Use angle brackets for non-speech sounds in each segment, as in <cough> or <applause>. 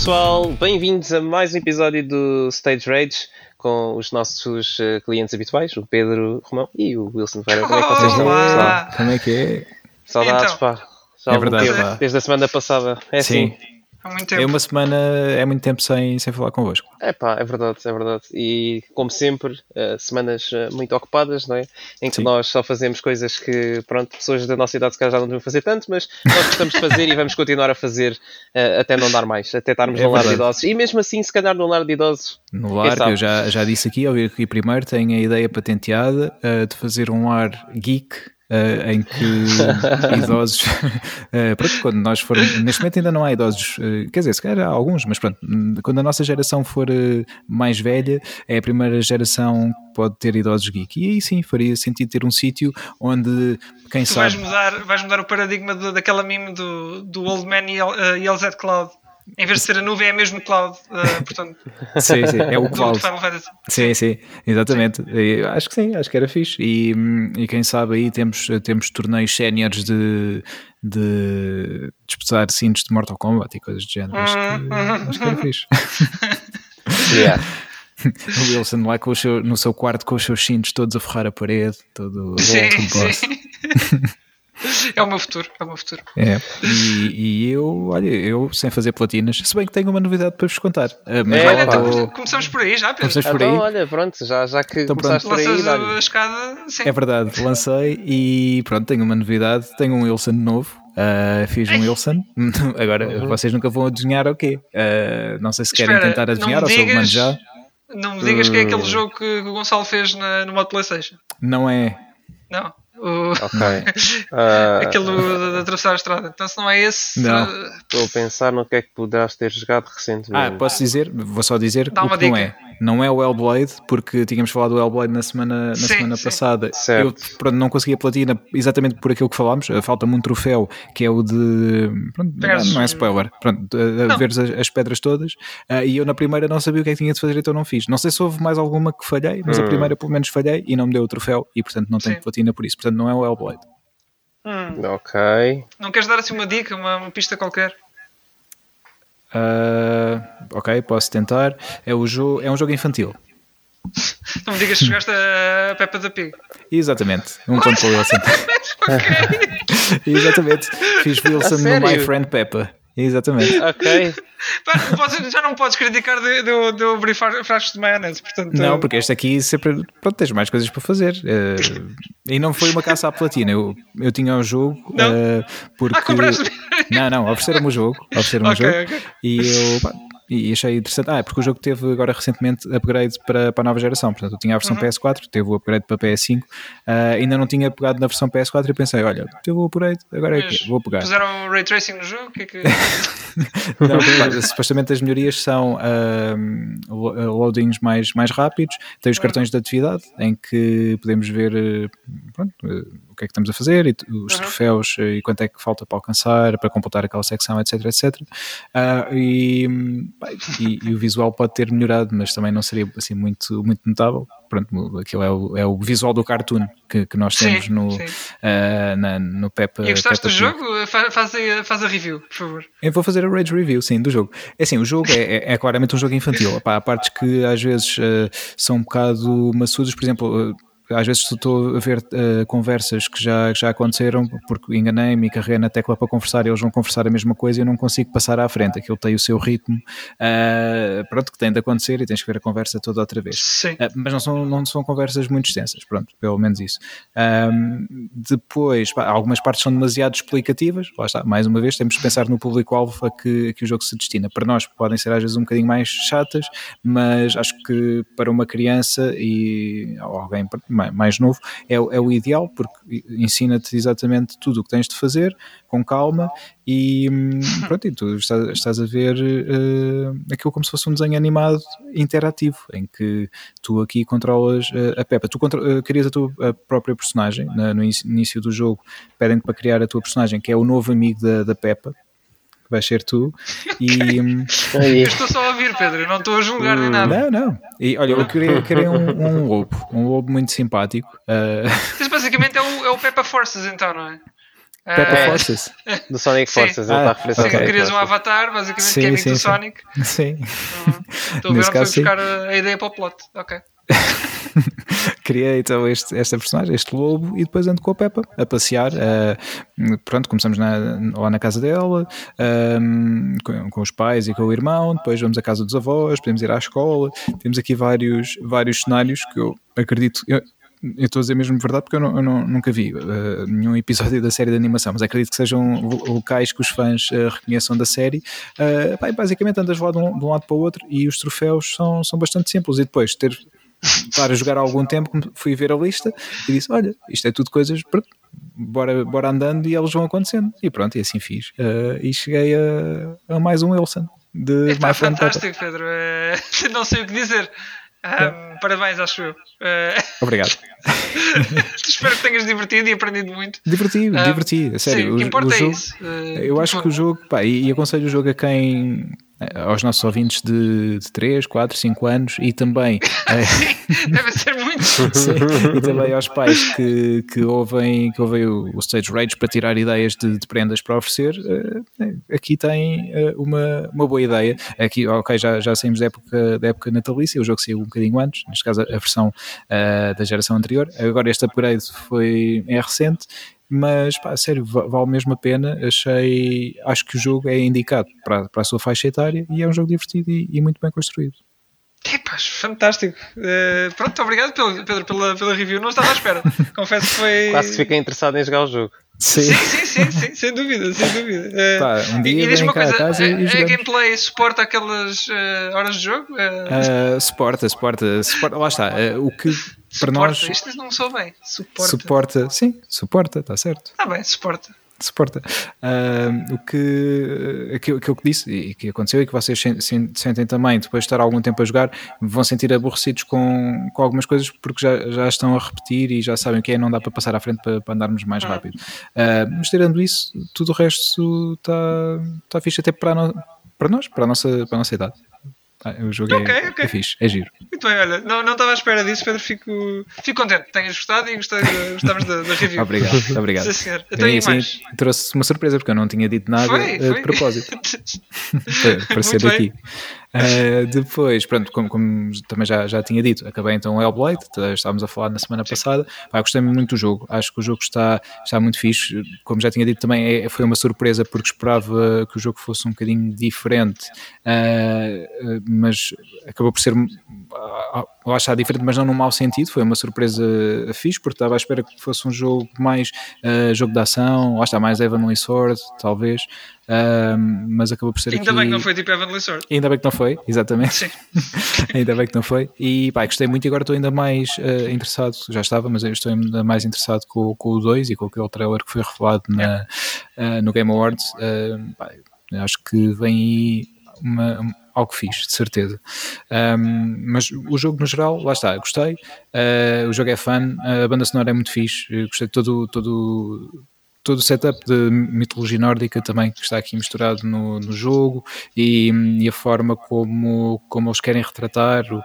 Pessoal, bem-vindos a mais um episódio do Stage Rage com os nossos uh, clientes habituais, o Pedro Romão e o Wilson Ferreira. Como é que vocês estão? Olá. Como é que é? Saudades, Então. pá. Já É verdade, tempo, desde a semana passada. É Sim. assim. Há muito tempo. É uma semana, é muito tempo sem, sem falar convosco. É pá, é verdade, é verdade. E como sempre, uh, semanas uh, muito ocupadas, não é? Em que Sim. nós só fazemos coisas que, pronto, pessoas da nossa idade se calhar já não devem fazer tanto, mas nós gostamos de fazer e vamos continuar a fazer uh, até não dar mais, até estarmos É no lar de idosos. E mesmo assim, se calhar no lar de idosos, No lar, que eu já, já disse aqui, ao vir aqui primeiro, tenho a ideia patenteada eh, de fazer um lar geek. Eh, em que <laughs> idosos, <laughs> eh, pronto, quando nós formos, neste momento ainda não há idosos, eh, quer dizer, se calhar há alguns, mas pronto, quando a nossa geração for mais velha, é a primeira geração que pode ter idosos geek. E aí sim, faria sentido ter um sítio onde, quem Tu vais sabe, mudar, vais mudar o paradigma do- daquela meme do, do Old Man Yell- uh, Yells at Cloud. Em vez de ser a nuvem, é mesmo cloud. uh, portanto, <laughs> sim, sim, é o cloud. Fantasy. Sim, sim, exatamente. E acho que sim, acho que era fixe. E, e quem sabe aí temos, temos torneios séniores de, de disputar cintos de Mortal Kombat e coisas do género. Acho que, acho que era <laughs> fixe. <laughs> yeah. O Wilson lá com o seu, no seu quarto com os seus cintos todos a forrar a parede, todo, Sim, sim. <laughs> É o meu futuro, é o meu futuro. É. E, e eu, olha, eu sem fazer platinas, se bem que tenho uma novidade para vos contar. Ah, Mas É, Olha, então, vou- começaste por aí já, Pedro. Começaste por Então, aí? olha, pronto, já, já que Então, começaste por aí, a escada, sim. É verdade, lancei e pronto, tenho uma novidade, tenho um Wilson novo. ah, fiz um Wilson, <laughs> agora vocês nunca vão adivinhar o quê? Ah, não sei se querem Espera, tentar não adivinhar ou se eu mando já. Não me digas que é Uh. aquele jogo que o Gonçalo fez na, no modo PlayStation. Não é, Não. O, Ok. <laughs> Ah, aquele de, de atravessar a estrada. Então, se não é esse, Não. uh, Estou a pensar no que é que poderás ter jogado recentemente. Ah, posso dizer, vou só dizer Dá o uma que não dica. é. Não é o Hellblade, porque tínhamos falado do Hellblade na semana, na Sim, semana sim. passada. Certo. Eu pronto, não consegui a platina exatamente por aquilo que falámos. Eh, Falta-me um troféu que é o de. Pronto, não é spoiler. Pronto, a, a ver as, as pedras todas. Ah, e eu na primeira não sabia o que é que tinha de fazer, então não fiz. Não sei se houve mais alguma que falhei, mas a Hum. primeira pelo menos falhei e não me deu o troféu e portanto não tenho Sim. platina por isso. Portanto não é o Hellblade. hum, Ok. não queres dar assim uma dica, uma, uma pista qualquer? Ah, ok, posso tentar. É, o jogo, é um jogo infantil. Não me digas que jogaste a Peppa da Pig. Exatamente. Um ponto para o Wilson. Exatamente. Fiz Wilson no? My Friend Peppa. Exatamente. <laughs> Ok. Já não podes criticar de, de, de abrir fra- frascos de maionese. Portanto, Não, porque este aqui sempre. Pronto, tens mais coisas para fazer. Eh, e não foi uma caça à platina. Eu, eu tinha o jogo. Não? eh, porque. Ah, compraste? Não, não, ofereceram-me o jogo. Ofereceram-me o Ok, jogo. ok. E eu. pá, e achei interessante. Ah, é porque o jogo teve agora recentemente upgrade para, para a nova geração. Portanto, eu tinha a versão Uhum. PS4, teve o upgrade para PS5. ah, ainda não tinha pegado na versão PS4 e pensei: olha, teve o upgrade, agora é que vou pegar. Puseram Ray Tracing no jogo? O que é que... <laughs> Não, supostamente as melhorias são lo- loadings mais, mais rápidos, tem os cartões de atividade em que podemos ver eh, pronto, que é que estamos a fazer e os Uhum. troféus eh, e quanto é que falta para alcançar, para completar aquela secção, etc, etc. Ah, e, e- e o visual pode ter melhorado, mas também não seria assim muito, muito notável. Pronto, aquilo é o, é o visual do cartoon que, que nós Sim, temos no, sim. ah, na- no Peppa. E gostaste Peppa do jogo? Fa- Faz, aí- faz a review, por favor. Eu vou fazer a rage review, sim, do jogo. É assim, o jogo é, é- é claramente um jogo infantil. Epá, há partes que às vezes eh, são um bocado maçudas, por exemplo. eh, às vezes estou a ver eh, conversas que já, já aconteceram porque enganei-me e carreguei na tecla para conversar e eles vão conversar a mesma coisa e eu não consigo passar à frente. Aquilo tem o seu ritmo, eh, pronto, que tem de acontecer e tens que ver a conversa toda outra vez. Sim. Uh, mas não são, não são conversas muito extensas, pronto, pelo menos isso. Depois, pá, algumas partes são demasiado explicativas, lá está, mais uma vez, temos que pensar no público-alvo a que, a que o jogo se destina. Para nós podem ser às vezes um bocadinho mais chatas, mas acho que para uma criança e alguém ma- mais novo é, o- é o ideal, porque ensina-te exatamente tudo o que tens de fazer, com calma, e hum, <laughs> pronto, e tu estás, estás a ver eh, aquilo como se fosse um desenho animado interativo, em que tu aqui controlas eh, a Peppa. Tu eh, crias a tua a própria personagem na- no início do jogo, pedem-te para criar a tua personagem, que é o novo amigo da, da Peppa, que vais ser tu, e. hum, Aí. Eu estou só a ouvir, Pedro. Eu não estou a julgar nem nada. Não, não. E olha, eu queria, queria um, um lobo, um lobo muito simpático. Isso basicamente é o, é o Peppa Forces, então, não é? Pepper É. Forces. <laughs> Do Sonic Sim. Forces, ele Ah, está a referência ok. Sim, ao crias um avatar, basicamente, Sim, que é amigo sim, do sim. Sonic. Sim. Uhum. Estou a ver onde foi buscar a, a ideia para o plot. Ok. <laughs> Criei então este, esta personagem, este lobo, e depois ando com a Peppa a passear. eh, pronto, começamos na, lá na casa dela, ehm, com, com os pais e com o irmão, depois vamos à casa dos avós, podemos ir à escola. Temos aqui vários, vários cenários que eu acredito. Eu, eu estou a dizer mesmo verdade porque eu, não- eu não- nunca vi eh, nenhum episódio da série de animação, mas acredito que sejam lo- locais que os fãs eh, reconheçam da série. Pá, e basicamente andas lá de um, de um lado para o outro e os troféus são, são bastante simples. E depois ter estar a jogar há algum tempo, fui ver a lista e disse: Olha, isto é tudo coisas, bora, bora andando e eles vão acontecendo. E pronto, e assim fiz. Eh, e cheguei a, a mais um Wilson de Está Pepper. fantástico, Pedro. Eh, <laughs> não sei o que dizer. Ahm, parabéns, acho eu. Eh, Obrigado. <laughs> espero que tenhas divertido e aprendido muito. Diverti, Ah, diverti, a sério. Sim, o que importa o é jogo- isso. Eh, Eu acho que o jogo, pá, e, e aconselho o jogo a quem, aos nossos ouvintes de, de 3, 4, 5 anos e também, eh, <laughs> Deve ser muito. <laughs> sim, e também aos pais que, que ouvem, que ouvem o, Stage Rage para tirar ideias de, de prendas para oferecer. eh, aqui tem eh, uma, uma boa ideia. Aqui, ok, já, já saímos da época, da época natalícia, o jogo saiu um bocadinho antes, neste caso a, versão eh, da geração anterior. Agora este upgrade foi, é recente. Mas, pá, sério, va- vale mesmo a pena. Achei, acho que o jogo é indicado para, para a sua faixa etária e é um jogo divertido e, e muito bem construído. Epá, fantástico. Eh, pronto, obrigado pelo- Pedro pela, pela review. Não estava à espera. <laughs> Confesso que foi. Quase fiquei interessado em jogar o jogo. Sim, sim, sim, sim, sem dúvida, sem dúvida. Pá, um dia e vem uma coisa, casa e a, a gameplay suporta aquelas eh, horas de jogo? Uh, suporta, suporta, suporta, lá está. uh, o que para suporta, nós isto não sou bem. Suporta. suporta, sim, suporta, está certo, Está bem, suporta. suporta. Uh, o que aquilo, aquilo que disse e que aconteceu e que vocês sen- sen- sentem também depois de estar algum tempo a jogar, vão sentir aborrecidos com, com algumas coisas porque já, já estão a repetir e já sabem o que é, não dá para passar à frente para, para andarmos mais rápido. Uh, mas tirando isso, tudo o resto está tá fixe até para, no- para nós, para a nossa, para a nossa idade. Ah, O jogo Ok, é, ok. é fixe, é giro. Muito bem, olha, não, não estava à espera disso, Pedro. Fico, fico contente que tenhas gostado e gostei gostamos da, da review. Obrigado, <laughs> obrigado. Sim, senhor. E assim, mais? trouxe uma surpresa porque eu não tinha dito nada Foi, eh, foi. de propósito para, para ser daqui. Eh, depois, pronto, como, como também já, já tinha dito, acabei então o Hellblade, estávamos a falar na semana passada. Pá, gostei muito do jogo, acho que o jogo está, está muito fixe. Como já tinha dito também, é- foi uma surpresa porque esperava que o jogo fosse um bocadinho diferente, eh, mas acabou por ser. ah, Lá está diferente, mas não num mau sentido. Foi uma surpresa fixe, porque estava à espera que fosse um jogo mais eh, jogo de ação, lá está mais Heavenly Sword, talvez, ah, mas acabou por ser Ainda aqui. bem que não foi tipo Heavenly Sword. Ainda bem que não foi, exatamente. Sim. <laughs> ainda bem que não foi. E pá, gostei muito e agora estou ainda mais eh, interessado, já estava, mas estou ainda mais interessado com, com o 2 e com aquele trailer que foi revelado na, eh, no Game Awards. Eh, pá, acho que vem aí uma, um- algo fixe, de certeza. Um, mas o jogo no geral, lá está, gostei. Uh, o jogo é fun, a banda sonora é muito fixe, gostei de todo, todo, todo o setup de mitologia nórdica também que está aqui misturado no, no jogo e, e a forma como, como eles querem retratar o-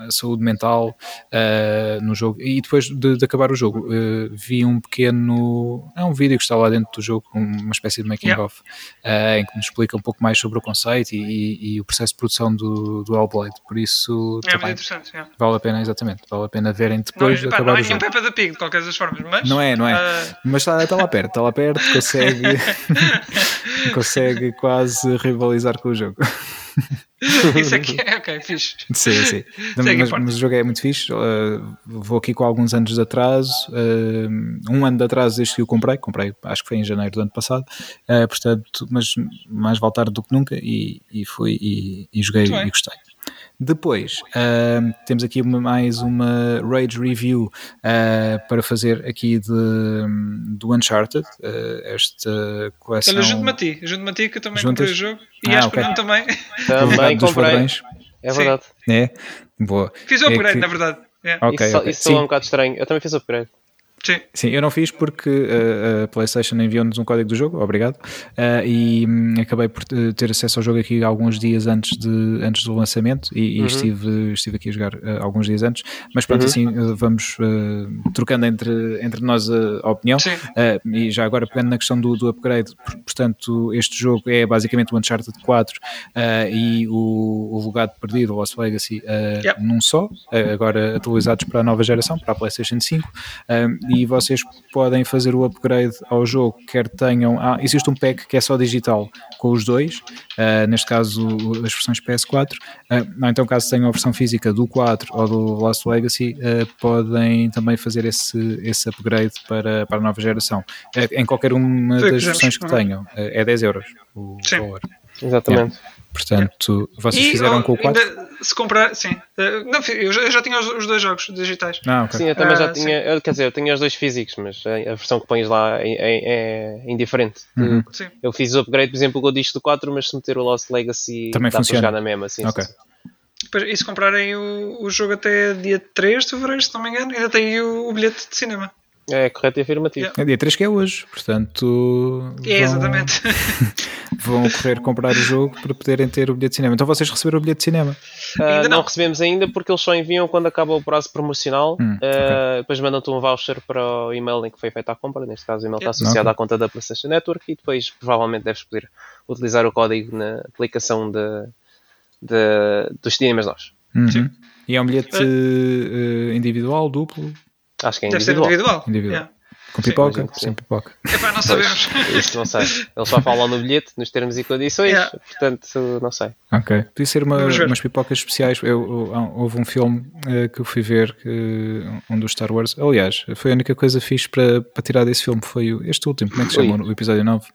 a saúde mental uh, no jogo. E depois de, de acabar o jogo, uh, vi um pequeno. É um vídeo que está lá dentro do jogo, uma espécie de making-of, uh, em que nos explica um pouco mais sobre o conceito e, e- e o processo de produção do, do Hellblade. Por isso, É muito também interessante. é. vale a pena, exatamente, vale a pena verem Não, depois de pá, acabar não é o nenhum jogo. Peppa da Pig, de qualquer das formas, mas. Não é, não é. Mas está, está lá perto, está lá perto, <laughs> consegue, <laughs> consegue quase rivalizar com o jogo. <laughs> isso aqui é ok, fixe. Sim, sim. mas, mas o jogo é muito fixe. uh, vou aqui com alguns anos de atraso. uh, um ano de atraso desde que o comprei. Comprei, acho que foi em janeiro do ano passado. uh, portanto, mas mais vale tarde do que nunca. E, e fui e, e joguei e gostei. Depois, uh, temos aqui uma- mais uma Rage Review uh, para fazer aqui de, do Uncharted. uh, esta coleção. Olha, junto-me a ti, junto-me a ti que eu também Juntas? comprei o jogo e Ah, acho que ok. o Nuno também. Também comprei. É Sim. verdade. É? Boa. Fiz o É upgrade, que- na verdade. É. Ok, isso, ok. isso soa um bocado estranho. Eu também fiz o upgrade. Sim. Sim, eu não fiz porque uh, a PlayStation enviou-nos um código do jogo, obrigado, uh, e um, acabei por ter acesso ao jogo aqui alguns dias antes, de, antes do lançamento e, uhum. e estive, estive aqui a jogar uh, alguns dias antes, mas pronto, uhum. assim vamos trocando entre, entre nós a, a opinião e já agora pegando na questão do, do upgrade, portanto, este jogo é basicamente o Uncharted 4 e o, o Legado Perdido, o Lost Legacy, yep. num só, agora atualizados para a nova geração, para a PlayStation 5 e vocês podem fazer o upgrade ao jogo, quer tenham. Ah, existe um pack que é só digital com os dois, uh, neste caso as versões PS4. Uh, não, então, caso tenham a versão física do 4 ou do Lost Legacy, uh, podem também fazer esse, esse upgrade para, para a nova geração. em qualquer uma das versões que tenham, é 10 euros o Sim. valor. Exatamente. Yeah. Portanto, vocês e, fizeram com o 4? Ainda, se comprar, sim. Uh, não, eu já, eu já tinha os, os, dois jogos digitais. Ah, okay. Sim, eu também uh, já tinha. Eu, quer dizer, eu tinha os dois físicos, mas a, a versão que pões lá é, é, é indiferente. Uhum. Eu fiz o upgrade, por exemplo, com o disco do 4, mas se meter o Lost Legacy também dá funciona. para jogar na mesma. Sim, okay. sim. E se comprarem o, o jogo até dia 3 de fevereiro, se não me engano, ainda tem o, o bilhete de cinema. É correto e afirmativo. Yeah. É dia 3 que é hoje, portanto. É, exatamente. <laughs> vão correr comprar o jogo para poderem ter o bilhete de cinema. Então vocês receberam o bilhete de cinema? Uh, ainda não. não. recebemos ainda porque eles só enviam quando acaba o prazo promocional. Hum, uh, okay. Depois mandam-te um voucher para o e-mail em que foi feita a compra. Neste caso, o e-mail está associado okay. à conta da PlayStation Network e depois provavelmente deves poder utilizar o código na aplicação de, de dos cinemas nós. Uhum. E é um bilhete uh, individual, duplo? Acho que é individual. Deve ser individual. individual. Yeah. Com pipoca? Sim, Sem pipoca. Epá, não sabemos. Isso não sei. Eles só falam no bilhete, nos termos e condições, yeah. portanto, não sei. Ok. Podia ser uma, umas pipocas especiais. Eu, eu, houve um filme uh, que eu fui ver, que, um dos Star Wars. Aliás, foi a única coisa fixe para, para tirar desse filme. Foi este último, como é que se chama? O episódio 9.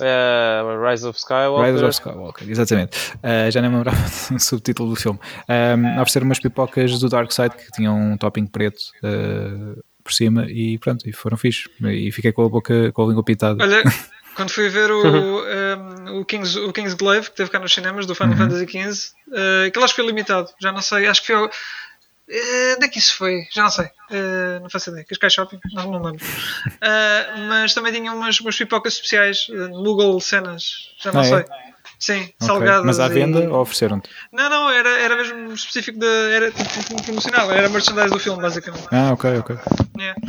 Uh, Rise of Skywalker. Rise of Skywalker, exatamente. Uh, já nem me lembrava <laughs> do subtítulo do filme. Um, oferecer umas pipocas do Dark Side que tinham um topping preto. Uh, por cima e pronto, e foram fixe. E fiquei com a boca, com a língua pitada. Olha, <laughs> quando fui ver o, um, o, King's, o King's Glaive, que teve cá nos cinemas, do Final uhum. Fantasy XV, uh, aquilo acho que foi limitado, já não sei, acho que foi. Uh, onde é que isso foi? Já não sei. Uh, não faço ideia. Cascais Shopping? Não, não lembro. Uh, mas também tinha umas, umas pipocas especiais, uh, Google cenas, já não ah, é? sei. É? Sim, okay. salgadas. Mas à venda e... ou ofereceram-te? Não, não, era, era mesmo específico de. Era tipo promocional, era merchandise do filme, basicamente. Ah, ok, ok. Yeah.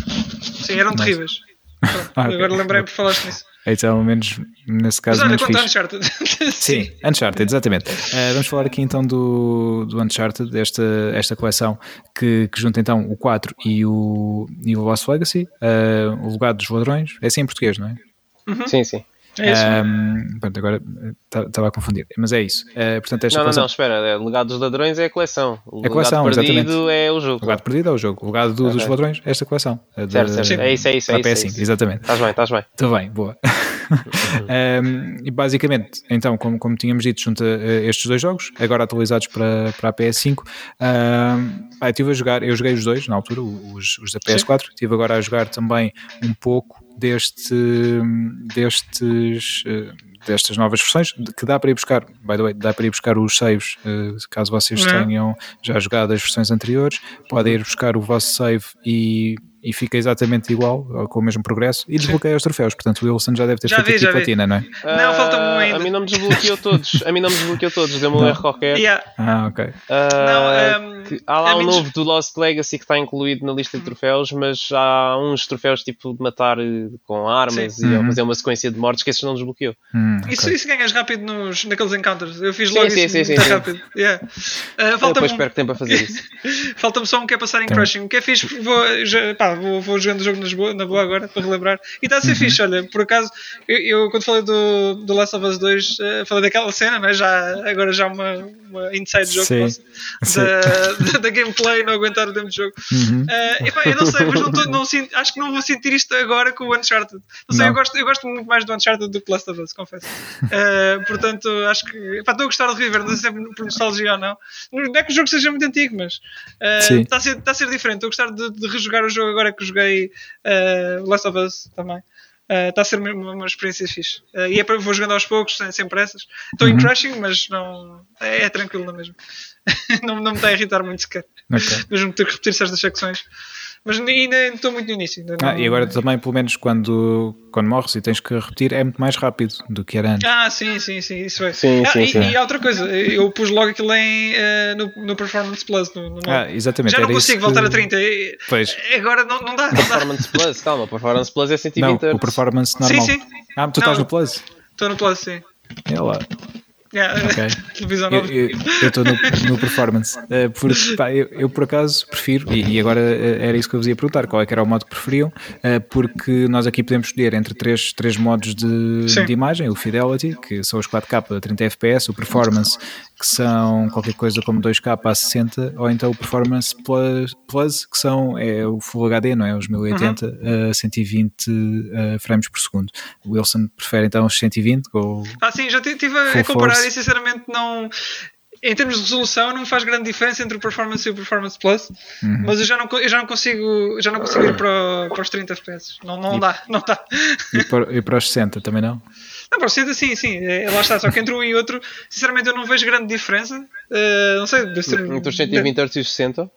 Sim, eram terríveis. <laughs> ah, okay. Agora lembrei-me por falaste nisso. Então, ao menos nesse caso. Mas olha, quanto Uncharted. <laughs> Sim, Uncharted, exatamente. Uh, vamos falar aqui então do, do Uncharted, esta, esta coleção que, que junta então o 4 e o, e o Lost Legacy, uh, o Legado dos Ladrões. É assim em português, não é? Uhum. Sim, sim. É isso. Um, pronto, agora estava a confundir, mas é isso. Uh, portanto, esta não, coleção... não, não, espera. É, o legado dos ladrões é a coleção. O é a coleção, legado perdido exatamente. é o jogo. O legado perdido é o jogo. O legado do, okay. dos ladrões é esta coleção. Certo, de, certo. É isso, é isso. É isso, é isso. exatamente. Estás bem, estás bem. Está bem, boa. <laughs> um, e basicamente, então, como, como tínhamos dito, junta uh, estes dois jogos, agora atualizados para, para a PS5. Um, ah, estive a jogar, eu joguei os dois na altura, os, os da PS4. Sim. Estive agora a jogar também um pouco deste, destes, eh, destas novas versões, que dá para ir buscar, by the way, dá para ir buscar os saves, eh, caso vocês é? tenham já jogado as versões anteriores, podem ir buscar o vosso save e e fica exatamente igual, com o mesmo progresso, e desbloqueia os troféus. Portanto, o Wilson já deve ter já feito vi, aqui platina, não é? Não, falta-me um ainda. A mim não me desbloqueou todos. A mim não me desbloqueou todos. Deu-me um erro qualquer. Yeah. Ah, ok. Uh, não, um, há lá um novo do Lost Legacy que está incluído na lista de troféus, mas há uns troféus tipo de matar eh, com armas sim. e uhum. fazer uma sequência de mortes que esses não desbloqueou. Hum, okay. isso, isso ganhas rápido nos, naqueles encounters. Eu fiz logo sim, isso sim, muito sim, rápido. Yeah. Uh, falta depois um... perco tempo a fazer <laughs> isso. Falta-me só um que é passar em Tem. Crushing. O que é fixe, vou, já, pá, vou, vou jogando o jogo boa, na boa agora, para relembrar. E está a ser uhum. fixe, olha, por acaso, eu, eu, quando falei do, do Last of Us 2, uh, eh, falei daquela cena, né? já, agora já uma, uma inside joke Sim. da, <laughs> da, gameplay, não aguentar o demo de jogo. Uhum. Uh, epá, eu não sei, mas não, tô, não sinto, acho que não vou sentir isto agora com o Uncharted. Não sei, não. Eu, gosto, eu gosto muito mais do Uncharted do que Last of Us, confesso. Uh, portanto, acho que estou a gostar de reviver, não sei se é por nostalgia ou não. Não é que o jogo seja muito antigo, mas está, a ser, está a ser diferente. Estou a gostar de, de rejogar o jogo agora que joguei uh, Last of Us também. Está uh, a ser uma, uma experiência fixe. Uh, e é para, vou jogando aos poucos, sem, sem pressas. Estou uhum. em Crashing, mas não, é, é tranquilo não mesmo. <laughs> não, não me está a irritar muito sequer. Okay. Mesmo ter que repetir certas secções. Mas ainda estou muito no início. Não... Ah, e agora também, pelo menos quando, quando morres e tens que repetir, é muito mais rápido do que era antes. Ah, sim, sim, sim, isso é. Sim, ah, sim, e, sim. e há outra coisa, eu pus logo aquilo em, uh, no, no Performance Plus. No, no ah, exatamente. Já não consigo que... voltar a 30. Pois. Agora não, não dá. Não <laughs> Performance dá. Plus, calma, Performance Plus é 120 não, o Performance normal. Sim, sim. Ah, tu não, estás no Plus? Estou no Plus, sim. É lá. Yeah. Okay. <laughs> Televisão eu estou no, no, performance uh, porque pá, eu, eu, por acaso prefiro e, e agora uh, era isso que eu vos ia perguntar qual é que era o modo que preferiam uh, porque nós aqui podemos escolher entre três, três modos de, de, imagem o Fidelity que são os 4K a 30 FPS o Performance que são qualquer coisa como 2K a 60 ou então o Performance Plus, Plus que são é o Full HD não é os 1080 uhum. a 120 frames por segundo o Wilson prefere então os 120 ou ah sim já estive a comparar e sinceramente não. Em termos de resolução, não faz grande diferença entre o Performance e o Performance Plus, uhum. mas eu já não, eu já não consigo já não consigo ir para, para os 30 FPS. Não, não e, dá, não dá. E para, e para os 60 também não? Não, para os 60 sim, sim. É, lá está. Só que entre um e outro, sinceramente, eu não vejo grande diferença. Uh, não sei. Deve ser, entre os 120 Hz e os 60? Uh,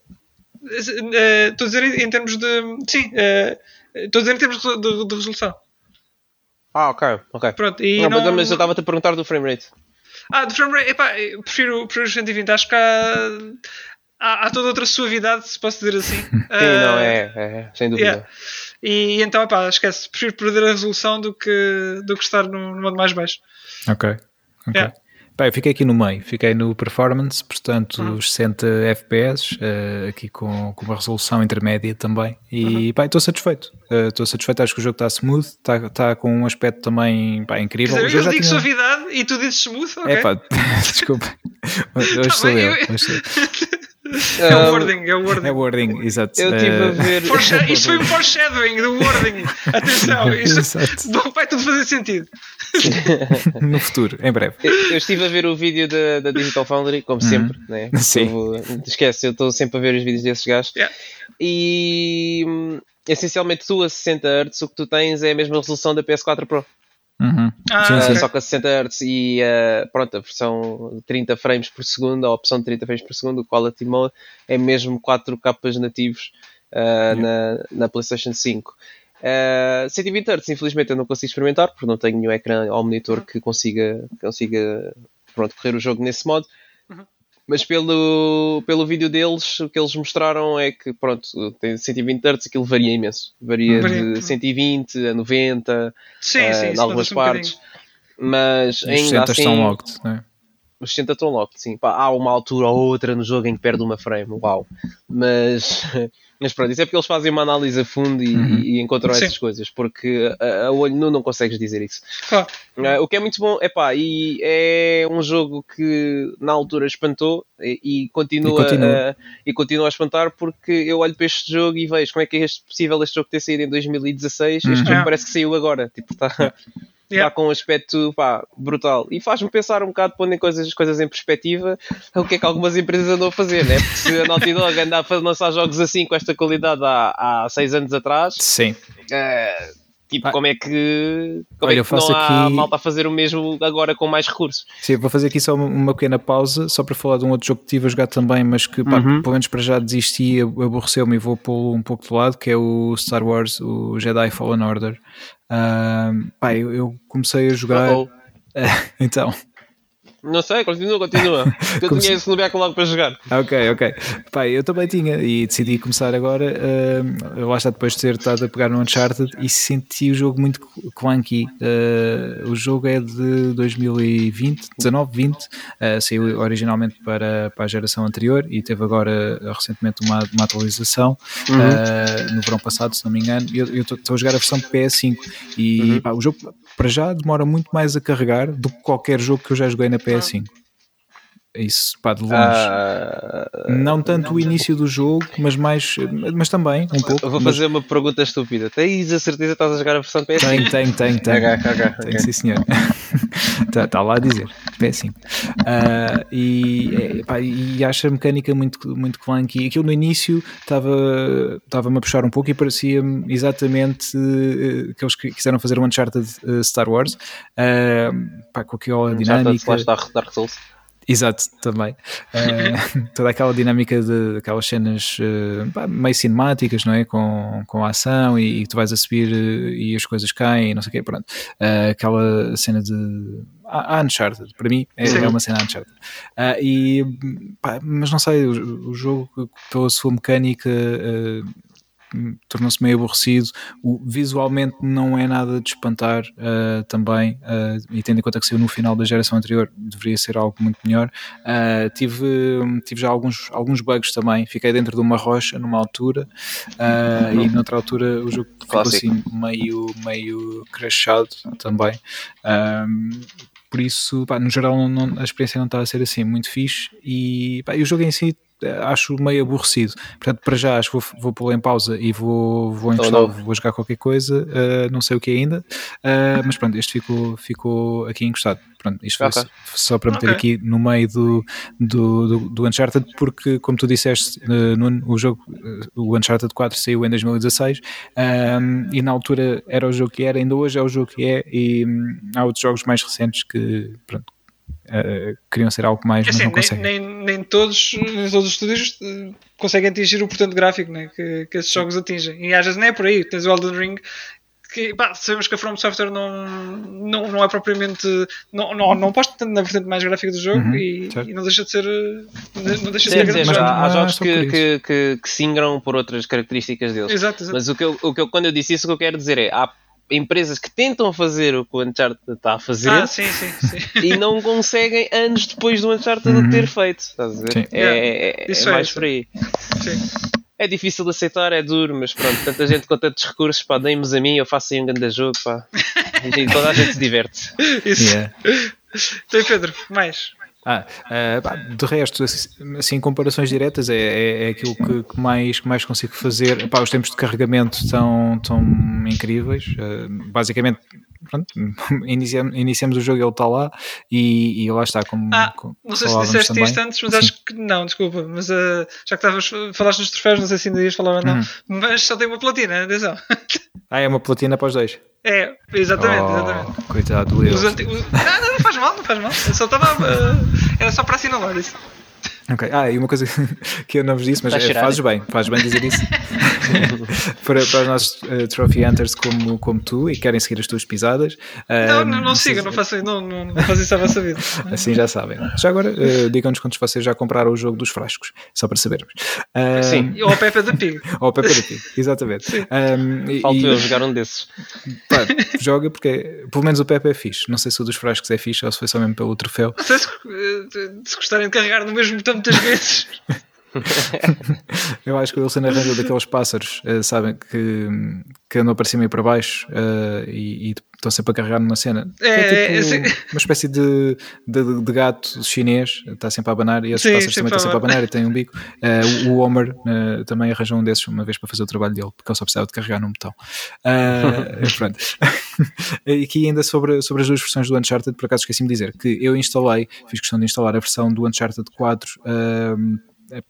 estou a dizer em, termos de. Sim, uh, estou a dizer em termos de, de, de resolução. Ah, ok, ok. Pronto, e não, não, mas eu estava-te a perguntar do frame rate. Ah, do frame rate, epá, eu prefiro, prefiro os 120. Acho que há, há, há, toda outra suavidade, se posso dizer assim. <laughs> Sim, uh, não, é, é, sem dúvida. Yeah. E, então, epá, esquece, prefiro perder a resolução do que, do que estar no, no modo mais baixo. Ok, ok. Pá, eu fiquei aqui no meio, fiquei no performance, portanto, uhum. os 60 FPS, uh, aqui com, com uma resolução intermédia também. E uhum. pá, estou satisfeito. Estou uh, satisfeito, acho que o jogo está smooth, está, está com um aspecto também pá, incrível. Dizer, eu já digo tinha... suavidade e tu dizes smooth, ok? É pá, <laughs> desculpa. <laughs> Hoje tá sou bem, eu. eu... Hoje sou... <laughs> É o wording, é o wording. É wording, exato. Eu estive a ver. <laughs> Foresha... <laughs> Isto foi um foreshadowing do wording. Atenção, isto <laughs> não vai tudo fazer sentido. no futuro, em breve. Eu, eu, estive a ver o vídeo da, da Digital Foundry, como uhum. sempre, né? Sim. Eu, esquece, eu estou sempre a ver os vídeos desses gajos. Yeah. E essencialmente tu a 60 Hz o que tu tens é a mesma resolução da PS4 Pro. Uhum. Ah, sim, sim. Só que a 60 Hz e uh, pronto, a versão 30 frames por segundo, a opção de 30 frames por segundo, o Quality Mode, é mesmo 4 capas nativos uh, yeah. na, na PlayStation 5. Uh, 120 Hz, infelizmente, eu não consigo experimentar porque não tenho nenhum ecrã ou monitor que consiga, consiga pronto, correr o jogo nesse modo. Uhum. Mas pelo, pelo vídeo deles, o que eles mostraram é que, pronto, tem 120 Hz, aquilo varia imenso. Varia, de 120 a 90, sim, uh, sim, em algumas partes. Um mas ainda assim... estão locked, não é? Os 60 estão locked, sim. Pá, há uma altura ou outra no jogo em que perde uma frame, uau. Mas, <laughs> mas pronto, isso é porque eles fazem uma análise a fundo e, Uhum. e encontram Sim. essas coisas, porque a, a olho nu não consegues dizer isso. Claro. Uh, o que é muito bom, epá, e é um jogo que na altura espantou e, e continua, E continua. A, e continua a espantar porque eu olho para este jogo e vejo como é que é este, possível este jogo ter saído em 2016 este Uhum. jogo Yeah. parece que saiu agora, tipo, está Yeah. com um aspecto pá, brutal e faz-me pensar um bocado pondo coisas, as coisas em perspectiva o que é que algumas empresas andam a fazer, né? porque se a Naughty Dog anda a lançar jogos assim com esta qualidade há, há seis anos atrás Sim. eh, tipo, Ah. como é que, como Olha, é eu que não há aqui- malta a fazer o mesmo agora com mais recursos? Sim, vou fazer aqui só uma- pequena pausa, só para falar de um outro jogo que tive a jogar também, mas que pá, Uhum. pelo menos para já desisti, ab- aborreceu-me e vou pô-lo um pouco de lado, que é o Star Wars, o Jedi Fallen Order. Ah, pá, eu, eu comecei a jogar. Oh, <laughs> então, Não sei, continua, continua. <laughs> Eu Como tinha esse no backlog para jogar. ok, ok. Pá, eu também tinha e decidi começar agora. ah, lá está depois de ter estado a pegar no Uncharted e senti o jogo muito clunky. Ah, o jogo é de 2020, 19, 20, ah, saiu originalmente para, para a geração anterior e teve agora ah, recentemente uma, uma atualização ah, no verão passado, se não me engano. Eu eu estou a jogar a versão PS5 e pá, o jogo para já demora muito mais a carregar do que qualquer jogo que eu já joguei na PS5. Isso, pá, de longe. Ah, Não tanto o início do jogo, mas mais, mas também um pouco. eu vou mas fazer uma pergunta estúpida. Tens a certeza que estás a jogar a versão PS? Tenho, tenho, tenho, tenho. Ok, ok, ok. Tenho, sim, senhor. Está <laughs> tá lá a dizer. PS5. Ah, e, é, pá, e acho a mecânica muito, muito clunky. Aquilo no início estava- estava-me a puxar um pouco e parecia-me exatamente eh, que eles quiseram fazer um Uncharted eh, Star Wars. Ah, pá, com aquela Uncharted dinâmica. slash Dark, Dark Souls. Exato, também. Uh, <laughs> toda aquela dinâmica de aquelas cenas uh, meio cinemáticas, não é? Com, com a ação e, e tu vais a subir uh, e as coisas caem e não sei o quê, pronto. aquela cena de. A, Uncharted, para mim é, é uma cena Uncharted. e, pá, mas não sei, o, o jogo, pela sua mecânica tornou-se meio aborrecido. O, visualmente não é nada de espantar uh, também, uh, e tendo em conta que saiu no final da geração anterior, deveria ser algo muito melhor. Uh, tive, tive já alguns, alguns bugs também. Fiquei dentro de uma rocha numa altura e noutra altura o jogo ficou assim meio, meio crashado também. por isso, pá, no geral, não, a experiência não está a ser assim muito fixe e, pá, e o jogo em si acho meio aborrecido. Portanto, para já acho que vou, vou pô-lo em pausa e vou, vou encostar, oh, vou jogar qualquer coisa, uh, não sei o que ainda, uh, mas pronto, este ficou, ficou aqui encostado. Pronto, isto foi okay. só para meter okay. aqui no meio do, do, do, do, Uncharted, porque, como tu disseste, uh, no, o jogo, o Uncharted 4 saiu em 2016 um, e na altura era o jogo que era, ainda hoje é o jogo que é, e um, há outros jogos mais recentes que, pronto, Uh, queriam ser algo mais, mas assim, não conseguem. Nem, nem, nem, todos, nem todos os estúdios uh, conseguem atingir o portanto gráfico né, que, que esses jogos atingem. E às vezes nem é por aí. Tens o Elden Ring que pá, sabemos que a From Software não, não, não é propriamente. Não, não, não posta tanto na vertente mais gráfica do jogo uhum, e, e, não deixa de ser. Não deixa de ser dizer, mas há, há jogos que, que, que, que, se ingram por outras características deles. Exato, exato. Mas o que, eu, o que eu, quando eu disse isso, o que eu quero dizer é: há empresas que tentam fazer o que o Uncharted está a fazer ah, sim, sim, sim. e não conseguem anos depois do Uncharted uhum. ter feito. Estás a ver? É, é, é, é, mais por aí. É difícil de aceitar, é duro, mas pronto, tanta gente com tantos recursos, pá, deem-nos a mim, eu faço aí um grande jogo, pá. <laughs> E toda a gente se diverte. Isso. Yeah. Então, Pedro, mais. Ah, uh, de resto, assim, assim, comparações diretas é, é, é aquilo que, que, mais, que mais consigo fazer. Pá, os tempos de carregamento estão, estão incríveis. Uh, basicamente, pronto, <laughs> iniciamos, iniciamos o jogo ele está lá e, e lá está. Como, ah, como não sei se disseste também. isto antes, mas Sim. acho que não, desculpa. Mas uh, já que estavas, falaste dos troféus, não sei se ainda ias falar ou não, uhum. mas só tem uma platina, atenção. Ah, é uma platina para os dois. <laughs> É, exatamente, oh, exatamente. Coitado do eu. Anti... Não, não, faz mal, não faz mal. Eu só estava. Uh, era só para assinalar isso. Ok. Ah, e uma coisa <laughs> que eu não vos disse, mas é, fazes bem, fazes bem dizer isso. <laughs> para, para os nossos uh, Trophy Hunters como, como tu e querem seguir as tuas pisadas. não, não, não siga, não façam não, não, não isso à vossa vida. <laughs> assim já sabem. Já agora, uh, digam-nos quantos vocês já compraram o jogo dos frascos, só para sabermos. Uh, Sim, ou o Pepe da Pig. ou o Pepe da Pig, exatamente. Um, Falta e, eu jogar um desses. Pá, joga porque, pelo menos o Pepe é fixe. Não sei se o dos frascos é fixe ou se foi só mesmo pelo troféu. Não sei se, se gostarem de carregar no mesmo botão muitas vezes. <laughs> eu acho que o Wilson arranjou daqueles pássaros, uh, sabem, que, que andam para cima e para baixo uh, e, e, estão sempre a carregar numa cena. É, é, tipo é, uma espécie de, de, de, gato chinês, está sempre a abanar e esses sim, pássaros também estão sempre a abanar e têm um bico. Uh, o Homer também arranjou um desses uma vez para fazer o trabalho dele, porque ele só precisava de carregar num botão. <laughs> pronto. <laughs> e aqui ainda sobre, sobre as duas versões do Uncharted, por acaso esqueci-me de dizer que eu instalei, fiz questão de instalar a versão do Uncharted 4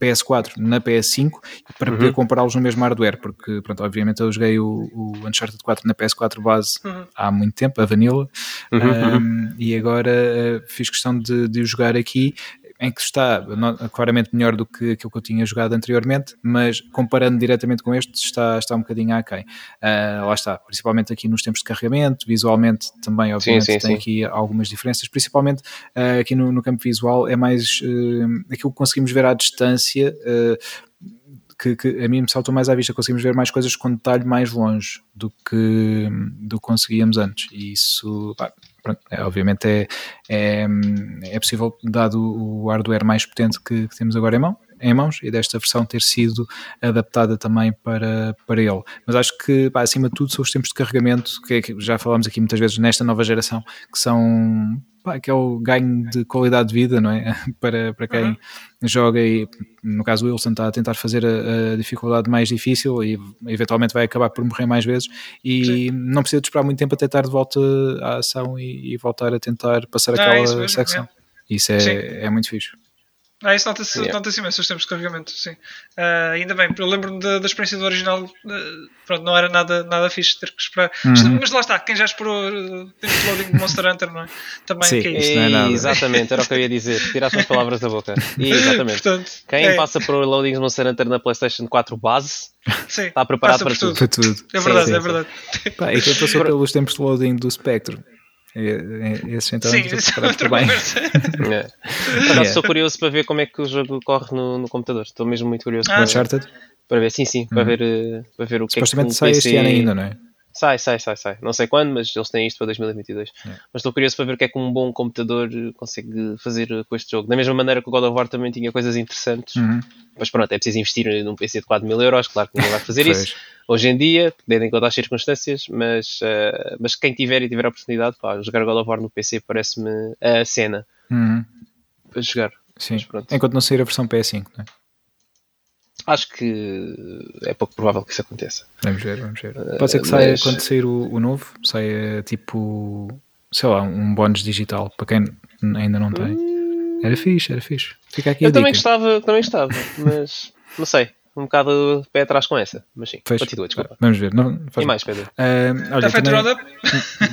PS4 na PS5 para uhum. poder comprá-los no mesmo hardware, porque pronto, obviamente eu joguei o, o Uncharted 4 na PS4 base uhum. há muito tempo, a Vanilla, uhum. um, e agora uh, fiz questão de, de o jogar aqui em que está claramente melhor do que aquilo que eu tinha jogado anteriormente, mas comparando diretamente com este, está, está um bocadinho aquém. Uh, lá está, principalmente aqui nos tempos de carregamento, visualmente também, obviamente, sim, sim, tem sim. aqui algumas diferenças, principalmente uh, aqui no, no, campo visual, é mais uh, aquilo que conseguimos ver à distância. Que, que, a mim me saltou mais à vista, conseguimos ver mais coisas com detalhe mais longe do que, do que conseguíamos antes. E isso, pá, pronto, é, obviamente é, é, é, possível, dado o hardware mais potente que, que, temos agora em, mão, em mãos, e desta versão ter sido adaptada também para, para ele. Mas acho que, pá, acima de tudo, são os tempos de carregamento, que, é que já falámos aqui muitas vezes nesta nova geração, que são pá, que é o ganho de qualidade de vida, não é? <laughs> para, para quem uhum. joga e, no caso, o Wilson está a tentar fazer a, a, dificuldade mais difícil e eventualmente vai acabar por morrer mais vezes e Sim. não precisa de esperar muito tempo até estar de volta à ação e, e voltar a tentar passar aquela ah, isso secção. Isso é, é muito fixe. Ah, isso nota-se yeah. nota imenso os tempos de carregamento, sim. Uh, ainda bem, eu lembro-me da, da, experiência do original, uh, pronto, não era nada, nada fixe ter que esperar. Uhum. Mas lá está, quem já esperou uh, tempo de loading de Monster Hunter, não é? Também sim, que é isso. Não é nada. Exatamente, era o que eu ia dizer. Tiraste as palavras da boca. <laughs> exatamente. Portanto, quem é. passa por loading de Monster Hunter na PlayStation 4 base sim, está preparado para tudo. para tudo. É verdade, sim, é verdade. Pá, e quem passou pelos tempos de loading do Spectrum esse então Sim, isso é outra bem. <laughs> é. yeah. Estou curioso para ver como é que o jogo corre no, no computador. Estou mesmo muito curioso ah, para, Uncharted? para ver. Sim, sim, uhum. para, ver, eh, para ver o que é que sai PC... este ano ainda, não é? Sai, sai, sai, sai. Não sei quando, mas eles têm isto para 2022. Yeah. Mas estou curioso para ver o que é que um bom computador consegue fazer com este jogo. Da mesma maneira que o God of War também tinha coisas interessantes. Uhum. Mas pronto, é preciso investir num PC de 4 mil euros. Claro que ninguém vai fazer isso hoje em dia, tendo em conta as circunstâncias, mas, uh, mas quem tiver e tiver a oportunidade, pá, jogar God of War no PC parece-me a cena uhum. para jogar. Sim. Enquanto não sair a versão PS5, não é? Acho que é pouco provável que isso aconteça. Vamos ver, vamos ver. Eh, Pode ser que saia quando sair o, o, novo, saia tipo, sei lá, um bónus digital para quem ainda não tem. Hum... Era fixe, era fixe. Fica aqui Eu também gostava, também gostava, <laughs> mas não sei um bocado de pé atrás com essa. Mas sim, Fecho. continua, desculpa. Vamos ver. Não, e mais, Pedro? Uh, olha, feito também...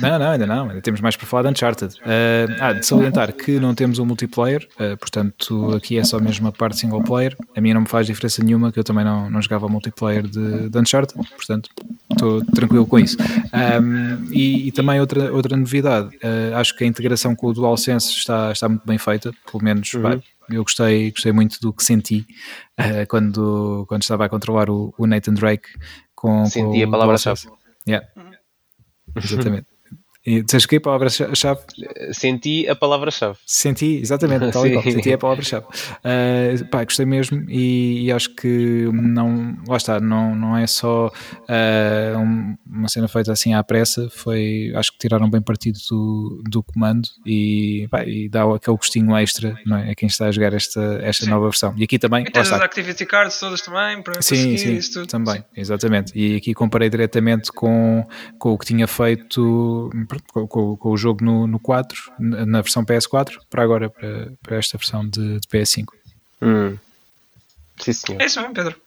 <laughs> Não, não, ainda não. Ainda temos mais para falar de Uncharted. Uh, ah, de salientar que não temos um multiplayer, uh, portanto aqui é só mesmo a parte single player. A mim não me faz diferença nenhuma, que eu também não, não jogava multiplayer de, de Uncharted, portanto estou tranquilo com isso. Um, e, e, também outra, outra novidade, uh, acho que a integração com o DualSense está, está muito bem feita, pelo menos uhum eu gostei, gostei muito do que senti uh, quando, quando estava a controlar o, o Nathan Drake com. Senti com a palavra-chave. Yeah. Exatamente. E disseste que a palavra-chave? Senti a palavra-chave. Senti, exatamente, tal igual. <laughs> Senti a palavra-chave. Uh, pá, gostei mesmo e, e, acho que não, lá está, não, não é só uh, um, uma cena feita assim à pressa, foi, acho que tiraram bem partido do, do comando e, pá, e dá aquele gostinho extra não é? a quem está a jogar esta, esta nova versão. E aqui também. E tens as activity cards todas também para sim, sim, isso tudo. Também, exatamente. E aqui comparei diretamente com, com o que tinha feito com, com, com, o jogo no, no 4, na versão PS4, para agora, para, para esta versão de, de PS5. Hum. Sim, senhor. É isso mesmo, Pedro.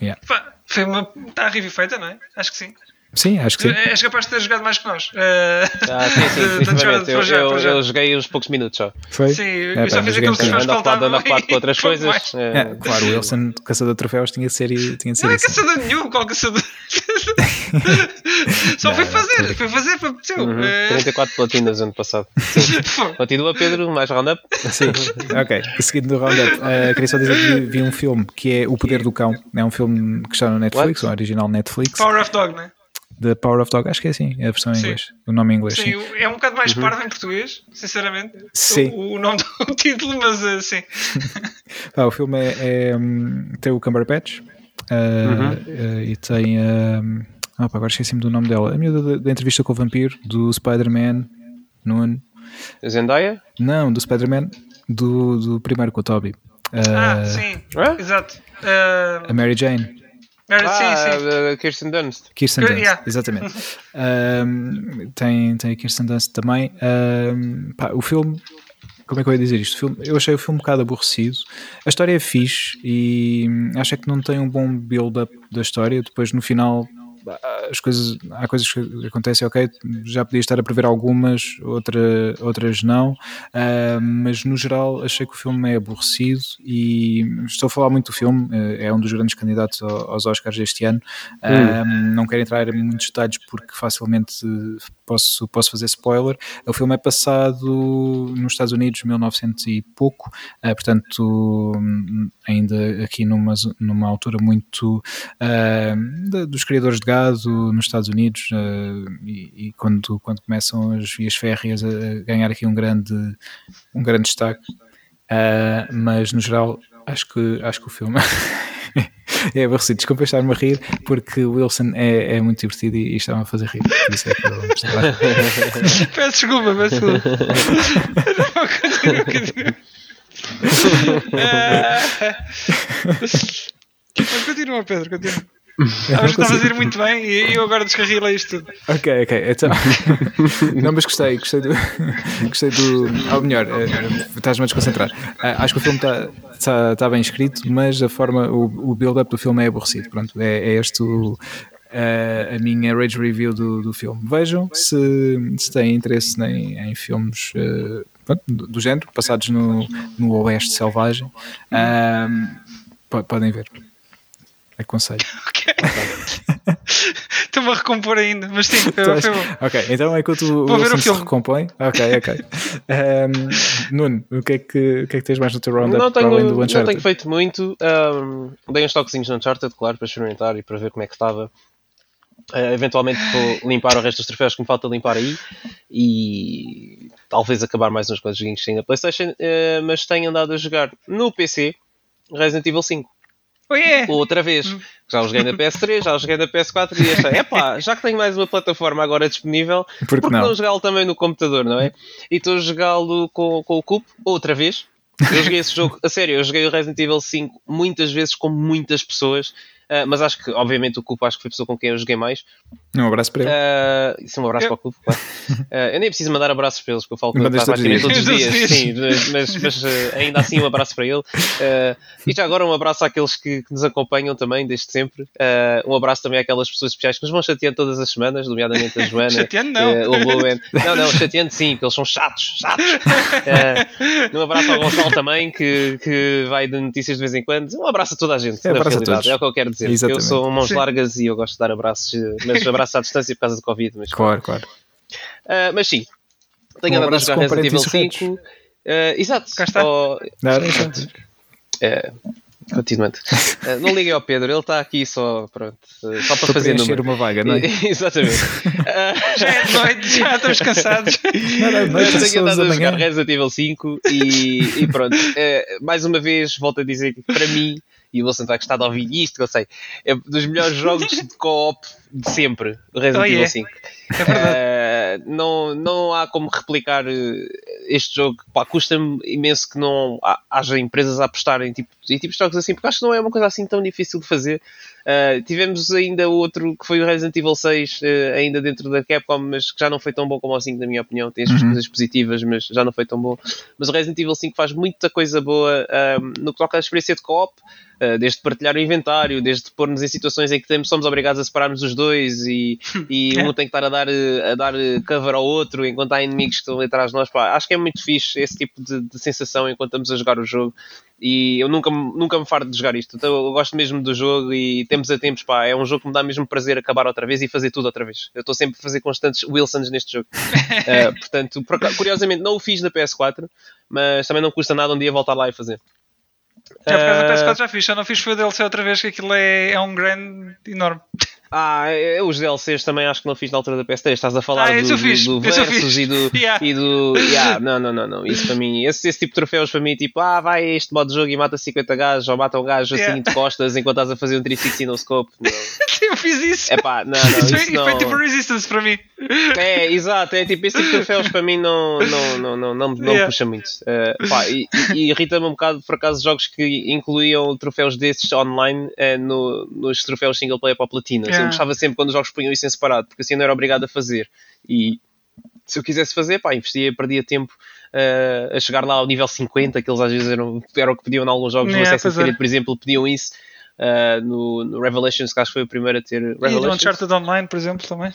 Yeah. Foi uma. Está a review feita, não é? Acho que sim. Sim, acho que sim. És capaz de ter jogado mais que nós. Uh, ah, sim, sim, <laughs> sim eu, eu, eu, joguei uns poucos minutos só. Foi? Sim, é, eu só fiz aqueles que nós faltavam. Ando ocupado com outras <laughs> coisas. É, é, claro, o Wilson, caçador de troféus, tinha de ser, tinha de ser Não é assim. caçador nenhum, qual caçador? <laughs> Só foi fazer, foi fazer, foi seu. Uhum. 34 eh. platinas ano passado. Continua, Pedro, mais roundup? Sim, ok. Seguindo do roundup, uh, queria só dizer que vi um filme que é O Poder do Cão. É um filme que está no Netflix, What? um original Netflix. Power of Dog, né? The Power of Dog, acho que é assim, é a versão em inglês, o nome em inglês. Sim, sim. é um bocado mais uhum. pardo em português, sinceramente. Sim. O, o nome do <laughs> título, mas uh, sim. <laughs> ah, o filme é, é, hum, tem o Cumberbatch uh, uhum. uh, e tem. Uh, opa, agora esqueci-me do nome dela. A minha da, da entrevista com o vampiro, do Spider-Man, Noon. Zendaya? Não, do Spider-Man, do, do primeiro com o Toby. ah, sim, exato. a Mary Jane. Ah, sim, sim. Uh, Kirsten Dunst. Kirsten Dunst, yeah. exatamente. <laughs> um, tem, tem a Kirsten Dunst também. Um, pá, o filme como é que eu ia dizer isto? Eu achei o filme um bocado aborrecido. A história é fixe e acho que não tem um bom build-up da história. Depois, no final, as coisas, há coisas que acontecem, ok, já podia estar a prever algumas, outra, outras não, uh, mas no geral achei que o filme é aborrecido e estou a falar muito do filme, é um dos grandes candidatos aos Oscars deste ano. Uh, não quero entrar em muitos detalhes porque facilmente posso, posso fazer spoiler. O filme é passado nos Estados Unidos, 1900 e pouco, uh, portanto, ainda aqui numa, numa altura muito uh, dos criadores de gado nos Estados Unidos uh, e, e, quando, quando começam as vias férreas a ganhar aqui um grande, um grande destaque. mas no geral, acho que, acho que o filme. <laughs> é aborrecido. Desculpa estar-me a rir, porque o Wilson é, é muito divertido e, e estava a fazer rir. Por isso é que eu <laughs> Peço desculpa, peço desculpa. continua, <laughs> continua. Mas continua, Pedro, continua. Acho que estavas a ir muito bem e eu agora descarrilei isto tudo. Ok, ok. Então... <laughs> não, mas gostei, gostei do. <laughs> gostei do. Ou melhor, uh, estás-me a desconcentrar. Uh, acho que o filme está tá, tá bem escrito, mas a forma, o, o build-up do filme é aborrecido. Pronto, é, é este o, a minha rage review do, do filme. Vejam se, se têm interesse em, em filmes uh, do, do, género, passados no, no Oeste Selvagem. Uh, podem ver. Aconselho. <laughs> Ok. Estou-me a recompor ainda, mas sim, foi, foi bom. Ok, então enquanto o Vou ver o se recompõe. Ok, ok. <laughs> Um, Nuno, o que, é que, o que é que tens mais no teu roundup não tenho, para além do Uncharted? Não tenho feito muito. Um, dei uns toquezinhos no Uncharted, claro, para experimentar e para ver como é que estava. Uh, eventualmente vou limpar o resto dos troféus que me falta limpar aí e talvez acabar mais uns quantos joguinhos na Playstation, uh, mas tenho andado a jogar no PC Resident Evil 5. Oh, yeah. Outra vez. Hum. Já joguei na PS3, já joguei na PS4 e achei, epá, já que tenho mais uma plataforma agora disponível, Por que não, não jogá-lo também no computador, não é? E estou a jogá-lo com, com o Cup outra vez. Eu joguei esse jogo, a sério, eu joguei o Resident Evil 5 muitas vezes com muitas pessoas Uh, mas acho que, obviamente, o Cupo acho que foi a pessoa com quem eu joguei mais. Um abraço para ele. Uh, isso é um abraço eu... para o Cupo, claro. Uh, <laughs> eu nem preciso mandar abraços para eles, porque eu falo com ele praticamente todos os dias. Sim, mas, mas ainda assim um abraço para ele. e já agora um abraço àqueles que, que nos acompanham também, desde sempre. um abraço também àquelas pessoas especiais que nos vão chateando todas as semanas, nomeadamente a <laughs> Joana. chateando não. o. Não, não, chateando sim, porque eles são chatos, chatos. um abraço ao Gonçalo também, que, que vai de notícias de vez em quando. Um abraço a toda a gente, é, na realidade. É o que eu quero dizer. Exatamente. Eu sou mãos Sim. largas e eu gosto de dar abraços, mas abraços à distância por causa do Covid. Mas, claro, claro. Uh, mas sim, tenho um andado a jogar Resident Evil 5. Uh, exato. Cá está. Oh, não, não, não. Uh, continuando. Uh, não liguem ao Pedro, ele está aqui só, pronto, uh, só para fazer número. uma vaga, não é? <laughs> Exatamente. Uh, já é noite, já estamos cansados. <laughs> Não, não, não, eu tenho andado a jogar Resident Evil 5 e, e pronto. mais uma vez, volto a dizer que para mim e o Wilson vai gostar de ouvir isto, que eu sei, é dos melhores jogos de <laughs> co-op de sempre, o Resident oh, Evil yeah. 5. É verdade. Uh, não, não há como replicar eh, este jogo. Custa-me imenso que não haja empresas a apostarem tipo, em tipos de jogos assim, porque acho que não é uma coisa assim tão difícil de fazer. Uh, tivemos ainda outro que foi o Resident Evil 6, uh, ainda dentro da Capcom, mas que já não foi tão bom como o 5, na minha opinião. Tem as uhum. coisas positivas, mas já não foi tão bom. Mas o Resident Evil 5 faz muita coisa boa no que toca à experiência de co-op. Uh, desde partilhar o inventário, desde pôr-nos em situações em que temos, somos obrigados a separarmos os dois e, <laughs> e um tem que estar a dar, a dar cover ao outro enquanto há inimigos que estão atrás de nós. Pá, acho que é muito fixe esse tipo de, de, sensação enquanto estamos a jogar o jogo e eu nunca, nunca me farto de jogar isto. Então eu gosto mesmo do jogo e tempos a tempos, pá, é um jogo que me dá mesmo prazer acabar outra vez e fazer tudo outra vez. Eu estou sempre a fazer constantes Wilsons neste jogo. uh, <laughs> portanto, curiosamente não o fiz na PS4, mas também não custa nada um dia voltar lá e fazer. Já por causa da PS4 já fiz, só não fiz foi o DLC outra vez, que aquilo é, é um grande enorme. Ah, os DLCs também acho que não fiz na altura da PS3. Estás a falar ah, do, do, do Versus e do. <laughs> yeah. E do yeah, não, não, não, não. Isso para mim, esse, esse tipo de troféus para mim, tipo, ah, vai este modo de jogo e mata 50 gajos ou mata um gajo assim yeah. de costas enquanto estás a fazer um 360 no scope. <laughs> Não. Eu fiz isso. É pá, não, não. <laughs> Isso, isso não... foi tipo Resistance para mim. É, exato, é tipo, esse tipo de troféus para mim não, não, não, não, não, não yeah. puxa muito. Uh, pá, e, e irrita-me um bocado por acaso jogos que incluíam troféus desses online uh, no, nos troféus single player para a platina. Yeah. Eu gostava sempre quando os jogos punham isso em separado, porque assim não era obrigado a fazer. E se eu quisesse fazer, pá, investia, perdia tempo uh, a chegar lá ao nível 50, que eles às vezes eram, eram o que pediam em alguns jogos. Assassin's Creed, é. por exemplo, pediam isso. Uh, no, no, Revelations, que acho que foi o primeiro a ter. Revelations. E no Uncharted Online, por exemplo, também.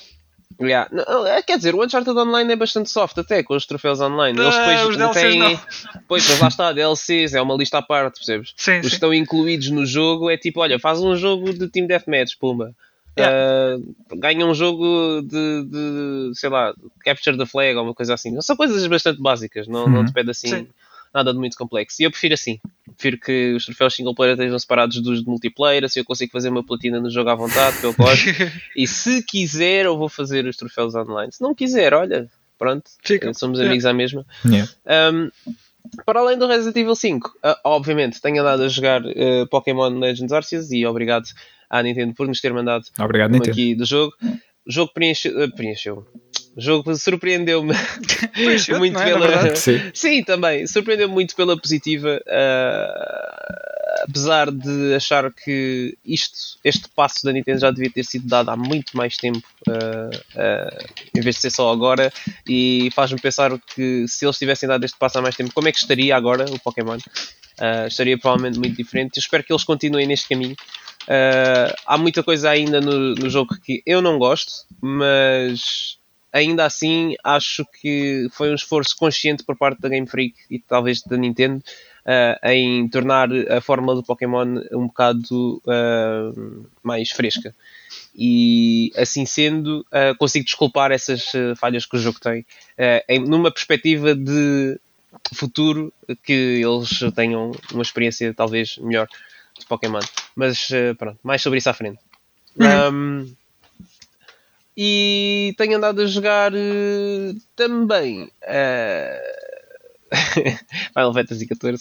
Yeah. Não, é, quer dizer, o Uncharted Online é bastante soft até com os troféus online. Eles depois DLCs têm. Não. Pois, mas lá está, DLCs, é uma lista à parte, percebes? Sim, os sim. que estão incluídos no jogo é tipo, olha, faz um jogo de Team Deathmatch, pumba. Yeah. Uh, ganha um jogo de, de, sei lá, Capture the Flag ou uma coisa assim. São coisas bastante básicas, não, uhum. não te pede assim Sim. nada de muito complexo. E eu prefiro assim. Prefiro que os troféus single player estejam separados dos de multiplayer, assim eu consigo fazer uma platina no jogo à vontade, que eu gosto. <laughs> e se quiser, eu vou fazer os troféus online. Se não quiser, olha, pronto, Fica. somos amigos yeah. à mesma. Yeah. Um, para além do Resident Evil 5, uh, ah, obviamente tenho andado a jogar uh, Pokémon Legends Arceus e obrigado à Nintendo por nos ter mandado Obrigado, aqui do jogo. O jogo preencheu. Uh, preencheu. O jogo surpreendeu-me <laughs> muito é, pela. Sim. Sim. também. Surpreendeu-me muito pela positiva. Uh, apesar de achar que isto, este passo da Nintendo já devia ter sido dado há muito mais tempo, uh, uh, em vez de ser só agora, e faz-me pensar que se eles tivessem dado este passo há mais tempo, como é que estaria agora o Pokémon? Uh, estaria provavelmente muito diferente. Eu espero que eles continuem neste caminho. há muita coisa ainda no, no jogo que eu não gosto, mas ainda assim acho que foi um esforço consciente por parte da Game Freak e talvez da Nintendo uh, em tornar a fórmula do Pokémon um bocado uh, mais fresca. E assim sendo, uh, consigo desculpar essas falhas que o jogo tem, em, numa perspectiva de futuro que eles tenham uma experiência talvez melhor de Pokémon. Mas pronto, mais sobre isso à frente. Uhum. Um, e tenho andado a jogar também uh, <laughs> Final Fantasy XIV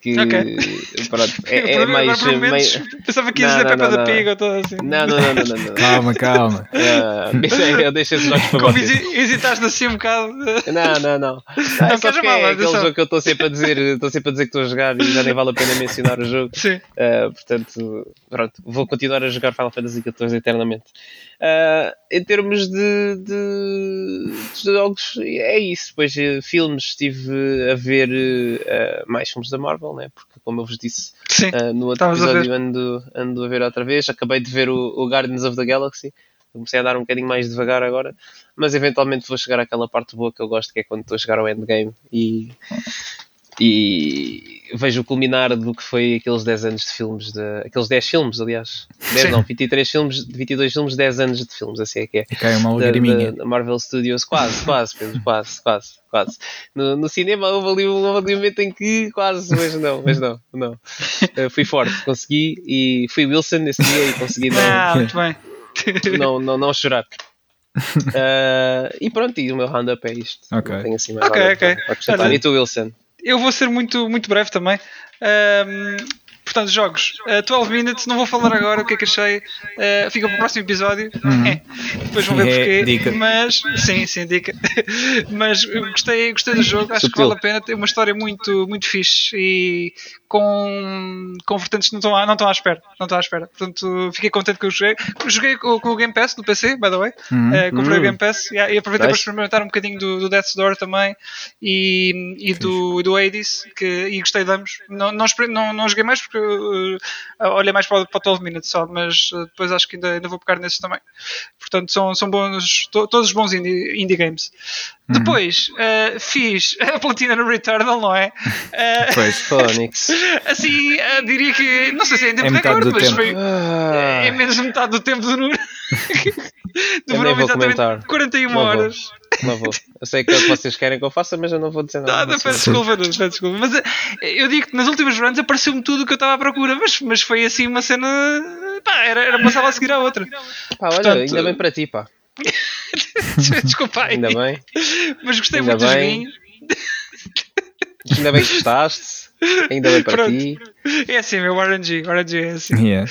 que okay. pronto, <laughs> é, é mais, mais. <laughs> Pensava que ia dizer Peppa da Pig ou todo assim. Não, não, não, não, não, não. Calma, calma. Uh, eu deixo esses jogos para Como vocês. Hesitaste assim um bocado. Não, não, não. Não, é que é aquele jogo que eu estou sempre a dizer, estou sempre a dizer que estou a jogar e já nem vale a pena mencionar o jogo. Sim. Uh, portanto, pronto, vou continuar a jogar Final Fantasy XIV eternamente. Uh, em termos de, de, de, jogos, é isso. Depois, filmes, estive a ver uh, mais filmes da Marvel, né? porque como eu vos disse uh, no outro episódio ando, ando a ver outra vez, acabei de ver o, o Guardians of the Galaxy, comecei a dar um bocadinho mais devagar agora, mas eventualmente vou chegar àquela parte boa que eu gosto, que é quando estou a chegar ao endgame e, e vejo o culminar do que foi aqueles 10 anos de filmes, de, aqueles 10 filmes, aliás. 10 Sim. não, 23 filmes, 22 filmes, 10 anos de filmes, assim é que é. E cai uma. Da, da Marvel Studios, quase, quase, Pedro, quase, quase, quase. No, no cinema houve ali, um, houve ali um momento em que quase, mas não, mas não, não. Uh, fui forte, consegui e fui Wilson nesse dia e consegui não, ah, muito bem. não, não, não chorar. Uh, e pronto, e o meu roundup é isto. Ok. Não tenho assim mais okay, okay. E tu, Wilson? Eu vou ser muito, muito breve também. Um, portanto, jogos. Uh, 12 Minutes, não vou falar agora o que é que achei. Uh, fica para o próximo episódio. Uhum. <laughs> Depois vão ver é, porquê. Dica. Mas, sim, sim, dica. <laughs> Mas gostei, gostei do jogo, acho que vale a pena. Tem uma história muito, muito fixe e com, com vertentes que não estão, à, não estão à espera. Não estão à espera. Portanto, fiquei contente que eu joguei. Joguei com, com o Game Pass no PC, by the way. Uhum. Uh, comprei uhum. o Game Pass e, e aproveitei para experimentar um bocadinho do, do Death's Door também e, e do, do Hades que, e gostei de ambos. Não, não, não, não joguei mais porque uh, olhei mais para, para 12 Minutes só, mas uh, depois acho que ainda, ainda vou pegar nesses também. Portanto, são, são bons, to, todos os bons indie, indie games. Uhum. Depois uh, fiz <laughs> a platina no Returnal, não é? Uh, pois, Phonics. <laughs> Assim, uh, diria que. Não sei se é em tempo é recorde, mas tempo. foi. Ah. É menos de metade do tempo do número. Demorou exatamente comentar. 41 não horas. Não vou. Eu sei que é o que vocês querem que eu faça, mas eu não vou dizer nada. Nada, peço desculpa, não, peço desculpa. Mas eu digo que nas últimas runs apareceu-me tudo o que eu estava à procura, mas, mas foi assim uma cena. Pá, era, era uma sala a seguir à outra. Pá, olha, Portanto, ainda bem para ti, pá. <laughs> Desculpa aí. Ainda bem. Mas gostei ainda muito bem. do joguinho. Ainda bem que gostaste. Ainda bem para Pronto. ti. É assim, meu RNG, RNG é assim. Yeah.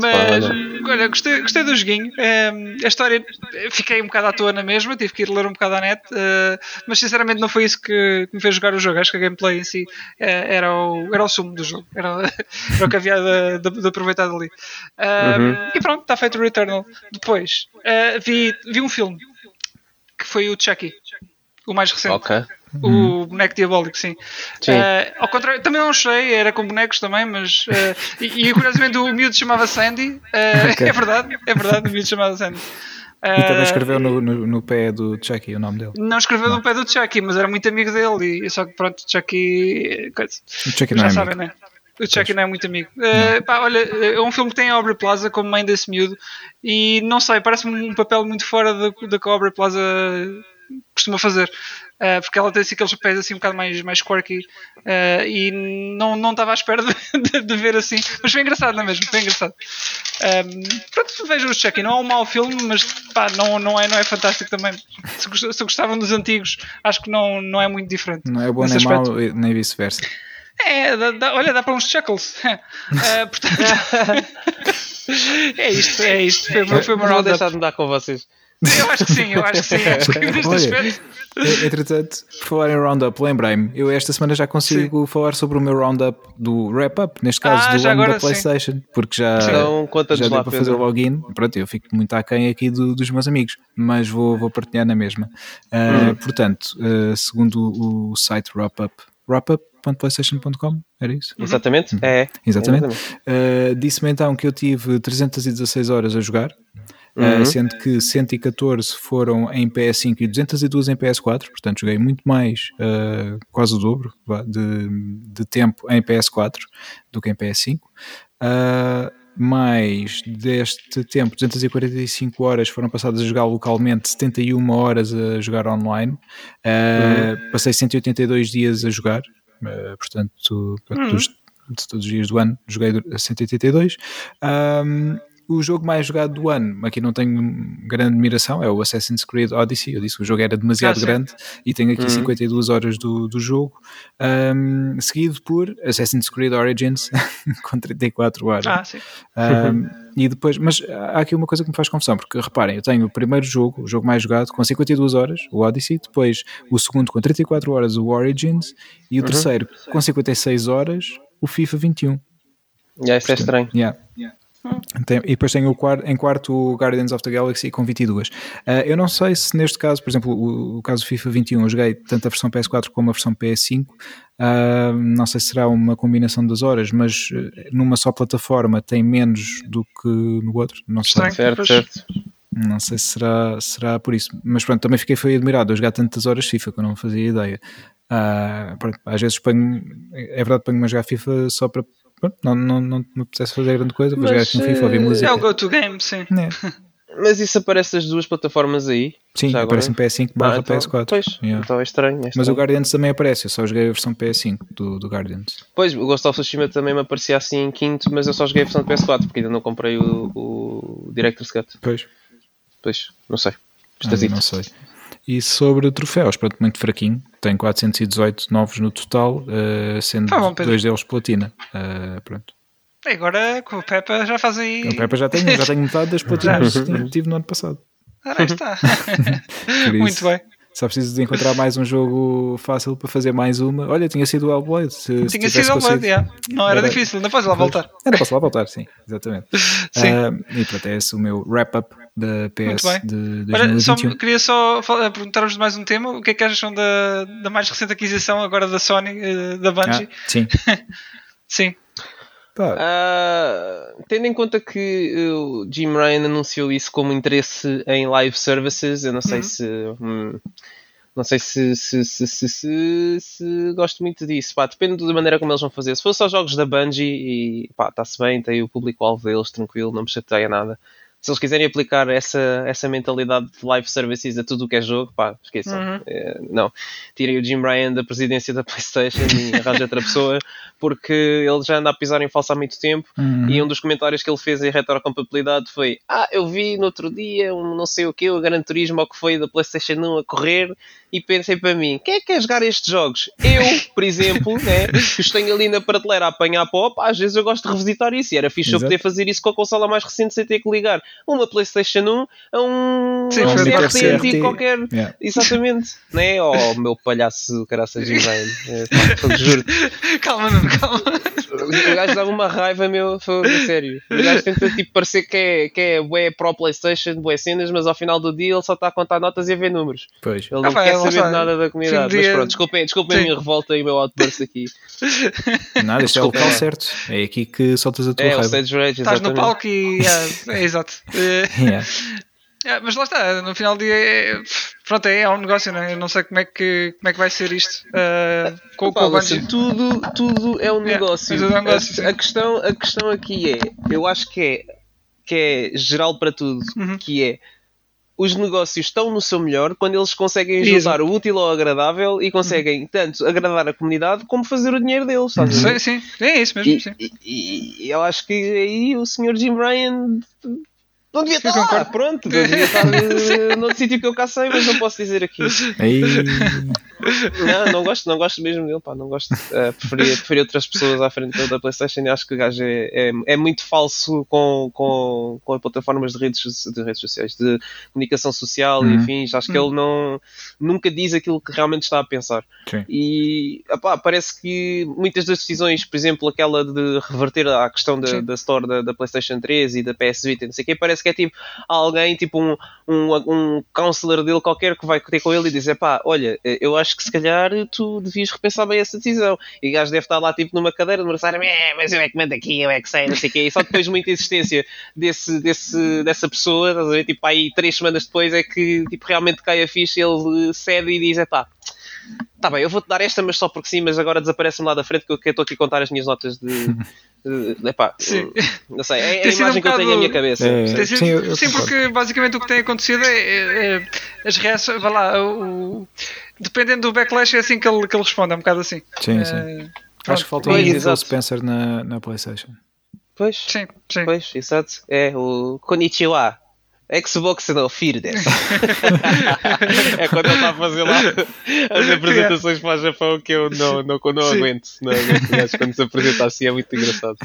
Mas, olha, gostei, gostei do joguinho. Um, a história, fiquei um bocado à toa na mesma, tive que ir ler um bocado à net, uh, mas sinceramente não foi isso que, que, me fez jogar o jogo. Acho que a gameplay em si uh, era, o, era o sumo do jogo, era, <laughs> era o que havia de, de, de aproveitar dali. Um, uhum. E pronto, está feito o Returnal. Depois, uh, vi, vi um filme que foi o Chucky, o mais recente. Ok. O uhum. boneco diabólico, sim. sim. Uh, ao contrário, também não achei, era com bonecos também, mas. Uh, e, e, curiosamente o miúdo chamava Sandy. Uh, okay. É verdade, é verdade, o miúdo chamava Sandy. E também escreveu no, no, no, pé do Chucky o nome dele. Não escreveu não. no pé do Chucky, mas era muito amigo dele. E só que pronto, Chucky. O Chucky não já é sabem, né? O Chucky não é muito amigo. Uh, pá, olha, é um filme que tem a Aubrey Plaza como mãe desse miúdo e não sei, parece-me um papel muito fora da, da que a Aubrey Plaza costuma fazer. Uh, porque ela tem assim, aqueles papéis assim um bocado mais, mais quirky uh, e não, não estava à espera de, <laughs> de, de, ver assim, mas foi engraçado, não é mesmo? Foi engraçado. Um, pronto, vejam o Chucky, não é um mau filme, mas pá, não, não, é, não é fantástico também. Se, se gostavam dos antigos, acho que não, não é muito diferente. Não é bom nem mau, nem vice-versa. É, dá, dá, olha, dá para uns chuckles. uh, <laughs> portanto, <laughs> é isto, é isto. Foi, foi uma Não deixar de mudar com vocês. Eu acho que sim, eu acho que sim. <laughs> Acho que neste Olha, aspecto. Entretanto, por falar em Roundup, lembrei-me, eu esta semana já consigo falar sobre o meu Roundup do Wrap-Up, neste caso Ah, do ano da sim. PlayStation, porque já, Então, já deu lá, para fazer o login. Pronto, eu fico muito aquém aqui do- dos meus amigos, mas vou, vou partilhar na mesma. Uh, Portanto, uh, segundo o, site Wrap-Up, wrap-up.playstation.com, era isso? Exatamente? É. Exatamente. Uh, Disse-me então que eu tive 316 horas a jogar, uh, sendo que 114 foram em PS5 e 202 em PS4, portanto joguei muito mais, uh, quase o dobro de, de tempo em PS4 do que em PS5. Uh, mais deste tempo, 245 horas foram passadas a jogar localmente, 71 horas a jogar online. Uh, Passei 182 dias a jogar, portanto, dos- de todos os dias do ano, joguei a 182. Um, o jogo mais jogado do ano, aqui não tenho grande admiração, é o Assassin's Creed Odyssey. Eu disse que o jogo era demasiado Ah, grande e tenho aqui 52 horas do, do jogo, um, seguido por Assassin's Creed Origins <laughs> com 34 horas. Ah, sim. Um, e depois, mas há aqui uma coisa que me faz confusão, porque reparem, eu tenho o primeiro jogo, o jogo mais jogado, com 52 horas, o Odyssey, depois o segundo com 34 horas, o Origins, e o terceiro com 56 horas, o FIFA 21. Já, isso é estranho. Yeah. Tem- e depois tenho o quarto, em quarto o Guardians of the Galaxy com 22. Ah, eu não sei se neste caso, por exemplo, o, o caso do FIFA 21, eu joguei tanto a versão PS4 como a versão PS5. Ah, não sei se será uma combinação das horas, mas eh, numa só plataforma tem menos do que no outro. Não sei. Certo, certo. Não sei se será, será por isso. Mas pronto, também fiquei foi admirado a jogar tantas horas FIFA que eu não fazia ideia. Ah, pronto, às vezes ponho, é verdade, ponho-me a jogar FIFA só para. Pronto, não, não, não, não pudesse fazer grande coisa, vou Mas, jogar aqui um FIFA, ouvir eh, música. É o go-to game, sim. É. <laughs> Mas isso aparece das duas plataformas aí? Sim, aparece em agora? PS5 barra Ah, então, PS4. Pois, Yeah. então é estranho. é Mas estranho. o Guardians também aparece, eu só joguei a versão PS5 do, do Guardians. Pois, o Ghost of Tsushima também me aparecia assim em quinto, mas eu só joguei a versão de PS4 porque ainda não comprei o, o Director's Cut. Pois, Pois, não sei. ah, Estasito. não sei. E sobre troféus, pronto, muito fraquinho. Tem 418 novos no total, eh, sendo Tá bom, dois deles platina. Eh, pronto. Agora com o Peppa já faz aí. O Peppa já tenho, já tenho metade das <laughs> platinas que tive no ano passado. Ora, aí está. <laughs> Muito bem. Só preciso de encontrar mais um jogo fácil para fazer mais uma. Olha, tinha sido o Hellblade. Se, Tinha sido ao conseguido. yeah. Não era, Era- difícil, não podes lá voltar. Era para lá voltar, sim, exatamente. <laughs> Sim. Ah, e pronto, é esse o meu wrap-up da PS de Olha, só 2021. queria só perguntar-vos mais um tema. O que é que acham da, da mais recente aquisição agora da Sony, eh, da Bungie? Ah, sim. <laughs> Sim. Ah, tendo em conta que uh, o Jim Ryan anunciou isso como interesse em live services, eu não sei Uhum. se. hum, não sei se, se, se, se, gosto muito disso. Pá, depende da maneira como eles vão fazer. Se for só jogos da Bungie e pá, está-se bem, tem o público-alvo deles tranquilo, não me chateia nada. Se eles quiserem aplicar essa, essa mentalidade de live services a tudo o que é jogo, pá, esqueçam. Uhum. Eh, não. Tirem o Jim Ryan da presidência da <laughs> PlayStation e arranjem outra pessoa, porque ele já anda a pisar em falso há muito tempo. Uhum. E um dos comentários que ele fez em retrocompatibilidade foi: Ah, eu vi no outro dia um não sei o que, o Gran Turismo, ou que foi da PlayStation 1 a correr, e pensei para mim: quem é que quer jogar estes jogos? Eu, por exemplo, né, que os tenho ali na prateleira a apanhar pop, às vezes eu gosto de revisitar isso, e era fixe eu Exato. poder fazer isso com a consola mais recente sem ter que ligar uma PlayStation 1 a um, Sim, a um CRT CRT. antigo qualquer. Yeah. Exatamente, né? Oh, o meu palhaço, caraças, <laughs> Jim Ryan. É, juro. calma, Nuno, calma. O gajo dava uma raiva, meu, foi sério. O gajo tenta tipo, parecer que é, que é bué pro PlayStation, bué cenas, mas ao final do dia ele só está a contar notas e a ver números. Pois. Ele não Ah, quer lá saber de nada da comunidade. Mas pronto, desculpem, desculpem a minha revolta e o meu outburst aqui. Nada, isto é o local certo. É aqui que soltas a tua É, o raiva. Stage Rage, Estás no palco e. é, é, exato. <laughs> Yeah. É, mas lá está, no final do dia. É, pronto, é, é um negócio, né? Eu não sei como é que, como é que vai ser isto. eh, com, com Pá, a Lúcio, Bungie. tudo, tudo é um Yeah, negócio. tudo é um negócio, a, a questão, a questão aqui é, eu acho que é, que é geral para tudo, Uhum. que é os negócios estão no seu melhor quando eles conseguem juntar o útil ao agradável e conseguem tanto agradar a comunidade como fazer o dinheiro deles. ver? Sim, sim, é isso mesmo. E, e- e eu acho que aí o Sr. Jim Ryan Não devia estar lá, pronto, devia estar uh, noutro sítio que eu cá sei, mas não posso dizer aqui. Aí, Não, não gosto, não gosto mesmo dele, pá, não gosto. Uh, preferia, preferia outras pessoas à frente da Playstation e acho que o gajo é, é, é muito falso com, com, com as plataformas de redes, de redes sociais, de comunicação social e Uhum. afins. Acho que ele não, nunca diz aquilo que realmente está a pensar. sim. E epá, parece que muitas das decisões, por exemplo, aquela de reverter à questão da, da store da, da PlayStation 3 e da PS Vita, não sei o quê, parece que é tipo alguém, tipo um, um, um counselor dele qualquer que vai ter com ele e dizer: pá, olha, eu acho que se calhar tu devias repensar bem essa decisão. E o gajo deve estar lá tipo numa cadeira de mercenário, "É, mas eu é que mando aqui, eu é que sei, não sei o quê. E só depois de muita insistência desse, desse, dessa pessoa, estás a ver? Tipo, aí três semanas depois é que tipo, realmente cai a ficha, ele cede e diz: é pá. Tá bem, eu vou-te dar esta, mas só porque sim, mas agora desaparece-me lá da frente que eu eu estou aqui a contar as minhas notas de. de, de epá, Sim. Não sei, é, é a imagem um que eu tenho na minha cabeça. É. sido- Sim, eu- eu sim, concordo. porque basicamente o que tem acontecido é, é- é as reações, vá lá, o, dependendo do backlash é assim que ele, que ele responde, é um bocado assim. Sim, sim. Eh, Acho que falta um Phil exato. Spencer na, na PlayStation. Pois, Sim, sim. pois, exato. É o Konnichiwa. Xbox não Fear <laughs> É quando ele está a fazer lá as apresentações para o Japão que eu não, não, não aguento. Não aguento. Acho que quando se apresenta assim é muito engraçado.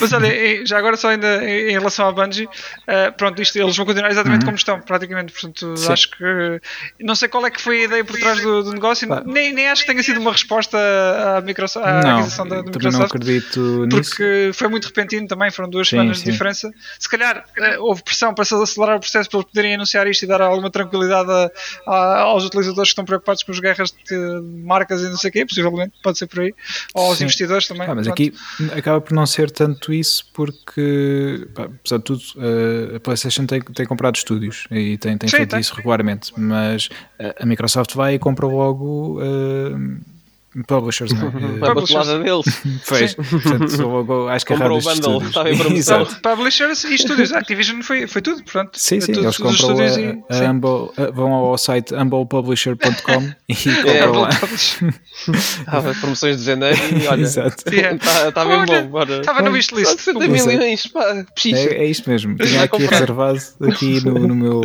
Mas olha, já agora só ainda em relação à Bungie, eh, pronto, isto, eles vão continuar exatamente como estão, praticamente. Portanto, Uhum. Sim. acho que não sei qual é que foi a ideia por trás do, do negócio, Pá. nem, nem acho que tenha sido uma resposta à, Microsoft, à não, aquisição da, da também não Microsoft. acredito nisso. Porque foi muito repentino também, foram duas Sim, semanas sim. de diferença. Se calhar eh, houve pressão para se acelerar o processo para eles poderem anunciar isto e dar alguma tranquilidade a- a- aos utilizadores que estão preocupados com as guerras de marcas e não sei o quê, possivelmente, pode ser por aí, ou aos Sim. investidores também. Ah, mas pronto. aqui acaba por não ser tanto isso porque, pá, apesar de tudo, eh, a PlayStation tem, tem comprado estúdios e tem, tem Sim, feito tem. isso regularmente, mas a Microsoft vai e compra logo eh, publishers, não é? A Eh, batelada deles. <laughs> Fez. Portanto, logo, acho que é Comprou errado o bundle, estava em promoção. Publishers e estúdios. Activision foi, foi tudo, pronto. Sim, sim, eles compram estúdios a, e- a sim. Humble, a- vão ao site humblepublisher.com <laughs> e compram lá. Estava promoções de janeiro e olha. Exato. <laughs> Yeah. Está tá bem Olha, bom, bora. Estava no wishlist. 60 Exato. milhões, pá. É, é isto mesmo. Tinha Vai aqui comprar. reservado aqui no, no meu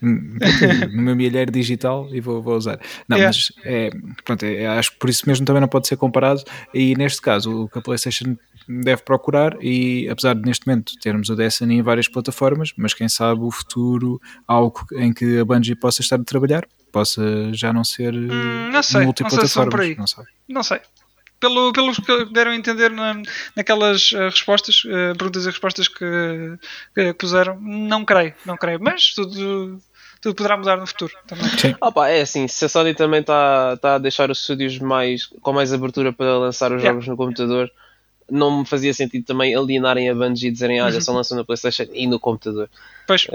no meu milheiro digital e vou, vou usar. Não, Yeah. mas é, pronto, é, acho que por isso mesmo também não pode ser comparado. E neste caso, o que a PlayStation deve procurar, e apesar de neste momento termos o Destiny em várias plataformas, mas quem sabe o futuro, algo em que a Bungie possa estar a trabalhar, possa já não ser Hum, não sei, multiplataformas. Não sei. Não sei. Pelo, pelos que deram a entender na, naquelas eh, respostas, eh, perguntas e respostas que, que puseram, não creio, não creio. Mas tudo, tudo poderá mudar no futuro também. Sim. Pá, é assim, se a Sony também está tá a deixar os estúdios mais, com mais abertura para lançar os Yeah. jogos no computador, não me fazia sentido também alienarem a Bungie e dizerem, Uhum. olha, só lançam na Playstation e no computador. Pois,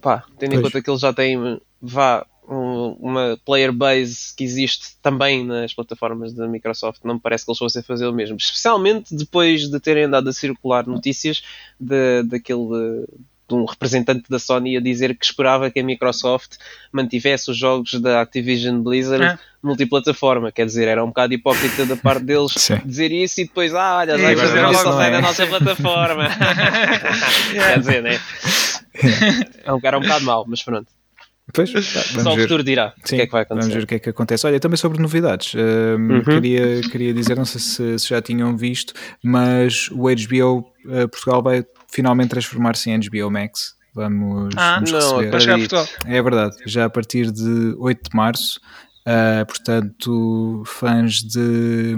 Pá, tendo em Pois. conta que eles já têm, vá, um- uma player base que existe também nas plataformas da Microsoft, não me parece que eles fossem fazer o mesmo. Especialmente depois de terem andado a circular notícias de, daquele de um representante da Sony a dizer que esperava que a Microsoft mantivesse os jogos da Activision Blizzard Ah. multiplataforma. Quer dizer, era um bocado hipócrita da parte deles Sim. dizer isso e depois, ah, olha, vai fazer isso só sai é. da nossa plataforma. <laughs> <laughs> Quer dizer, né? É um, era um bocado mau, mas pronto. Pois, tá, Só o ver. futuro dirá o Sim, que é que vai Vamos ver acontecer. o que é que acontece. Olha, também sobre novidades. hum, Uhum. queria, queria dizer, não sei se, se já tinham visto, mas o HBO uh, Portugal vai finalmente transformar-se em HBO Max. Vamos, Ah, vamos não, receber. para chegar a acredito. Portugal. É verdade, já a partir de 8 de março. uh, portanto, fãs de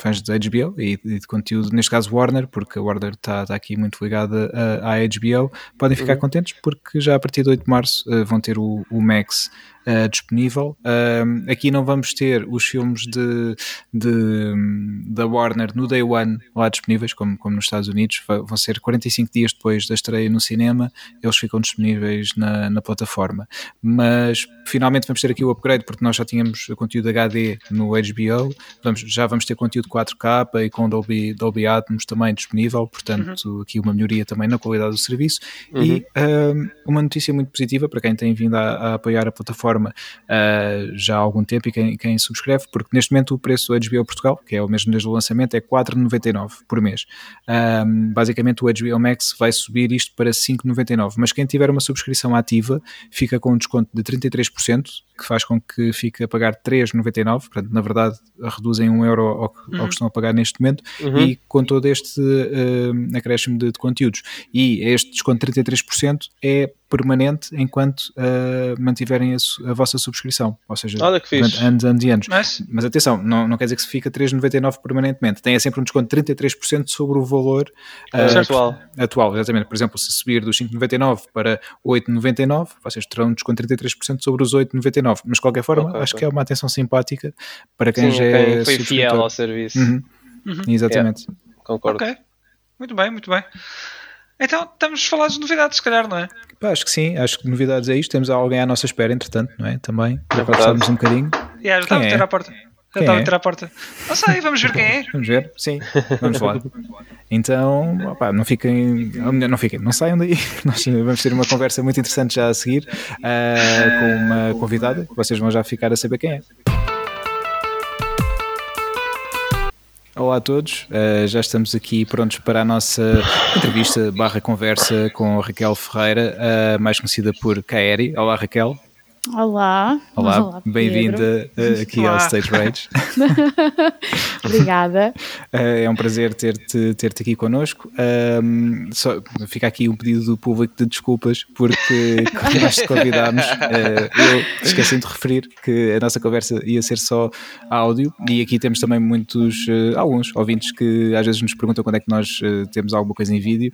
fãs de HBO e de, conteúdo, neste caso Warner, porque a Warner está tá aqui muito ligada à HBO, podem ficar Uhum. contentes porque já a partir de 8 de março uh, vão ter o, o Max uh, disponível. Um, aqui não vamos ter os filmes de, de- da Warner no Day One lá disponíveis, como, como nos Estados Unidos, vão ser 45 dias depois da estreia no cinema, eles ficam disponíveis na, na plataforma. Mas finalmente vamos ter aqui o upgrade, porque nós já tínhamos conteúdo HD no HBO, vamos, já vamos ter conteúdo 4K e com Dolby, Dolby Atmos também disponível, portanto uhum. aqui uma melhoria também na qualidade do serviço uhum. e um, uma notícia muito positiva para quem tem vindo a, a apoiar a plataforma uh, já há algum tempo e quem, quem, subscreve, porque neste momento o preço do HBO Portugal, que é o mesmo desde o lançamento, é 4,99 por mês. Um, basicamente o HBO Max vai subir isto para 5,99, mas quem tiver uma subscrição ativa fica com um desconto de 33%, que faz com que fique a pagar 3,99, portanto na verdade reduzem 1 euro ao, ao que uhum. estão a pagar neste momento uhum. e com todo este uh, acréscimo de, de conteúdos. E este desconto de 33% é permanente enquanto uh, mantiverem a, a, vossa subscrição, ou seja, Olha que durante anos, anos e anos. Mas, Mas atenção, não, não quer dizer que se fica 3,99 permanentemente, tem sempre um desconto de 33% sobre o valor uh, atual. atual. Exatamente, por exemplo, se subir dos 5,99 para 8,99, vocês terão um desconto de 33% sobre os 8,99. Mas de qualquer forma, okay, acho okay. que é uma atenção simpática para quem Sim, já é foi fiel ao serviço. Uhum. Uhum. Exatamente. Yeah. Concordo. Ok, muito bem, muito bem. Então estamos falar de novidades, se calhar, não é? Pá, acho que sim, acho que novidades é isto. Temos alguém à nossa espera, entretanto, não é? Também, para é conversarmos um bocadinho. Yeah, já está a meter à porta. Já está a meter à porta. Não sei, vamos ver quem é. <laughs> Vamos ver, sim, vamos lá. Então, opa, não fiquem, não fiquem, não saiam daí. <laughs> Nós vamos ter uma conversa muito interessante já a seguir uh, com uma convidada vocês vão já ficar a saber quem é. Olá a todos, uh, já estamos aqui prontos para a nossa entrevista barra conversa com Raquel Ferreira, uh, mais conhecida por Kaeri. Olá Raquel. Olá. Olá, Olá bem-vinda uh, aqui Olá. ao Stage Rage. <laughs> <laughs> Obrigada. Uh, é um prazer ter-te ter -te aqui connosco. Um, só, fica aqui um pedido do público de desculpas, porque <laughs> quando nós te convidámos, uh, eu esqueci de referir que a nossa conversa ia ser só áudio, e aqui temos também muitos, alguns ouvintes que às vezes nos perguntam quando é que nós temos alguma coisa em vídeo.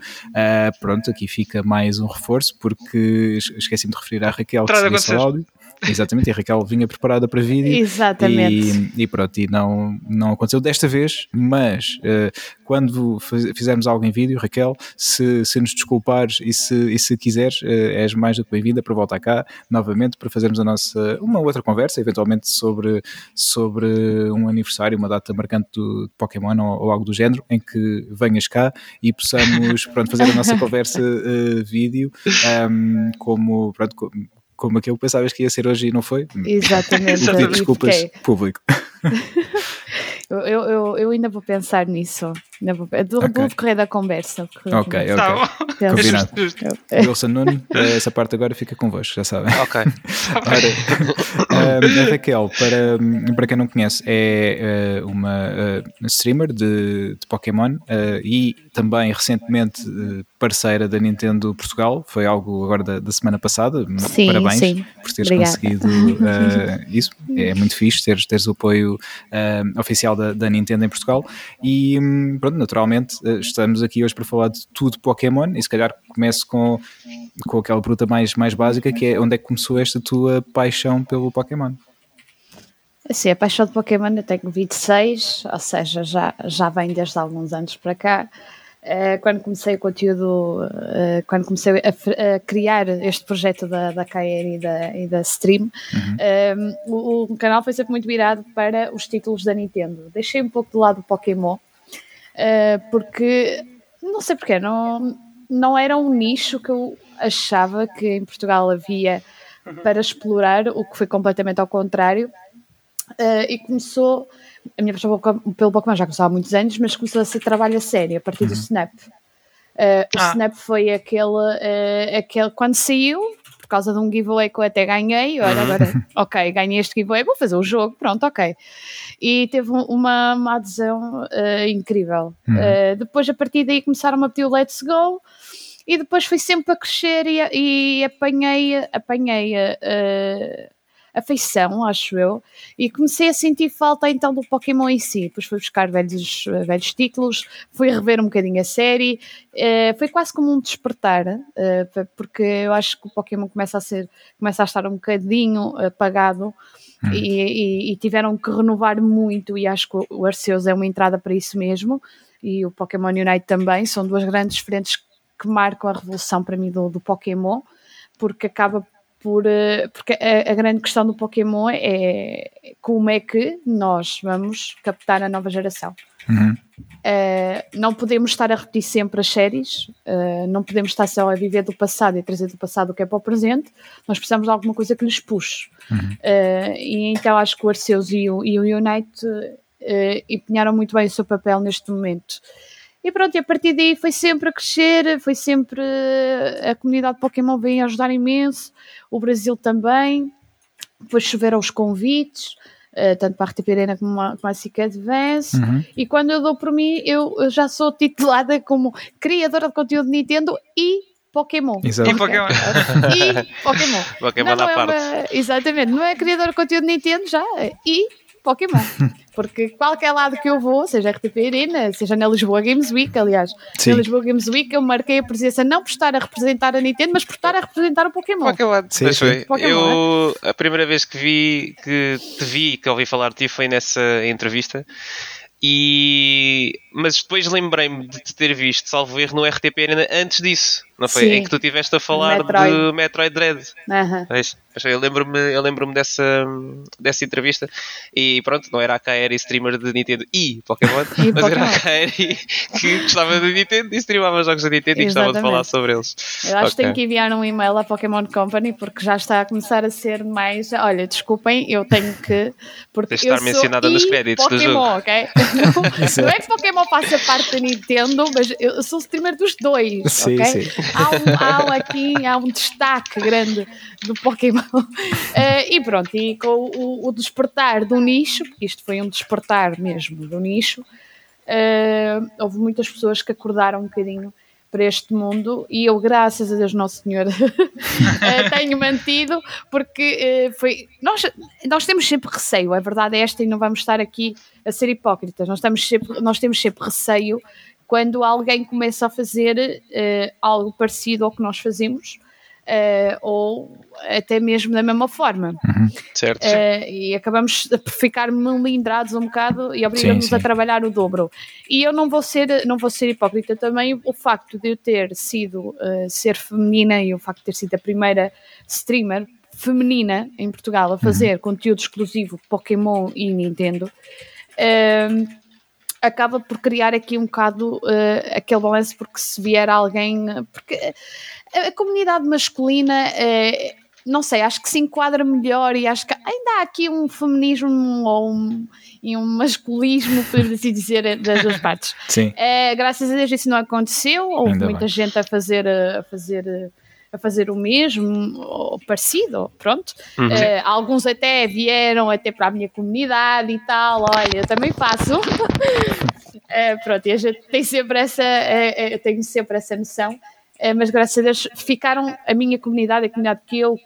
pronto, aqui fica mais um reforço, porque esqueci-me de referir à Raquel que seria só áudio. Exatamente, e a Raquel vinha preparada para vídeo. Exatamente. E, e pronto, e não, não aconteceu desta vez, mas uh, quando fizermos algo em vídeo, Raquel, se, se nos desculpares e se, e se quiseres, uh, és mais do que bem-vinda para voltar cá novamente para fazermos a nossa, uma outra conversa, eventualmente sobre, sobre um aniversário, uma data marcante do, de Pokémon ou, ou, algo do género, em que venhas cá e possamos pronto, fazer a nossa conversa uh, vídeo um, como, pronto, como aquilo que pensavas que ia ser hoje e não foi. Exatamente. Pedir desculpas público. <laughs> eu, eu, eu ainda vou pensar nisso. Ainda vou, do, okay. do decorrer da conversa. Ok, ok. Tá Combinado. Wilson Nuno, essa parte agora fica convosco, já sabem. Ok. <laughs> Ora, um, a Raquel, para, para quem não conhece, é uma streamer de, de Pokémon e também recentemente parceira da Nintendo Portugal. Foi algo agora da, da semana passada. Sim, Parabéns sim. por teres Obrigada. conseguido <laughs> isso. É muito fixe teres, teres o apoio oficial da, da Nintendo em Portugal. E hum, pronto, naturalmente, eh, estamos aqui hoje para falar de tudo Pokémon e se calhar começo com, com aquela pergunta mais, mais básica que é onde é que começou esta tua paixão pelo Pokémon? Sim, a paixão de Pokémon eu tenho 26, ou seja, já, já vem desde alguns anos para cá. Uh, quando comecei o conteúdo, uh, quando comecei a, a, criar este projeto da, da KR e da, e da Stream, uhum. o, o, canal foi sempre muito virado para os títulos da Nintendo. Deixei um pouco de lado o Pokémon, uh, porque não sei porquê, não, não era um nicho que eu achava que em Portugal havia para explorar, o que foi completamente ao contrário. Uh, e começou, a minha paixão pelo Pokémon já começava há muitos anos, mas começou a ser trabalho a sério a partir do uhum. Snap. Uh, o ah. Snap foi aquele, uh, aquele, quando saiu, causa de um giveaway que eu até ganhei. Olha, agora, ok, ganhei este giveaway, vou fazer o jogo, pronto, ok. E teve uma, uma adesão uh, incrível. Uhum. Uh, depois, a partir daí, começaram a pedir o Let's Go. E depois fui sempre a crescer e, e apanhei, apanhei uh, afeição, acho eu, e comecei a sentir falta então do Pokémon em si. Depois fui buscar velhos, velhos títulos, fui rever um bocadinho a série, uh, foi quase como um despertar, uh, porque eu acho que o Pokémon começa a ser, começa a estar um bocadinho apagado. Hum. E, e, e, tiveram que renovar muito, e acho que o Arceus é uma entrada para isso mesmo, e o Pokémon Unite também, são duas grandes frentes que marcam a revolução para mim do, do Pokémon, porque acaba por, uh, porque a, a, grande questão do Pokémon é como é que nós vamos captar a nova geração. Uhum. Uh, não podemos estar a repetir sempre as séries, uh, não podemos estar só a viver do passado e trazer do passado o que é para o presente, nós precisamos de alguma coisa que lhes puxe. Uhum. Uh, e então acho que o Arceus e o, e o Unite empenharam muito bem o seu papel neste momento. E pronto, e a partir daí foi sempre a crescer, foi sempre a comunidade Pokémon vem ajudar imenso, o Brasil também, depois choveram os convites. Uh, tanto para a RTP Arena como a, como a SIC Advance. Uhum. E quando eu dou por mim, eu, eu, já sou titulada como criadora de conteúdo de Nintendo e Pokémon. Exato. E Pokémon. <laughs> e Pokémon. Pokémon não, à é parte. Uma, exatamente, não é criadora de conteúdo de Nintendo já, e Pokémon. <laughs> Porque qualquer lado que eu vou, seja RTP Arena, seja na Lisboa Games Week, aliás, Sim. na Lisboa Games Week eu marquei a presença não por estar a representar a Nintendo, mas por estar a representar o Pokémon. Pokémon. Sim, Mas sim. foi. Pokémon, Eu, a primeira vez que vi, que te vi, que ouvi falar de ti foi nessa entrevista. E mas depois lembrei-me de te ter visto, salvo erro, no RTP Arena antes disso, não foi? Sim. Em que tu estiveste a falar Metroid. de Metroid Dread. Pois eu lembro-me eu lembro dessa, dessa entrevista e pronto, não era a Kaeri streamer de Nintendo e Pokémon, E mas era Pokémon. a Kaeri que gostava de Nintendo e streamava jogos da Nintendo e gostava de Exatamente. falar sobre eles. Eu acho que Ok. tenho que enviar um e-mail à Pokémon Company porque já está a começar a ser mais. Olha, desculpem, eu tenho que. Porque Tens de estar mencionada nos créditos do Pokémon, jogo. ok? <laughs> Não, não é que Pokémon faça parte da Nintendo, mas eu sou streamer dos dois, Sim, ok? sim. Há, um, há um aqui, há um destaque grande do Pokémon. Eh, e pronto, e com o, o despertar do nicho, porque isto foi um despertar mesmo do nicho, eh, houve muitas pessoas que acordaram um bocadinho para este mundo e eu, graças a Deus Nosso Senhor, <laughs> eh, tenho mantido, porque foi. Nós, nós temos sempre receio, a verdade é esta, e não vamos estar aqui a ser hipócritas, nós, estamos sempre, nós temos sempre receio quando alguém começa a fazer eh, algo parecido ao que nós fazemos. eh, ou até mesmo da mesma forma. Certo? Eh, e acabamos por ficar melindrados um bocado e obrigamos-nos Sim, a trabalhar o dobro. E eu não vou ser, não vou ser hipócrita também, o facto de eu ter sido ser feminina e o facto de ter sido a primeira streamer feminina em Portugal a fazer conteúdo exclusivo Pokémon e Nintendo. ehm, acaba por criar aqui um bocado eh, aquele balanço porque se vier alguém porque a, a comunidade masculina eh, não sei, acho que se enquadra melhor e acho que ainda há aqui um feminismo ou um, e um masculismo, por assim dizer, das duas partes. Sim. Eh, graças a Deus isso não aconteceu, houve Ainda muita bem. gente a fazer, eh, a fazer, eh, a fazer o mesmo, ou parecido, pronto. Uhum. Eh, alguns até vieram até para a minha comunidade e tal, olha, eu também faço. <laughs> Eh, pronto, e a gente tem sempre essa, eh, eu tenho sempre essa noção, mas graças a Deus ficaram a minha comunidade, a comunidade que eu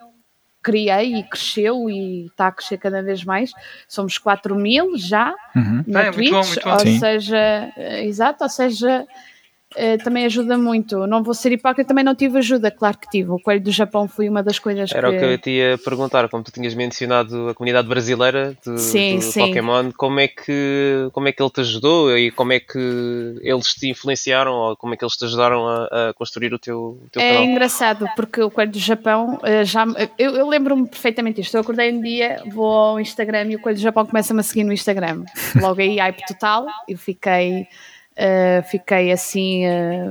criei e cresceu e está a crescer cada vez mais. Somos 4 mil já Uhum. na Bem, muito Twitch, bom, muito bom. ou Sim. seja, exato, ou seja, eh, também ajuda muito. Não vou ser hipócrita, também não tive ajuda, claro que tive. O Coelho do Japão foi uma das coisas Era que... o que eu te ia perguntar, como tu tinhas mencionado a comunidade brasileira do, Sim, do sim. Pokémon, como é, que, como é que ele te ajudou e como é que eles te influenciaram ou como é que eles te ajudaram a, a construir o teu, o teu É canal? engraçado porque o Coelho do Japão eh, já eu, eu lembro-me perfeitamente disto. Eu acordei um dia, vou ao Instagram e o Coelho do Japão começa-me a seguir no Instagram. Logo aí, hype total. Eu fiquei, eh, fiquei assim eh,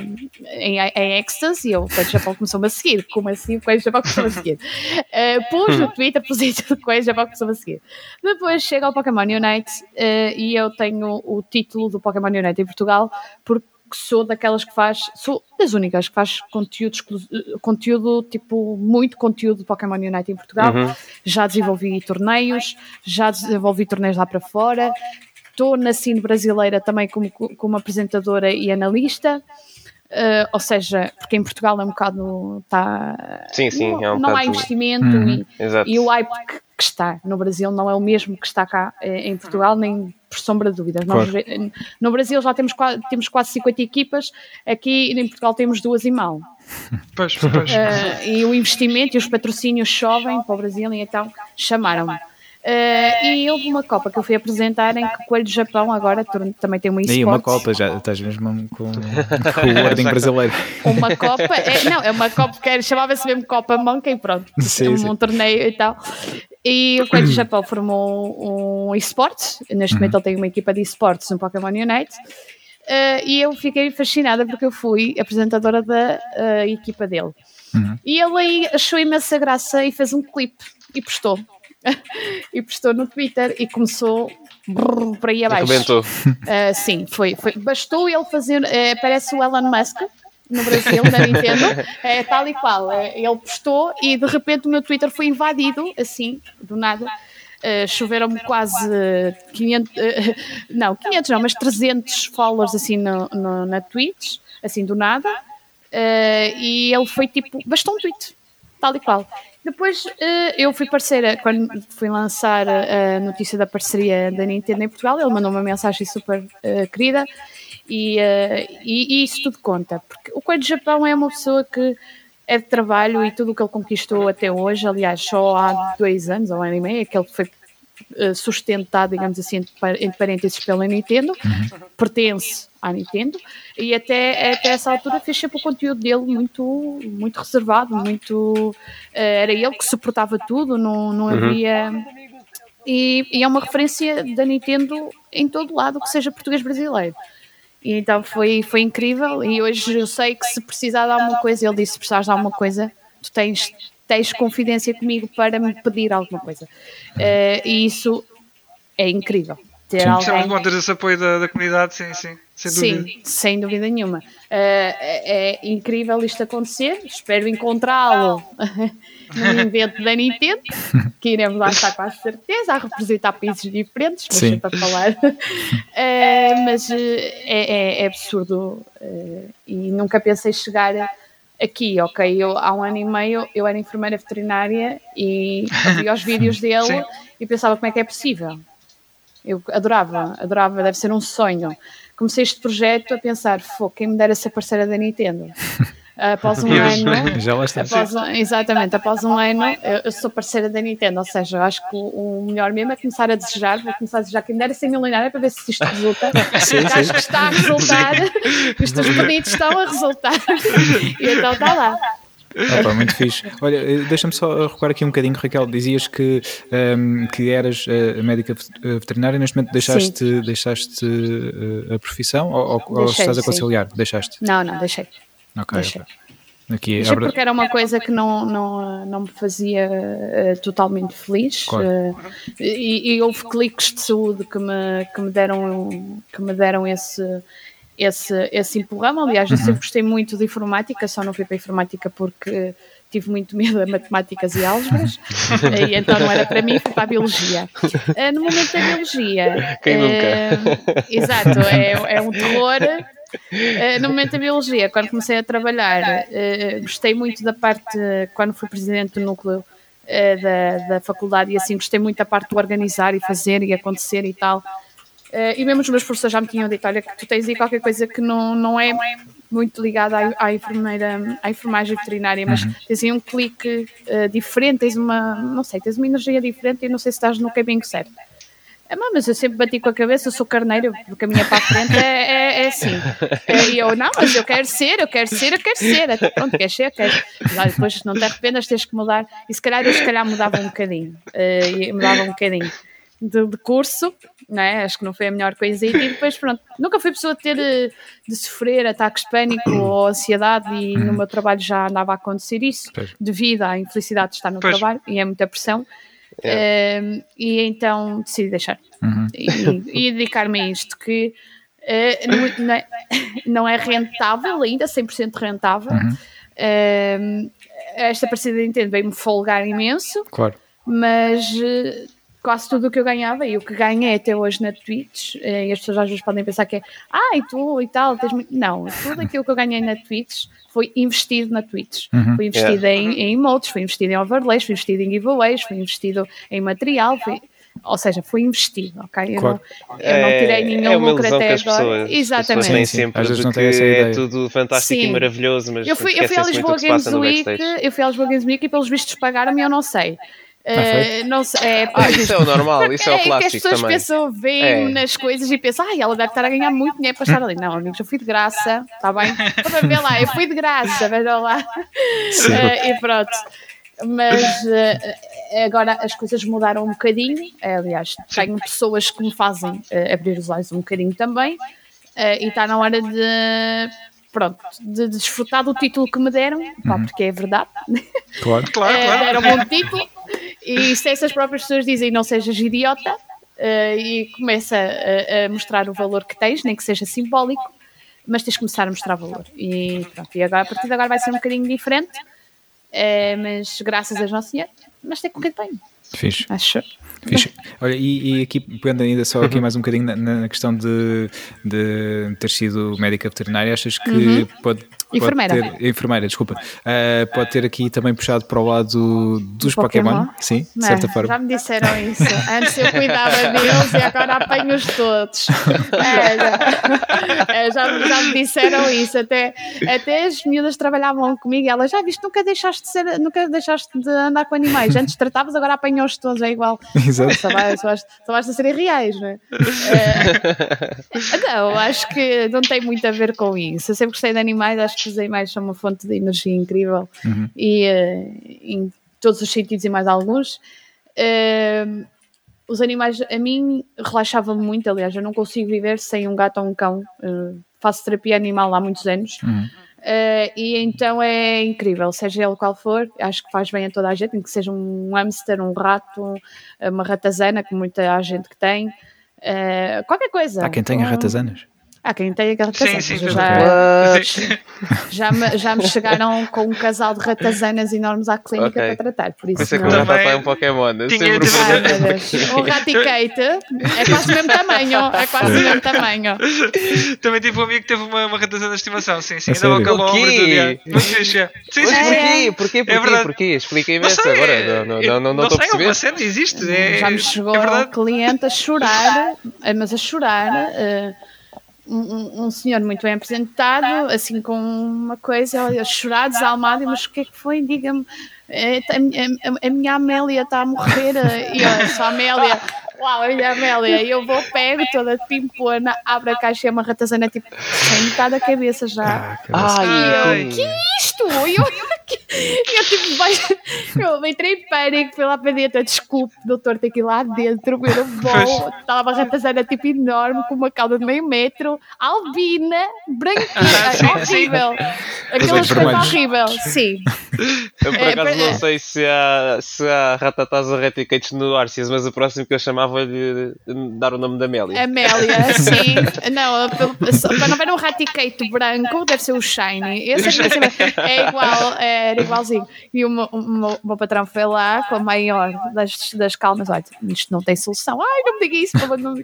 em, em êxtase e o Coelho Japão começou-me a seguir. Como assim o Coelho Japão começou-me a seguir? <laughs> Eh, pus no Twitter, pus o Coelho Japão começou-me a seguir. Depois chega ao Pokémon Unite eh, e eu tenho o título do Pokémon Unite em Portugal porque sou daquelas que faz, sou das únicas que faz conteúdo, conteúdo tipo, muito conteúdo de Pokémon Unite em Portugal. Uhum. Já desenvolvi torneios, já desenvolvi torneios lá para fora. Estou na cine brasileira também como, como apresentadora e analista. Eh, ou seja, porque em Portugal é um bocado. Tá, Sim, sim, não, é um não há bocado- investimento Uhum. e, e o hype que, que está no Brasil não é o mesmo que está cá eh, em Portugal, nem por sombra de dúvidas. Nós, Claro. no Brasil já temos, temos quase 50 equipas, aqui em Portugal temos duas e mal. Pois, pois. Eh, e o investimento e os patrocínios chovem para o Brasil e então chamaram-me. Uh, e houve uma Copa que eu fui apresentar em que o Coelho do Japão agora também tem uma esportes. E uma Copa, já estás mesmo com, <laughs> com o ordem brasileiro. Uma <laughs> Copa, é, não, é uma Copa que chamava-se mesmo Copa Monkey, pronto, sim, um, sim. um torneio e tal. E o Coelho do Japão formou um esportes, neste uhum. momento ele tem uma equipa de esportes no Pokémon Unite. Uh, e eu fiquei fascinada porque eu fui apresentadora da uh, equipa dele. Uhum. E ele aí achou imensa graça e fez um clipe e postou. <laughs> e postou no Twitter e começou brrr, por aí abaixo. Uh, <laughs> sim, foi, foi. Bastou ele fazer. Uh, parece o Elon Musk no Brasil, da Nintendo, <laughs> é tal e qual. ele postou e de repente o meu Twitter foi invadido, assim, do nada. Uh, choveram-me quase 500, uh, não, 500 não, mas 300 followers assim no, no, na Twitch, assim do nada, uh, e ele foi tipo, bastou um tweet, tal e qual. Depois eh, eu fui parceira, quando fui lançar a notícia da parceria da Nintendo em Portugal, ele mandou uma mensagem super uh, querida e, e, e, isso tudo conta, porque o Coelho do Japão é uma pessoa que é de trabalho e tudo o que ele conquistou até hoje, aliás, só há dois anos ou um ano e meio, é que ele foi sustentado, digamos assim, entre parênteses pela Nintendo, uhum. pertence à Nintendo e até, até essa altura fez sempre o conteúdo dele muito, muito reservado, muito eh, era ele que suportava tudo, não, não uhum. havia e, e, é uma referência da Nintendo em todo lado que seja português brasileiro. E então foi, foi incrível e hoje eu sei que se precisar de alguma coisa, ele disse se precisares de alguma coisa, tu tens, tens confidência comigo para me pedir alguma coisa. Uh, e isso é incrível. Ter sim. alguém... É bom ter esse apoio da, da comunidade, sim, sim. Sem dúvida. Sim, sem dúvida nenhuma. Uh, é, é, incrível isto acontecer. Espero encontrá-lo <laughs> no evento da Nintendo, que iremos lá estar com certeza, a representar países diferentes, mas sempre a falar. Uh, <laughs> mas uh, é, é, absurdo e nunca pensei chegar aqui, ok? Eu, há um ano e meio eu era enfermeira veterinária e via os vídeos <laughs> dele e pensava como é que é possível. Eu adorava, adorava, deve ser um sonho comecei este projeto a pensar, quem me dera ser parceira da Nintendo. <laughs> Após um ano, já lá está. Após, exatamente, após um ano eu, sou parceira da Nintendo, ou seja, eu acho que o, o, melhor mesmo é começar a desejar, vou começar a desejar quem me dera ser milionária para ver se isto resulta. <laughs> Sim, sim. Acho que está a resultar, os teus pedidos estão a resultar, e então está lá. Opa, muito fixe. Olha, eh, deixa-me só recuar aqui um bocadinho, Raquel. Dizias que, um, ehm, que eras uh, médica eh, veterinária, neste momento deixaste, deixaste uh, a profissão ou, ou estás a conciliar? Sim. Deixaste? Não, não, deixei. Ok. Deixei. Aqui, Deixei porque era uma coisa que não, não, não me fazia uh, totalmente feliz claro. uh, e, e, houve cliques de saúde que me, que me deram, que me deram esse, esse, esse empurrão. Aliás, eu sempre uhum. gostei muito de informática, só não fui para a informática porque tive muito <laughs> medo a matemáticas e álgebras, <laughs> e então não era para mim, fui para a biologia. Uh, no momento da biologia. Quem nunca? Uh, exato, é, é um terror. Uh, no momento da biologia, quando comecei a trabalhar, gostei muito da parte, quando fui presidente do núcleo da, da faculdade, e assim gostei muito da parte do organizar e fazer e acontecer e tal. Uh, e mesmo os meus professores já me tinham dito: olha, que tu tens aí qualquer coisa que não, não é muito ligada à, à, enfermeira, à enfermagem veterinária, mas uhum. tens aí um clique uh, diferente, tens uma, não sei, tens uma energia diferente e não sei se estás no caminho certo. É, mas eu sempre bati com a cabeça, eu sou carneiro, caminho para a frente é, é, é assim. É, e eu, não, mas eu quero ser, eu quero ser, eu quero ser. Até pronto, queres ser, queres. Mas depois não te arrependas, tens que mudar. E se calhar eu se calhar mudava um bocadinho. Uh, mudava um bocadinho de, de, curso, né? acho que não foi a melhor coisa. E depois, pronto, nunca fui pessoa de ter de, sofrer ataques de pânico ou ansiedade, e no meu trabalho já andava a acontecer isso, devido à infelicidade de estar no pois. trabalho e é muita pressão. É. Uh, e então decidi deixar uhum. e, e dedicar-me a isto que uh, não, é, não, é, rentável ainda, 100% rentável. Uhum. Uh, esta parecida de Nintendo veio-me folgar imenso, claro. mas quase tudo o que eu ganhava e o que ganhei até hoje na Twitch, eh, e as pessoas às vezes podem pensar que é ah, e tu e tal, tens não, tudo aquilo que eu ganhei na Twitch foi investido na Twitch, uhum. foi investido yeah. em, em emotes, foi investido em overlays, foi investido em giveaways, foi investido em material, foi, ou seja, foi investido, ok? Eu, claro. não, eu não tirei é, nenhum é lucro até agora. Pessoas, Exatamente. Nem sempre Às vezes não tem essa ideia. é tudo fantástico Sim. e maravilhoso, mas eu fui, eu fui à Lisboa Games Week, eu fui à Lisboa Games Week e pelos vistos pagaram-me, eu não sei. Uh, não sei, é, ah, isso é o normal, isso é o clássico é que as pessoas também. pensam, veem é. nas coisas e pensam, ai, ela deve estar a ganhar muito dinheiro para estar ali. Não, amigos, eu fui de graça, está bem? Para ver lá, eu fui de graça, vejam lá. Uh, e pronto. Mas uh, agora as coisas mudaram um bocadinho. Aliás, tenho pessoas que me fazem abrir os olhos um bocadinho também. e está na hora de pronto, de desfrutar do título que me deram, pá, uhum. porque é verdade. Claro, claro, claro. Deram-me um título e se essas próprias pessoas dizem não sejas idiota uh, e começa a, a, mostrar o valor que tens, nem que seja simbólico, mas tens de começar a mostrar valor. E pronto, e agora, a partir de agora vai ser um bocadinho diferente, uh, mas graças a Nosso Senhor, mas tem corrido bem. Fixe. Acho. Olha, e, e, aqui, pegando ainda só aqui uhum. mais um bocadinho na, na questão de, de, ter sido médica veterinária, achas que uhum. pode, enfermeira. Ter, enfermeira, desculpa, uh, pode ter aqui também puxado para o lado dos Pokémon, Pokémon? sim, de certa forma. Já me disseram isso. Antes eu cuidava deles e agora apanho-os todos. <laughs> É, já, é, já, já, me disseram isso. Até, até as miúdas trabalhavam comigo e elas já viste, nunca deixaste de ser, nunca deixaste de andar com animais. Antes tratavas, agora apanhos todos, é igual. <laughs> Exato. Só, vais, só, vais, só basta serem reais, não é? é? <laughs> Não, acho que não tem muito a ver com isso. Eu sempre gostei de animais, acho que os animais são uma fonte de energia incrível uhum. e uh, em todos os sentidos e mais alguns. Uh, os animais a mim relaxavam muito, aliás, eu não consigo viver sem um gato ou um cão. Uh, faço terapia animal há muitos anos. Uhum. Uh, e então é incrível, seja ele qual for, acho que faz bem a toda a gente, que seja um hamster, um rato, uma ratazana, que muita gente que tem, uh, qualquer coisa. Há quem tenha ratazanas? Há quem tenha ratazanas. Sim, sim, já, já, me, já me chegaram com um casal de ratazanas enormes à clínica okay. para tratar. Por isso, isso é que o Ratatá é um Pokémon. Tinha um Raticate é quase o mesmo tamanho. É quase o mesmo tamanho. Também tive um amigo que teve uma, uma ratazana de estimação. Sim, sim. Ainda ao calor. Muito fixe. Sim, sim. Porquê? Porquê? É Porquê? Porquê? Expliquem-me essa agora. Não, não, não, não estou a perceber. Uma cena existe. É, já me chegou um cliente a chorar, mas a chorar. Uh, um, um, senhor muito bem apresentado, assim com uma coisa, a chorar, desalmado, mas o que é que foi? Diga-me, é, a, a, a, minha Amélia está a morrer, e eu, só Amélia, uau, olha a Amélia, e eu vou, pego toda pimpona, abro a caixa e é uma ratazana tipo, sem metade da cabeça já. Ah, ai, eu, que isto? E eu, <laughs> eu tipo, vai, eu entrei em pânico, fui lá para dentro, desculpe, doutor, tem que ir lá dentro, eu vou, estava a ratazana tipo enorme, com uma cauda de meio metro, albina, branquinha, ah, horrível. Aquela coisa horrível, sim. Eu por é, acaso é, não sei se há, se há ou reticates no Arceus, mas o próximo que eu chamava-lhe dar o nome da Amélia. Amélia, <laughs> sim. Não, para não ver um raticate branco, deve ser o Shiny. Esse é, é igual, era igualzinho. E o meu, o, meu, o meu patrão foi lá com a maior das, das calmas: olha, isto não tem solução. Ai, não me diga isso, favor. Não,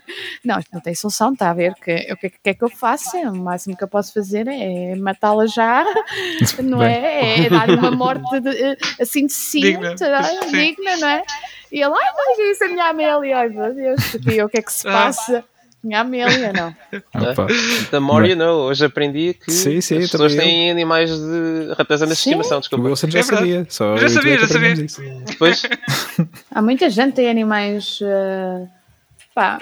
não, isto não tem solução, está a ver? Que, o que, que é que eu faço? O máximo que eu posso fazer é matá-la já, <laughs> não é? É dar uma morte de, eh, assim de cinto, digna. digna, não é? E ele, ai, não isso, a minha Amélia, ai meu Deus, o que é que se ah. passa? Minha Amélia, não. Opa. The more you know. Hoje aprendi que sim, sim, as pessoas têm animais de ratazanas de estimação. Desculpa. O Wilson já é sabia. Só já sabia, já sabia. Depois... <laughs> Há muita gente que tem animais. Uh, pá,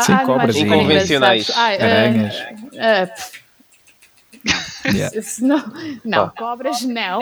sim, há cobras inconvencionais. Aranhas. Uh, uh, Yeah. Não, não, oh. cobras não.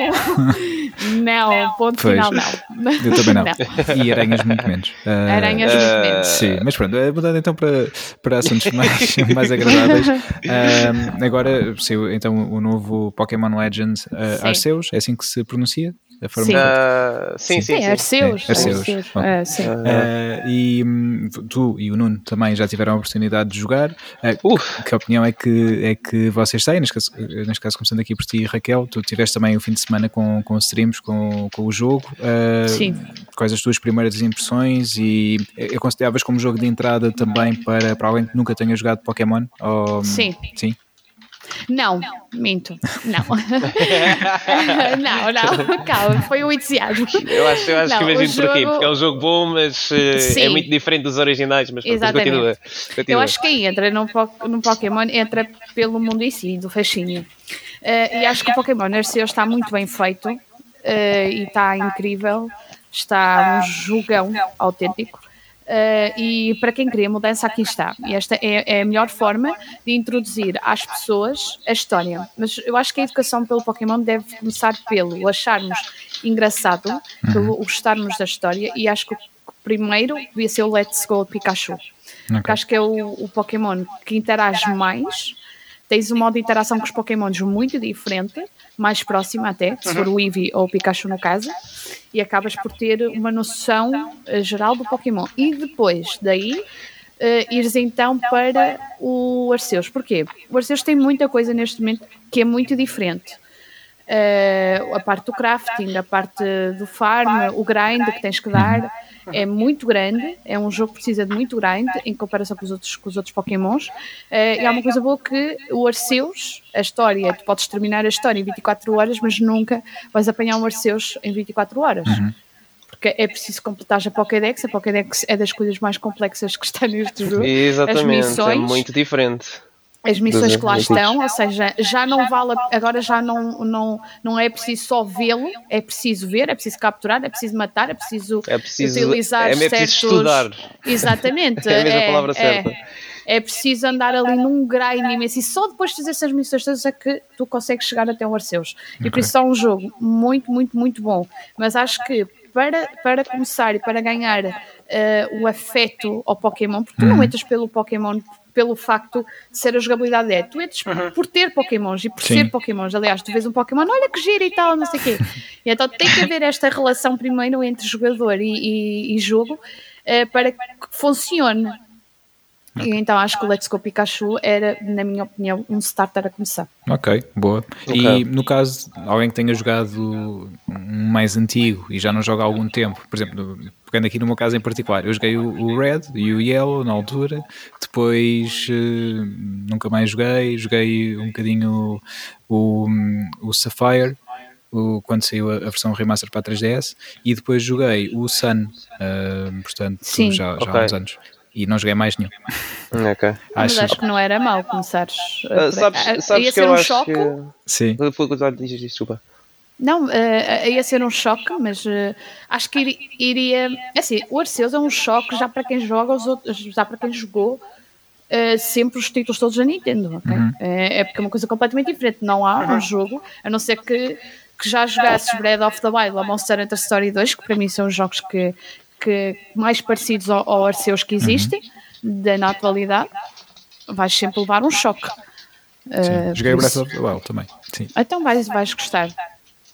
Não, ponto pois. final não. <laughs> Eu também não. não. E aranhas muito menos. Uh, <laughs> aranhas uh, muito ah, menos. Sim, mas pronto, eh, mudando então para, para assuntos <laughs> mais, mais agradáveis. Uh, agora saiu então o novo Pokémon Legends uh, Arceus, é assim que se pronuncia? A forma sim. Uh, sim, sim, sim. É Arceus. É, Arceus. Arceus. É, sim. Uh, e hum, tu e o Nuno também já tiveram a oportunidade de jogar. Uh, que opinião é que, é que vocês têm? Neste caso, neste caso, começando aqui por ti, Raquel, tu tiveste também o fim de semana com, com streams, com, com o jogo. sim. Quais as tuas primeiras impressões? E consideravas como jogo de entrada também para, para alguém que nunca tenha jogado Pokémon? Ou, sim. Sim. Não, minto. Não. <laughs> não, não. Calma, foi o entusiasmo. Eu acho, eu acho não, que imagino jogo... porquê. Porque é um jogo bom, mas uh, é muito diferente dos originais. Mas Exatamente. Continua, continua. Eu acho que aí entra no, no Pokémon, entra pelo mundo em si, do fascínio. Uh, e acho que o Pokémon Arceus está muito bem feito uh, e está incrível. está um jogão autêntico. Uh, e para quem queria mudança, aqui está. E esta é, é, a melhor forma de introduzir às pessoas a história. Mas eu acho que a educação pelo Pokémon deve começar pelo acharmos engraçado, pelo gostarmos da história, e acho que o primeiro devia ser o Let's Go Pikachu. Okay. Acho que é o, o Pokémon que interage mais, tens um modo de interação com os Pokémons muito diferente, mais próximo até, se for o Eevee ou o Pikachu no caso, e acabas por ter uma noção uh, geral do Pokémon. E depois daí uh, ires então para o Arceus. Porquê? O Arceus tem muita coisa neste momento que é muito diferente. Uh, a parte do crafting, a parte do farm, o grind que tens que dar é muito grande, é um jogo que precisa de muito grind em comparação com os outros, com os outros Pokémons. Uh, e há uma coisa boa que o Arceus, a história, tu podes terminar a história em 24 horas, mas nunca vais apanhar um Arceus em 24 horas. Uhum. Porque é preciso completar a Pokédex, a Pokédex é das coisas mais complexas que está neste jogo. Exatamente, As missões, é muito diferente as missões que lá estão, ou seja, já não vale, agora já não, não, não é preciso só vê-lo, é preciso ver, é preciso capturar, é preciso matar, é preciso, é preciso utilizar é, é certos... estudar. Exatamente. <laughs> é a mesma é, palavra certa. É, é preciso andar ali num grind imenso e só depois de fazer essas missões todas é que tu consegues chegar até o Arceus. Okay. E por isso é um jogo muito, muito, muito bom. Mas acho que para, para começar e para ganhar uh, o afeto ao Pokémon, porque tu não uhum. entras pelo Pokémon pelo facto de ser a jogabilidade é. Tu entras uhum. por ter Pokémons e por Sim. ser Pokémons. Aliás, tu vês um Pokémon, olha que gira e tal, não sei o quê. E então tem que haver esta relação primeiro entre jogador e, e, e jogo uh, para que funcione. Okay. E então acho que o Let's Go Pikachu era, na minha opinião, um starter a começar. Ok, boa. Okay. E no caso, alguém que tenha jogado um mais antigo e já não joga há algum tempo, por exemplo, pegando aqui no meu caso em particular, eu joguei o, Red e o Yellow na altura, depois uh, nunca mais joguei, joguei um bocadinho o, o Sapphire. O, quando saiu a, a, versão remaster para a 3DS e depois joguei o Sun, uh, portanto Sim. já, já okay. há uns anos e não joguei mais nenhum. Okay. Mas acho que não era mau começares. Uh, sabes, sabes ia que ser um choque. Que... Sim. Desculpa. Não, uh, ia ser um choque, mas uh, acho que ir, iria. É assim, o Arceus é um choque já para quem joga os outros, já para quem jogou uh, sempre os títulos todos da Nintendo, ok? Uhum. É, é, porque é uma coisa completamente diferente. Não há uhum. um jogo, a não ser que, que já jogasses Breath of the Wild ou Monster Hunter Story 2, que para mim são os jogos que, que mais parecidos ao, ao Arceus que existem, uhum. da, na atualidade, vais sempre levar um choque. Sim, joguei o Breath of the Wild também. Sim. Então vais, vais gostar.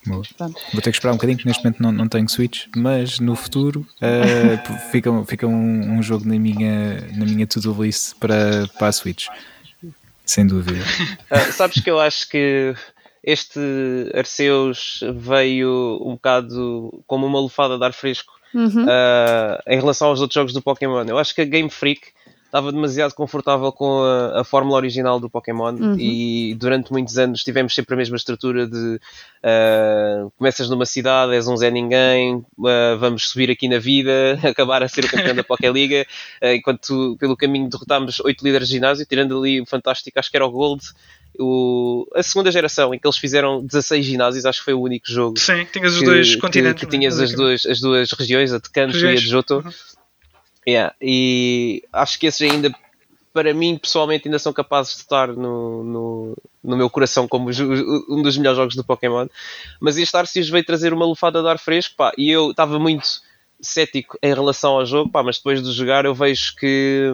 Vou ter que esperar um bocadinho, que neste momento não, não tenho Switch, mas no futuro uh, <laughs> fica, fica um, um, jogo na minha, na minha to-do list para, para a Switch. Sem dúvida. Uh, <laughs> sabes que eu acho que este Arceus veio um bocado como uma lufada de ar fresco uhum. uh, em relação aos outros jogos do Pokémon. Eu acho que a Game Freak estava demasiado confortável com a, a fórmula original do Pokémon uhum. e durante muitos anos tivemos sempre a mesma estrutura de uh, começas numa cidade, és um Zé Ninguém, uh, vamos subir aqui na vida, <laughs> acabar a ser o campeão da Pokéliga, uh, enquanto pelo caminho derrotámos oito líderes de ginásio, tirando ali o fantástico, acho que era o Gold, o, a segunda geração em que eles fizeram 16 ginásios, acho que foi o único jogo. Sim, tinhas os dois continentes. Que, que tinhas as duas, as duas regiões, a de Kanto e a de Johto. Uhum. Yeah, e acho que esses ainda, para mim, pessoalmente, ainda são capazes de estar no, no, no meu coração como um dos melhores jogos do Pokémon. Mas este Arceus veio trazer uma lufada de ar fresco, pá, e eu estava muito cético em relação ao jogo, pá, mas depois de jogar eu vejo que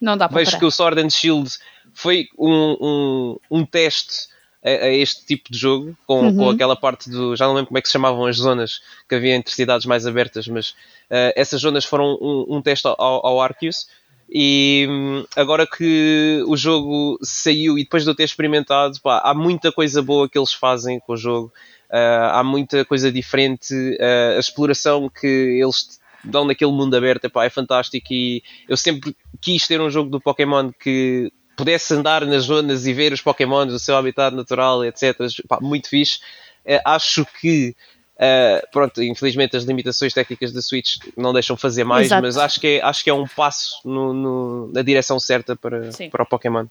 não dá vejo parar. que o Sword and Shield foi um, um, um teste a, a, este tipo de jogo, com, uhum. com aquela parte do. Já não lembro como é que se chamavam as zonas que havia entre cidades mais abertas, mas uh, essas zonas foram um, um teste ao, ao Arceus. E hum, agora que o jogo saiu e depois de eu ter experimentado, pá, há muita coisa boa que eles fazem com o jogo, uh, há muita coisa diferente, uh, a exploração que eles dão naquele mundo aberto epá, é fantástico. E eu sempre quis ter um jogo do Pokémon que pudesse andar nas zonas e ver os Pokémons, o seu habitat natural, etc. Pá, muito fixe. Uh, acho que Uh, pronto, infelizmente as limitações técnicas da Switch não deixam fazer mais, Exato. mas acho que, é, acho que é um passo no, no, na direção certa para, para o Pokémon.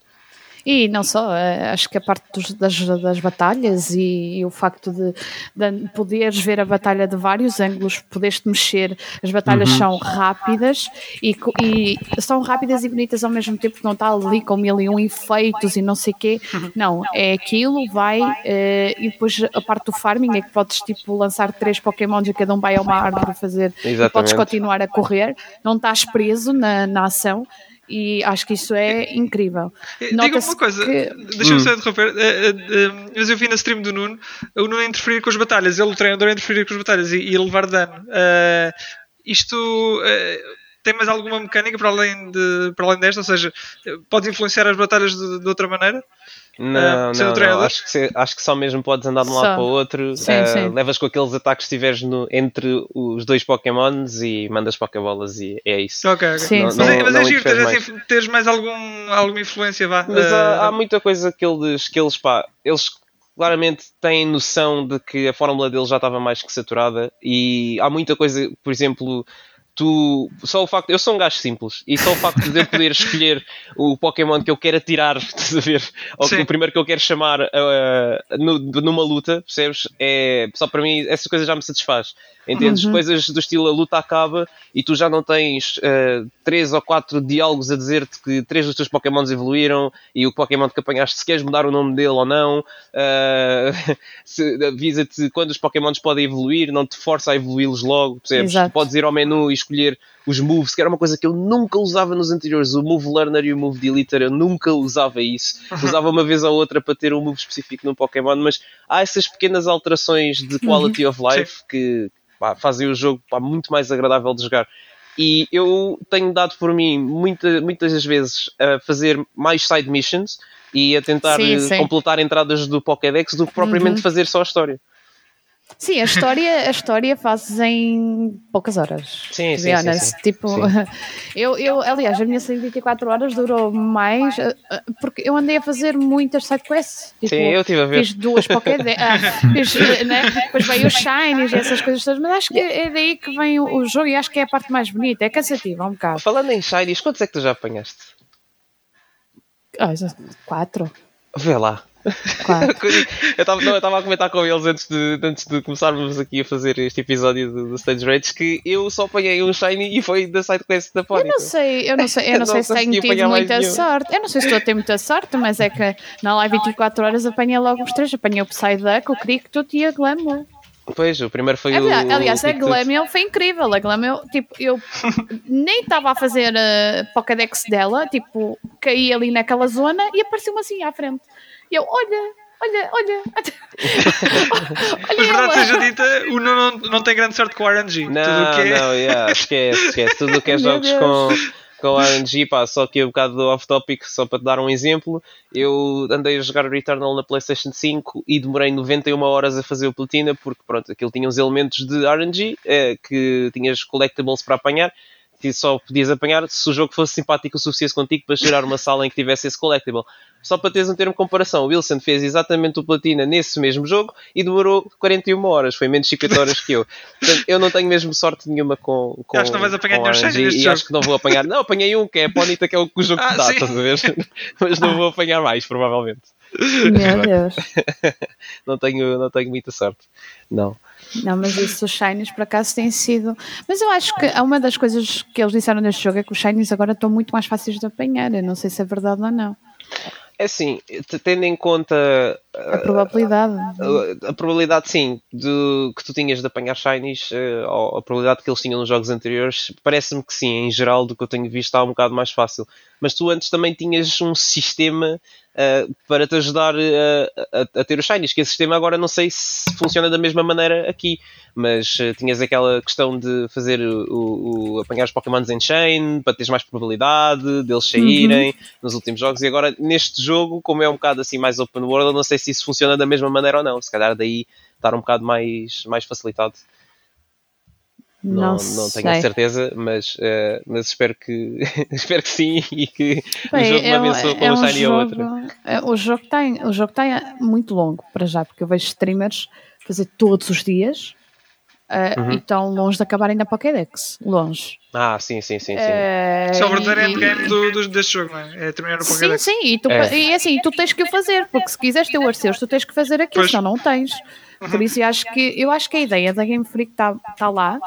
E não só, eh, acho que a parte dos, das, das batalhas e, e o facto de, de, poderes ver a batalha de vários ângulos, poderes-te mexer, as batalhas uhum. são rápidas e, e, são rápidas e bonitas ao mesmo tempo, não está ali com mil e um efeitos e não sei o quê. Uhum. Não, é aquilo, vai, uh, e depois a parte do farming é que podes tipo lançar três Pokémons e cada um vai a uma árvore fazer Exatamente. e podes continuar a correr, não estás preso na, na ação e acho que isso é incrível. Diga-me uma coisa, que... deixa-me hum. só interromper, eh, eh, mas eu vi na stream do Nuno, o Nuno interferir com as batalhas, ele, o treinador, interferir com as batalhas e, e levar dano. Uh, isto uh, tem mais alguma mecânica para além, de, para além desta? Ou seja, pode influenciar as batalhas de, de outra maneira? Não, uh, não, não. Acho, que, acho que só mesmo podes andar de um só. lado para o outro. Sim, uh, sim. Levas com aqueles ataques que estiveres no, entre os dois Pokémons e mandas Pokébolas e é isso. Ok, ok. Sim, não, sim. Não, mas, é, mas é giro teres, mais. teres mais algum, alguma influência, vá. Mas uh, há, há, muita coisa que eles, que eles, pá, eles claramente têm noção de que a fórmula deles já estava mais que saturada e há muita coisa, por exemplo, tu só o facto eu sou um gajo simples e só o facto de eu poder escolher o Pokémon que eu quero atirar <laughs> a ver, ou o primeiro que eu quero chamar uh, no, numa luta, percebes? É, só para mim essas coisas já me satisfaz. Entendes? Uhum. Coisas do estilo a luta acaba e tu já não tens uh, três ou quatro diálogos a dizer-te que três dos teus Pokémons evoluíram e o Pokémon que apanhaste se queres mudar o nome dele ou não. <laughs> Uh, Avisa-te quando os Pokémons podem evoluir, não te força a evoluí-los logo, percebes? Tu podes ir ao menu e escolher os moves, que era uma coisa que eu nunca usava nos anteriores. O Move Learner e o Move Deleter, eu nunca usava isso. Uhum. Usava uma vez ou outra para ter um move específico num Pokémon, mas há essas pequenas alterações de quality uhum. of life que, pá, fazem o jogo pá, muito mais agradável de jogar. E eu tenho dado por mim muita, muitas das vezes a fazer mais side missions e a tentar sim, sim. completar entradas do Pokédex do que propriamente uhum. fazer só a história. Sim, a história, a história fazes em poucas horas. Sim, sim, sim, sim, Tipo, sim. <laughs> Eu, eu, aliás, a minha 124 horas durou mais eh, eh, porque eu andei a fazer muitas sidequests. Tipo, sim, eu estive a ver. Fiz duas Pokédex, <laughs> ah, fiz, eh, né? depois veio os Shinies e essas coisas todas, mas acho que é daí que vem o, o jogo e acho que é a parte mais bonita, é cansativa um bocado. Falando em Shinies, quantos é que tu já apanhaste? Ah, quatro. Vê lá. Claro. <laughs> eu estava a comentar com eles antes de, antes de começarmos aqui a fazer este episódio do, do Stage Rates que eu só apanhei um Shiny e foi da SideQuest da Pony. Eu não sei, eu não sei, eu não, <laughs> não sei se tenho tido muita sorte. Eu não sei se estou a ter muita sorte, mas é que na live 24 horas apanhei logo os três. Apanhei o Psyduck, o Cricket e a Glamour. Pois, o primeiro foi aliás, o. Aliás, a Glamour foi incrível. A Glamour, tipo, eu nem estava a fazer a Pokédex dela, tipo, caí ali naquela zona e apareceu-me assim à frente. E eu, olha, olha, olha. <laughs> olha Mas verdade seja dita, o não, não, não tem grande sorte com o RNG. Não, Tudo que é... não, yeah, esquece, esquece. Tudo o que é jogos com, com RNG, pá, só que um bocado do off-topic, só para te dar um exemplo, eu andei a jogar Returnal na PlayStation 5 e demorei 91 horas a fazer o Platina, porque pronto, aquilo tinha uns elementos de RNG, é, que tinhas collectibles para apanhar, que só podias apanhar se o jogo fosse simpático o suficiente contigo para gerar uma sala em que tivesse esse collectible. Só para teres um termo de comparação, o Wilson fez exatamente o platina nesse mesmo jogo e demorou 41 horas, foi menos 50 horas que eu. Portanto, eu não tenho mesmo sorte nenhuma com. com acho que não vais apanhar nenhum e, e acho que não vou apanhar. Não, apanhei um que é a Ponita, que é o que o jogo ah, dá, estás a ver? <laughs> Mas não vou apanhar mais, provavelmente. Meu Deus. <laughs> não, tenho, não tenho muita sorte. Não. Não, mas isso, os Shinies por acaso têm sido. Mas eu acho que uma das coisas que eles disseram neste jogo é que os Shinies agora estão muito mais fáceis de apanhar. Eu não sei se é verdade ou não. É assim, tendo em conta a probabilidade. A, a, probabilidade, sim, de, que tu tinhas de apanhar shinies, eh, ou a probabilidade que eles tinham nos jogos anteriores, parece-me que sim, em geral, do que eu tenho visto, está um bocado mais fácil. Mas tu antes também tinhas um sistema uh, para te ajudar eh, a, a, ter os shinies, que esse sistema agora não sei se funciona da mesma maneira aqui, mas uh, tinhas aquela questão de fazer o, o, apanhar os Pokémons em chain para teres mais probabilidade deles saírem uhum. nos últimos jogos, e agora neste jogo, como é um bocado assim mais open world, eu não sei se isso funciona da mesma maneira ou não, se calhar daí estar um bocado mais, mais facilitado. Não, não, tenho a certeza, mas, uh, mas espero que <laughs> espero que sim e que Bem, o jogo me abençoe é um Shiny ou outra. É, o jogo jogo tem muito longo para já, porque eu vejo streamers fazer todos os dias Uh, uhum. E estão longe de acabarem na Pokédex. Longe. Ah, sim, sim, sim. sim. Uh, Isso é o verdadeiro endgame do, do, deste jogo, não é? É terminar o Pokédex. Sim, sim. E, tu, é. e assim, tu tens que o fazer, porque se quiseres ter o Arceus, tu tens que fazer aquilo, pois. senão não tens. Uhum. Por isso, eu acho que, eu acho que a ideia da Game Freak está tá lá.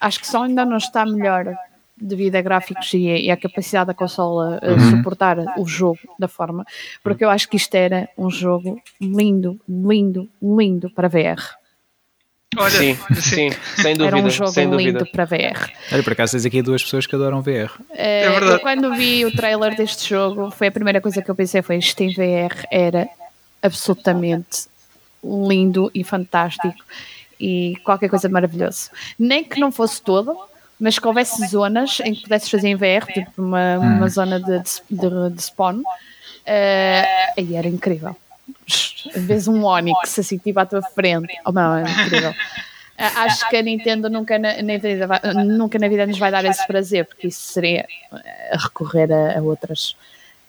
Acho que só ainda não está melhor devido a gráficos e, e à capacidade da consola uhum. suportar o jogo da forma, porque eu acho que isto era um jogo lindo, lindo, lindo para VR. Olha, sim, sim, sem dúvida. Era um jogo sem lindo para VR. Olha, por acaso tens aqui duas pessoas que adoram VR. É, é verdade. Eu, quando vi o trailer deste jogo, foi a primeira coisa que eu pensei foi isto em VR era absolutamente lindo e fantástico e qualquer coisa maravilhoso. Nem que não fosse todo, mas que houvesse zonas em que pudesses fazer em VR, tipo uma, uma hum. zona de, de, de spawn, uh, aí era incrível vês um Onix assim tipo à tua frente. Oh, não, é incrível. <laughs> Acho que a Nintendo nunca na, na, vida vai, nunca na vida nos vai dar esse prazer, porque isso seria eh, recorrer a, a outras.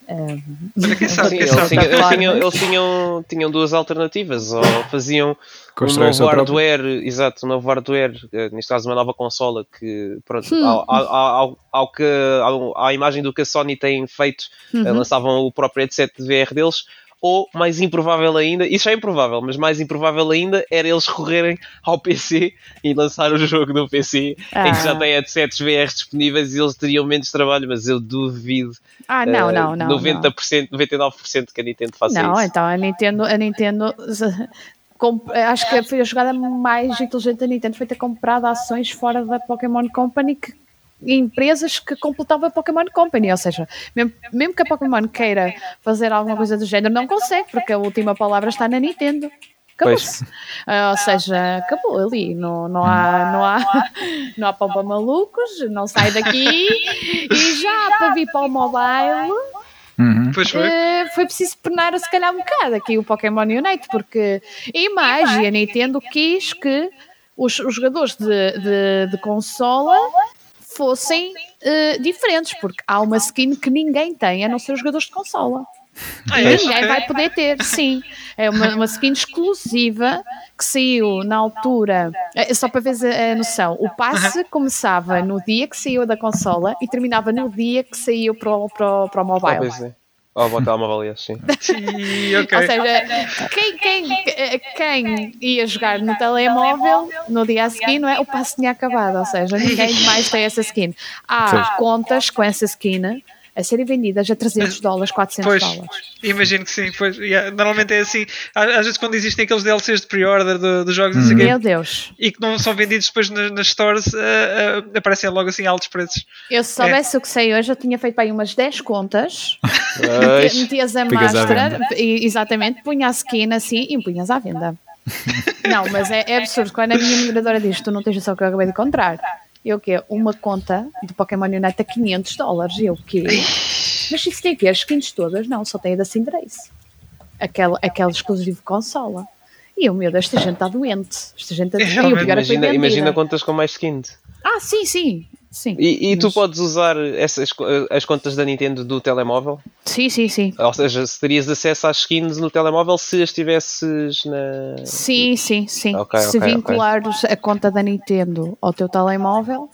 Um, ehm, Sim, eles, tinham, eles, tinham, eles tinham, tinham, duas alternativas, ou faziam um novo hardware, exato, um novo hardware, eh, neste caso uma nova consola que pronto, hum. ao, ao, ao, ao, que à imagem do que a Sony tem feito, eh, uhum. lançavam o próprio headset de VR deles, ou mais improvável ainda, isso é improvável, mas mais improvável ainda era eles recorrerem ao PC e lançar o jogo no PC ah. em que já ah. tem headsets VR disponíveis e eles teriam menos trabalho, mas eu duvido. Ah, não, uh, não, não. 90%, não. 99% que a Nintendo faça não, isso. Não, então a Nintendo, a Nintendo acho que foi a jogada mais inteligente da Nintendo foi ter comprado ações fora da Pokémon Company que empresas que completavam a Pokémon Company, ou seja, mesmo, mesmo que a Pokémon queira fazer alguma coisa do género, não consegue, porque a última palavra está na Nintendo. Acabou-se. Uh, ou seja, acabou ali. Não, não há, não há, <laughs> não há pompa malucos, não sai daqui. e já para vir para o mobile. Uhum. Foi. Uh, foi preciso penar se calhar um bocado aqui o Pokémon Unite, porque e mais, e a Nintendo quis que os, os jogadores de, de, de consola fossem uh, diferentes, porque há uma skin que ninguém tem, a não ser os jogadores de consola. Ah, é? Ninguém vai poder ter, sim. É uma, uma skin exclusiva que saiu na altura. É, só para ver a, a noção, o passe começava no dia que saiu da consola e terminava no dia que saiu para o, para o, para o mobile. Ou oh, o telemóvel sim. <laughs> sim okay. Ou seja, quem, quem, quem ia jogar no telemóvel no dia a seguir, não é? O passo tinha acabado, ou seja, ninguém mais tem essa skin. Há contas com essa skin a serem vendidas a 300 <laughs> dólares, 400 pois, dólares. Imagino que sim. Pois, yeah, normalmente é assim. Às vezes, quando existem aqueles DLCs de pre-order dos de jogos, hum. meu Deus, e que não são vendidos depois nas, nas stores, uh, uh, aparecem logo assim altos preços. Eu, se soubesse é. o que sei hoje, eu tinha feito para aí umas 10 contas, <laughs> metias a máscara, e, exatamente, punha a skin assim e punhas à venda. <laughs> não, mas é, é, absurdo. Quando a minha moderadora diz: Tu não tens noção que eu acabei de encontrar. Eu o quê? Uma conta do Pokémon Unite a 500 dólares. Eu o quê? Mas isso tem que as skins todas? Não, só tem a da Cinderace. Aquela, aquela exclusivo consola. E eu, meu Deus, esta gente está doente. Esta gente está doente. Imagina, imagina contas com mais skins. Ah, sim, sim. Sim. E, e tu podes usar essas, as contas da Nintendo do telemóvel? Sim, sim, sim. Ou seja, se terias acesso às skins no telemóvel se as tivesses na. Sim, sim, sim. Okay, se okay, vinculares okay. a conta da Nintendo ao teu telemóvel,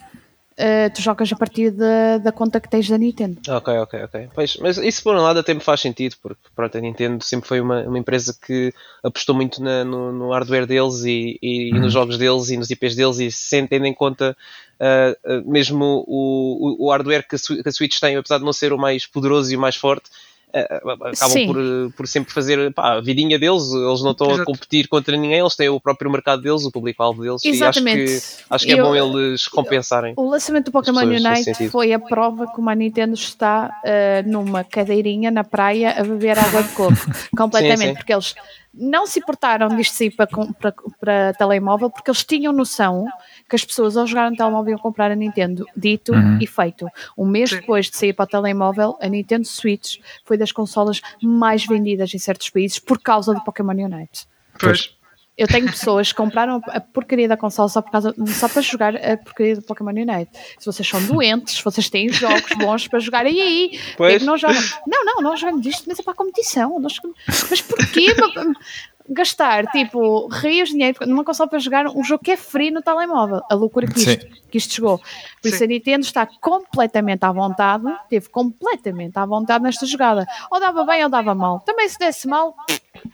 uh, tu jogas a partir da, da conta que tens da Nintendo. Ok, ok, ok. Pois, mas isso por um lado até me faz sentido, porque pronto, a Nintendo sempre foi uma, uma empresa que apostou muito na, no, no, hardware deles e, e, uhum. e, nos jogos deles e nos IPs deles e sem tendo em conta uh, uh, mesmo o, o, o hardware que a Switch tem, apesar de não ser o mais poderoso e o mais forte, eh, acabam por, por sempre fazer pá, a vidinha deles, eles não estão Exato. a competir contra ninguém, eles têm o próprio mercado deles, o público-alvo deles, Exatamente. e acho que, acho que é bom eles compensarem. O lançamento do Pokémon Unite foi a prova que a Nintendo está uh, numa cadeirinha na praia a beber água de coco, completamente, <laughs> sim, sim. porque eles não se importaram disto sair para, para, para telemóvel, porque eles tinham noção que as pessoas ao jogar no telemóvel iam comprar a Nintendo. Dito uhum. e feito. Um mês depois de sair para o telemóvel, a Nintendo Switch foi das consolas mais vendidas em certos países por causa do Pokémon Unite. Pois. Eu tenho pessoas que compraram a porcaria da consola só, por causa, só para jogar a porcaria do Pokémon Unite. Se vocês são doentes, se vocês têm jogos bons para jogar, e aí? Pois. Não jogam? Não, não, nós jogamos isto, mas é para a competição. Nós... Mas porquê? <laughs> gastar tipo rios de dinheiro numa console para jogar um jogo que é free no telemóvel. A loucura que isto, que isto chegou. Por isso a Nintendo está completamente à vontade, teve completamente à vontade nesta jogada. Ou dava bem ou dava mal. Também se desse mal,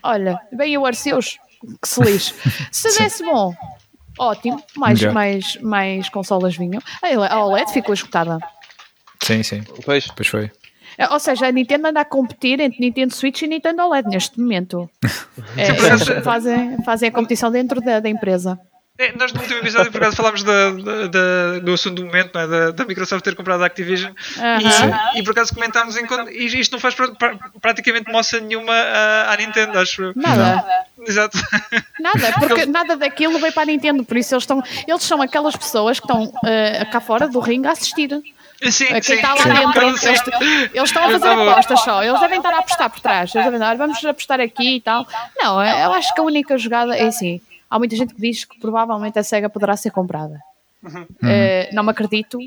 olha, bem o Arceus, que se lixe. Se desse bom, ótimo, mais, mais, mais consolas vinham. A OLED ficou escutada. Sim, sim. Pois. Pois foi. É, ou seja, a Nintendo anda a competir entre Nintendo Switch e Nintendo OLED neste momento. <laughs> é, eles fazem, fazem a competição dentro da, da empresa. É, nós no último episódio, por acaso, falámos da, da, do assunto do momento, é? da, da, Microsoft ter comprado a Activision uh -huh. e, e, por acaso comentámos em e isto não faz pra, pra, praticamente moça nenhuma à, à Nintendo, acho. Nada. Exato. Nada, <laughs> porque nada daquilo veio para a Nintendo, por isso eles, estão, eles são aquelas pessoas que estão uh, cá fora do ringue a assistir. Sim, Quem sim. está lá dentro, eles, eles, estão a fazer apostas só, eles devem estar a apostar por trás, eles devem estar, vamos apostar aqui e tal. Não, eu acho que a única jogada é assim. Há muita gente que diz que provavelmente a SEGA poderá ser comprada. Uhum. Uh, não me acredito,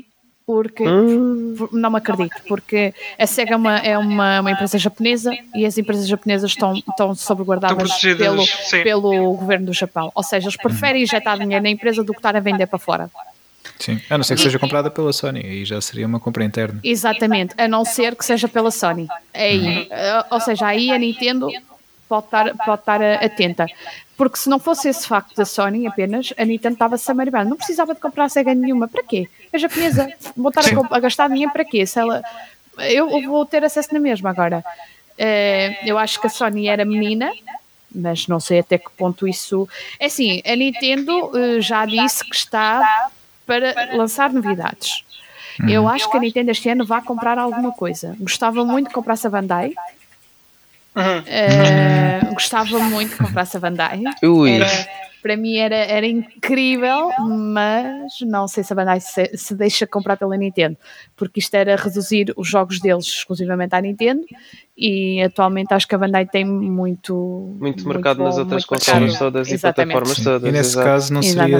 porque uhum. não me acredito, porque a SEGA é, uma, é uma, uma, empresa japonesa e as empresas japonesas estão, estão salvaguardadas estão pelo, pelo governo do Japão. Ou seja, eles preferem injetar dinheiro na empresa do que estar a vender para fora. Sim, a não ser que seja comprada pela Sony, aí já seria uma compra interna. Exatamente, a não ser que seja pela Sony. É aí, uhum. ou seja, aí a Nintendo pode estar, pode estar atenta. Porque se não fosse esse facto da Sony apenas, a Nintendo estava-se a maribar. Não precisava de comprar Sega nenhuma. Para quê? É japonesa. Vou estar a, a, gastar dinheiro para quê? Se ela, eu vou ter acesso na mesma agora. Uh, eu acho que a Sony era menina, mas não sei até que ponto isso. É assim, a Nintendo uh, já disse que está para lançar novidades. Uhum. Eu acho que a Nintendo este ano vai comprar alguma coisa. Gostava muito de comprar a Bandai. Uhum. Uh, gostava muito de comprar a Bandai. Era, para mim era, era incrível, mas não sei se a Bandai se, se, deixa comprar pela Nintendo, porque isto era reduzir os jogos deles exclusivamente à Nintendo e atualmente acho que a Bandai tem muito muito mercado muito nas outras consolas todas e plataformas Sim. todas. E nesse exato. caso não seria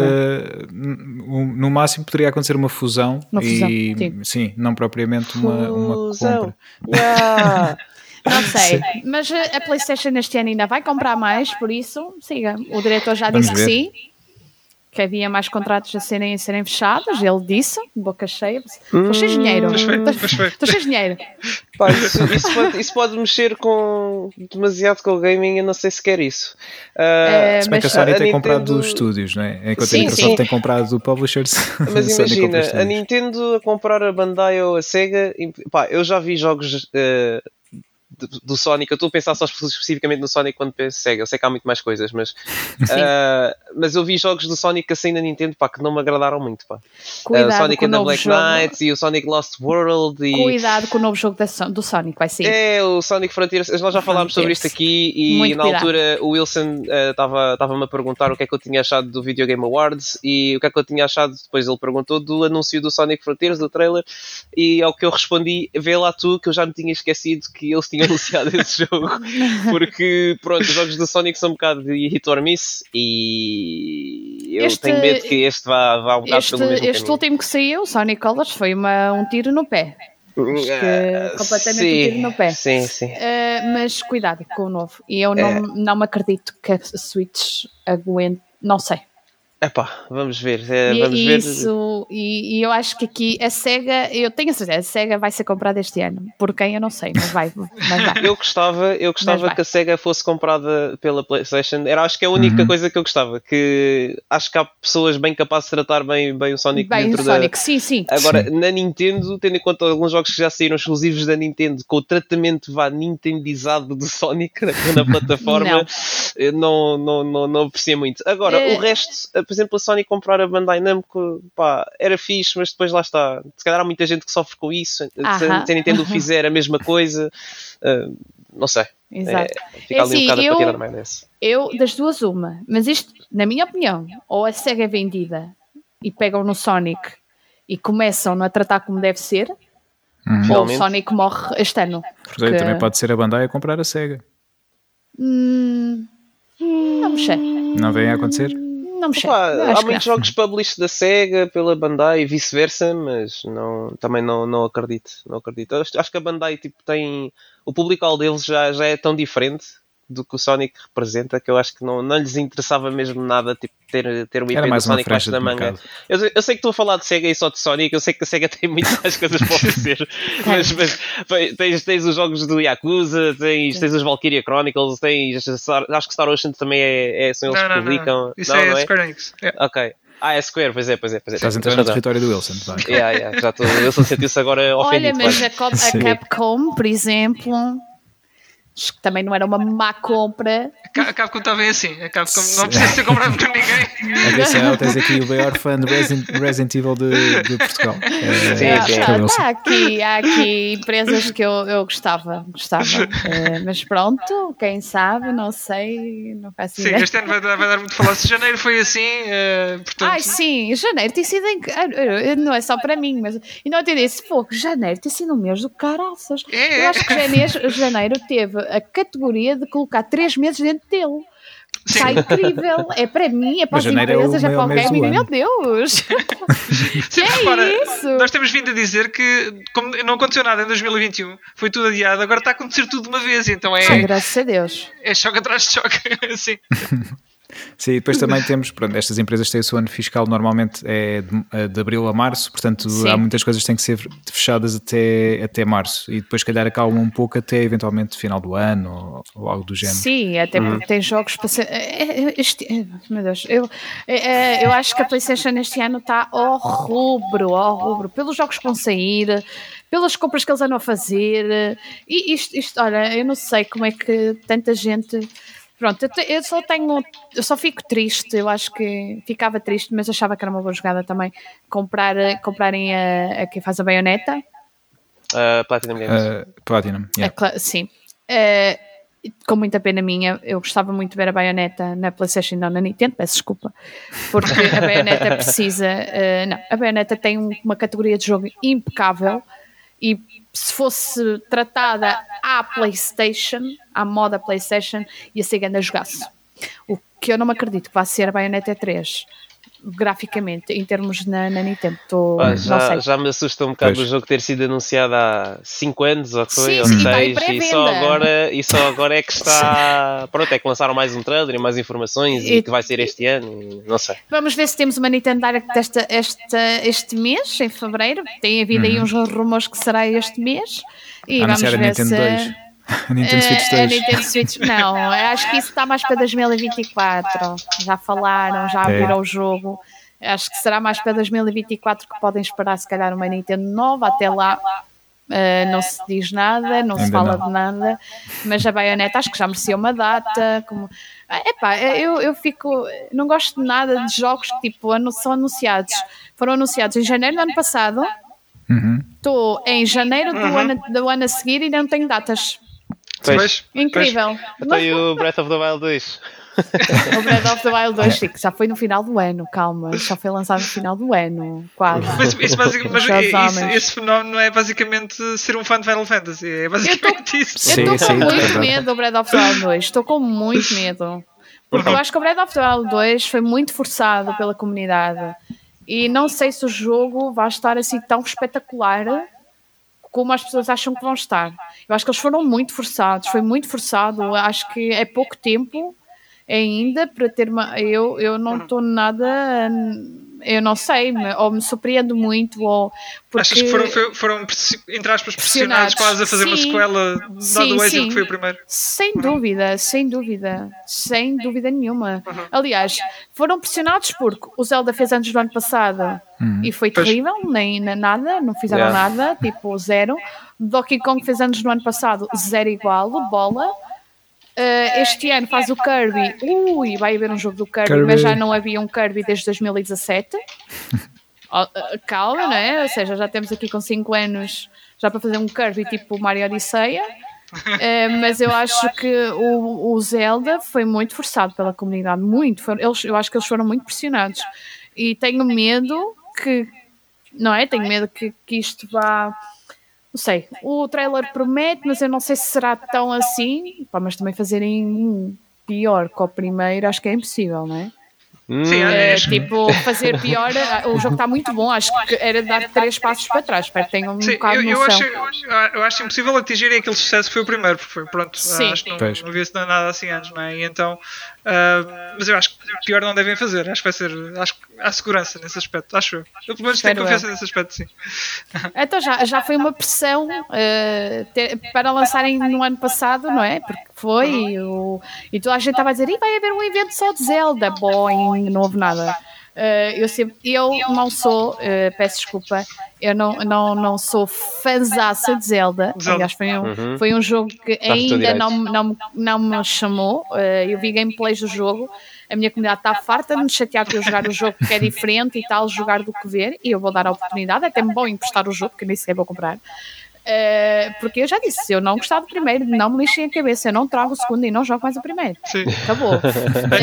no máximo poderia acontecer uma fusão, uma fusão e sim. sim. não propriamente uma, uma compra. Yeah. <laughs> Não sei, mas a PlayStation este ano ainda vai comprar mais, por isso, siga. O diretor já disse que sim, que havia mais contratos a serem, a serem fechados. Ele disse, boca cheia, estou cheio de dinheiro. Estou cheio de dinheiro. Pá, isso, isso, pode, isso, pode, mexer com demasiado com o gaming, eu não sei se quer isso. Uh, se bem que a Sony a tem Nintendo... comprado os estúdios, não é? Enquanto sim, a Microsoft sim. tem comprado o publishers. <laughs> Mas imagina, a Nintendo a comprar a Bandai ou a Sega, pá, eu já vi jogos uh, do Sonic, eu estou a pensar só especificamente no Sonic quando penso Sega, eu sei que há muito mais coisas, mas, <laughs> uh, mas eu vi jogos do Sonic assim na Nintendo pá, que não me agradaram muito. Pá. Cuidado uh, Sonic and the Black jogo. Knights e o Sonic Lost World. E... Cuidado com o novo jogo do Sonic, vai ser. É, o Sonic Frontiers, nós já falámos sobre isto aqui e muito na cuidado. altura o Wilson estava uh, me a perguntar o que é que eu tinha achado do Video Game Awards e o que é que eu tinha achado, depois ele perguntou do anúncio do Sonic Frontiers, do trailer, e ao que eu respondi, vê lá tu que eu já me tinha esquecido que eles tinham anunciado esse <laughs> jogo, porque pronto, os jogos do Sonic são um bocado de hit or miss e eu este, tenho medo que este vá, vá um bocado este, pelo mesmo Este caminho. último que saiu, Sonic Colors, foi uma, um tiro no pé. Uh, completamente sim, um tiro no pé. Sim, sim. Uh, mas cuidado com o novo. E eu não, é. não me acredito que a Switch aguente. Não sei. Epá, vamos ver. É, vamos isso, ver. E, e, eu acho que aqui a SEGA, eu tenho a certeza, a SEGA vai ser comprada este ano. Por quem eu não sei, mas vai. Mas vai. <laughs> eu gostava, eu gostava que a SEGA fosse comprada pela PlayStation. Era acho que é a única uhum. coisa que eu gostava. Que acho que há pessoas bem capazes de tratar bem, bem o Sonic bem dentro o da. Sonic, sim, sim. Agora, na Nintendo, tendo em conta alguns jogos que já saíram exclusivos da Nintendo, com o tratamento vá nintendizado do Sonic <laughs> na, na plataforma, não. não, não, não, não aprecia muito. Agora, é... o resto por exemplo, a Sony comprar a Bandai Namco, pá, era fixe, mas depois lá está. Se calhar há muita gente que sofre com isso. Se a Nintendo fizer a mesma coisa, uh, não sei. Exato. É, fica é ali assim, um bocado eu, a patinar mais Eu, das duas, uma. Mas isto, na minha opinião, ou a SEGA é vendida e pegam no Sonic e começam a tratar como deve ser, uhum. ou o Sonic morre este ano. Porque... também pode ser a Bandai a comprar a SEGA. Hum, não me sei. Não vem a acontecer? Não me há muitos jogos published da SEGA pela Bandai e vice-versa, mas não, também não, não acredito. Não acredito. Acho, acho que a Bandai tipo, tem. O público-alvo deles já, já é tão diferente do que o Sonic representa, que eu acho que não, não lhes interessava mesmo nada tipo, ter, ter o IP do Sonic na de manga. Eu, eu sei que estou a falar de Sega e só de Sonic, eu sei que a Sega <laughs> tem muito mais coisas para oferecer, <laughs> mas, mas tens, tens os jogos do Yakuza, tens, tens os Valkyria Chronicles, tens acho que Star Ocean também é, é são eles Não, que não, publicam. não. Isso não, é não Square Enix. É. Ok. Ah, é Square, pois é, pois é. Pois é Estás entrar no território do Wilson. vai. Yeah, yeah, já estou. Eu só sentiu-se agora Olha, ofendido. mas quase. a. Capcom, por exemplo, que também não era uma má compra. A Ca- A Capcom está bem assim. A Capcom não precisa ser comprado por ninguém. Atenção, tens aqui o maior fã de Resident, Resident Evil de, de Portugal. É, Sim, Ah, sim. tá, Wilson. tá aqui, há aqui empresas que eu, eu gostava, gostava. <laughs> Eh, mas pronto, quem sabe, não sei, não faço Sim, ideia. este ano vai dar, vai dar muito falar. Se janeiro foi assim, eh, portanto. Ai, sim, janeiro tem sido. inc- ah, Não é só para mim, mas. E não te disse, pô, janeiro tem sido um mês do caraças. É, Eu é. acho que janeiro, janeiro teve a categoria de colocar três meses dentro dele. Está incrível. É para mim, é para Mas as é o empresas, é, para maior o gaming. Meu ano. Deus! <laughs> <laughs> que é Repara, isso? Nós temos vindo a dizer que, como não aconteceu nada em 2021, foi tudo adiado, agora está a acontecer tudo de uma vez, então é, graças a Deus. é choque atrás de choque. <laughs> Sim. Sim, depois também temos, pronto, estas empresas têm o seu ano fiscal normalmente é de, é de abril a março, portanto Sim. há muitas coisas que têm que ser fechadas até, até março e depois, se calhar, acalmam um pouco até eventualmente final do ano ou, ou algo do género. Sim, até porque tem jogos para ser. é, é, Este, meu Deus, eu, eu acho que a PlayStation este ano está ao rubro, ao rubro, pelos jogos que vão sair, pelas compras que eles andam a fazer. E isto, isto olha, eu não sei como é que tanta gente. Pronto, eu, eu só tenho. Eu só fico triste, eu acho que ficava triste, mas achava que era uma boa jogada também comprar, comprarem a, a quem faz a baioneta. Ah, Platinum Games. Uh, Platinum, yeah. cla- sim. Eh, com muita pena minha, eu gostava muito de ver a baioneta na PlayStation, não na Nintendo, peço desculpa, porque a baioneta <laughs> precisa. eh, não, a baioneta tem um- uma categoria de jogo impecável e se fosse tratada à PlayStation, à moda PlayStation, ia ser grande a jogaço. O que eu não me acredito que vai ser a baioneta 3. Graficamente, em termos na, na Nintendo, tô, Ah, não já, sei. já me assusta um bocado Pois. o jogo ter sido anunciado há 5 anos, ou que foi, Sim, ou sim, e está em 6, e só agora, e só agora é que está. <laughs> Pronto, é que lançaram mais um trailer e mais informações e, E- que vai ser este ano, e não sei. Vamos ver se temos uma Nintendo Direct desta, esta, este mês, em fevereiro. Tem havido aí uns rumores que será este mês. E vamos a ver Nintendo se. 2. A <laughs> Nintendo Switch Eh, a 2. Nintendo Switch, não, <laughs> acho que isso está mais para 2024. Já falaram, já É. abriram o jogo. Acho que será mais para 2024 que podem esperar, se calhar, uma Nintendo nova. Até lá eh, não se diz nada, não se Ainda fala não. de nada. Mas a Bayonetta acho que já merecia uma data. Como... Ah, Epá, eu, eu fico. Não gosto de nada de jogos que tipo, são anunciados. Foram anunciados em janeiro do ano passado. Uhum. Estou em janeiro do, ano, do ano a seguir e não tenho datas. Pois, Incrível. Tem o Breath of the Wild 2. <laughs> O Breath of the Wild 2, Chico, já foi no final do ano, calma, já foi lançado no final do ano, quase. Mas, isso, mas isso- esse fenómeno é basicamente ser um fã de Final Fantasy. É basicamente isso. Sim, Eu estou com é muito verdade. medo do Breath of the Wild 2, estou com muito medo. Porque eu acho que o Breath of the Wild 2 foi muito forçado pela comunidade. E não sei se o jogo vai estar assim tão espetacular como as pessoas acham que vão estar. Eu acho que eles foram muito forçados, foi muito forçado. Eu acho que é pouco tempo ainda para ter uma. Eu, eu não estou nada. Eu não sei, me- ou me surpreendo muito, ou porque. Achas que foram, foram, entre aspas, pressionados quase a fazer uma Sim. sequela dado Sim, o êxito sim. que foi o primeiro? Sem dúvida, sem dúvida, sem dúvida nenhuma. Aliás, foram pressionados porque o Zelda fez antes do ano passado e foi Pois. terrível, nem na- nada, não fizeram Yeah. nada, tipo zero. Donkey Kong fez anos no ano passado, zero igual, bola. Uh, este ano faz o Kirby, ui, vai haver um jogo do Kirby, Kirby. mas já não havia um Kirby desde 2017. Oh, uh, calma, não é? Ou seja, já temos aqui com 5 anos já para fazer um Kirby tipo Mario Odisseia. Eh, mas eu acho que o, o Zelda foi muito forçado pela comunidade, muito. Foram- eles, eu acho que eles foram muito pressionados. E tenho medo que, não é? Tenho medo que, que isto vá. Não sei, o trailer promete, mas eu não sei se será tão assim. Pá, mas também fazerem um pior que o primeiro, acho que é impossível, não é? Sim, É, é, tipo, fazer pior, <laughs> o jogo está muito bom, acho que era dar três passos para trás, espero que tenham um Sim, bocado eu, eu, noção. acho, eu acho impossível atingirem aquele sucesso que foi o primeiro, porque foi, pronto, Sim. acho que não, não havia nada assim antes, não é? E então, ah, mas eu acho que pior não devem fazer, acho que vai ser, acho que há segurança nesse aspecto, acho eu. Eu pelo menos tenho confiança eu. nesse aspecto, sim. Então já, já foi uma pressão eh, ter- para lançarem no ano passado, não é? Porque foi e, o, e toda a gente estava a dizer, "Ih, vai haver um evento só de Zelda, boing, não houve nada. Eh, eu, sempre, eu não sou, eh, peço desculpa, eu não, não, não sou fãzaça de Zelda. Aliás, foi um, Uhum. foi um jogo que ainda não, me- não, não me chamou. Eh, eu vi gameplays do jogo, a minha comunidade está farta de me chatear por eu jogar o jogo que é diferente e tal, jogar do que ver, e eu vou dar a oportunidade, é até me bom emprestar o jogo, que eu nem sequer vou comprar. Eh, porque eu já disse, se eu não gostar do primeiro, não me lixem a cabeça, eu não trago o segundo e não jogo mais o primeiro. sim. Acabou. <laughs>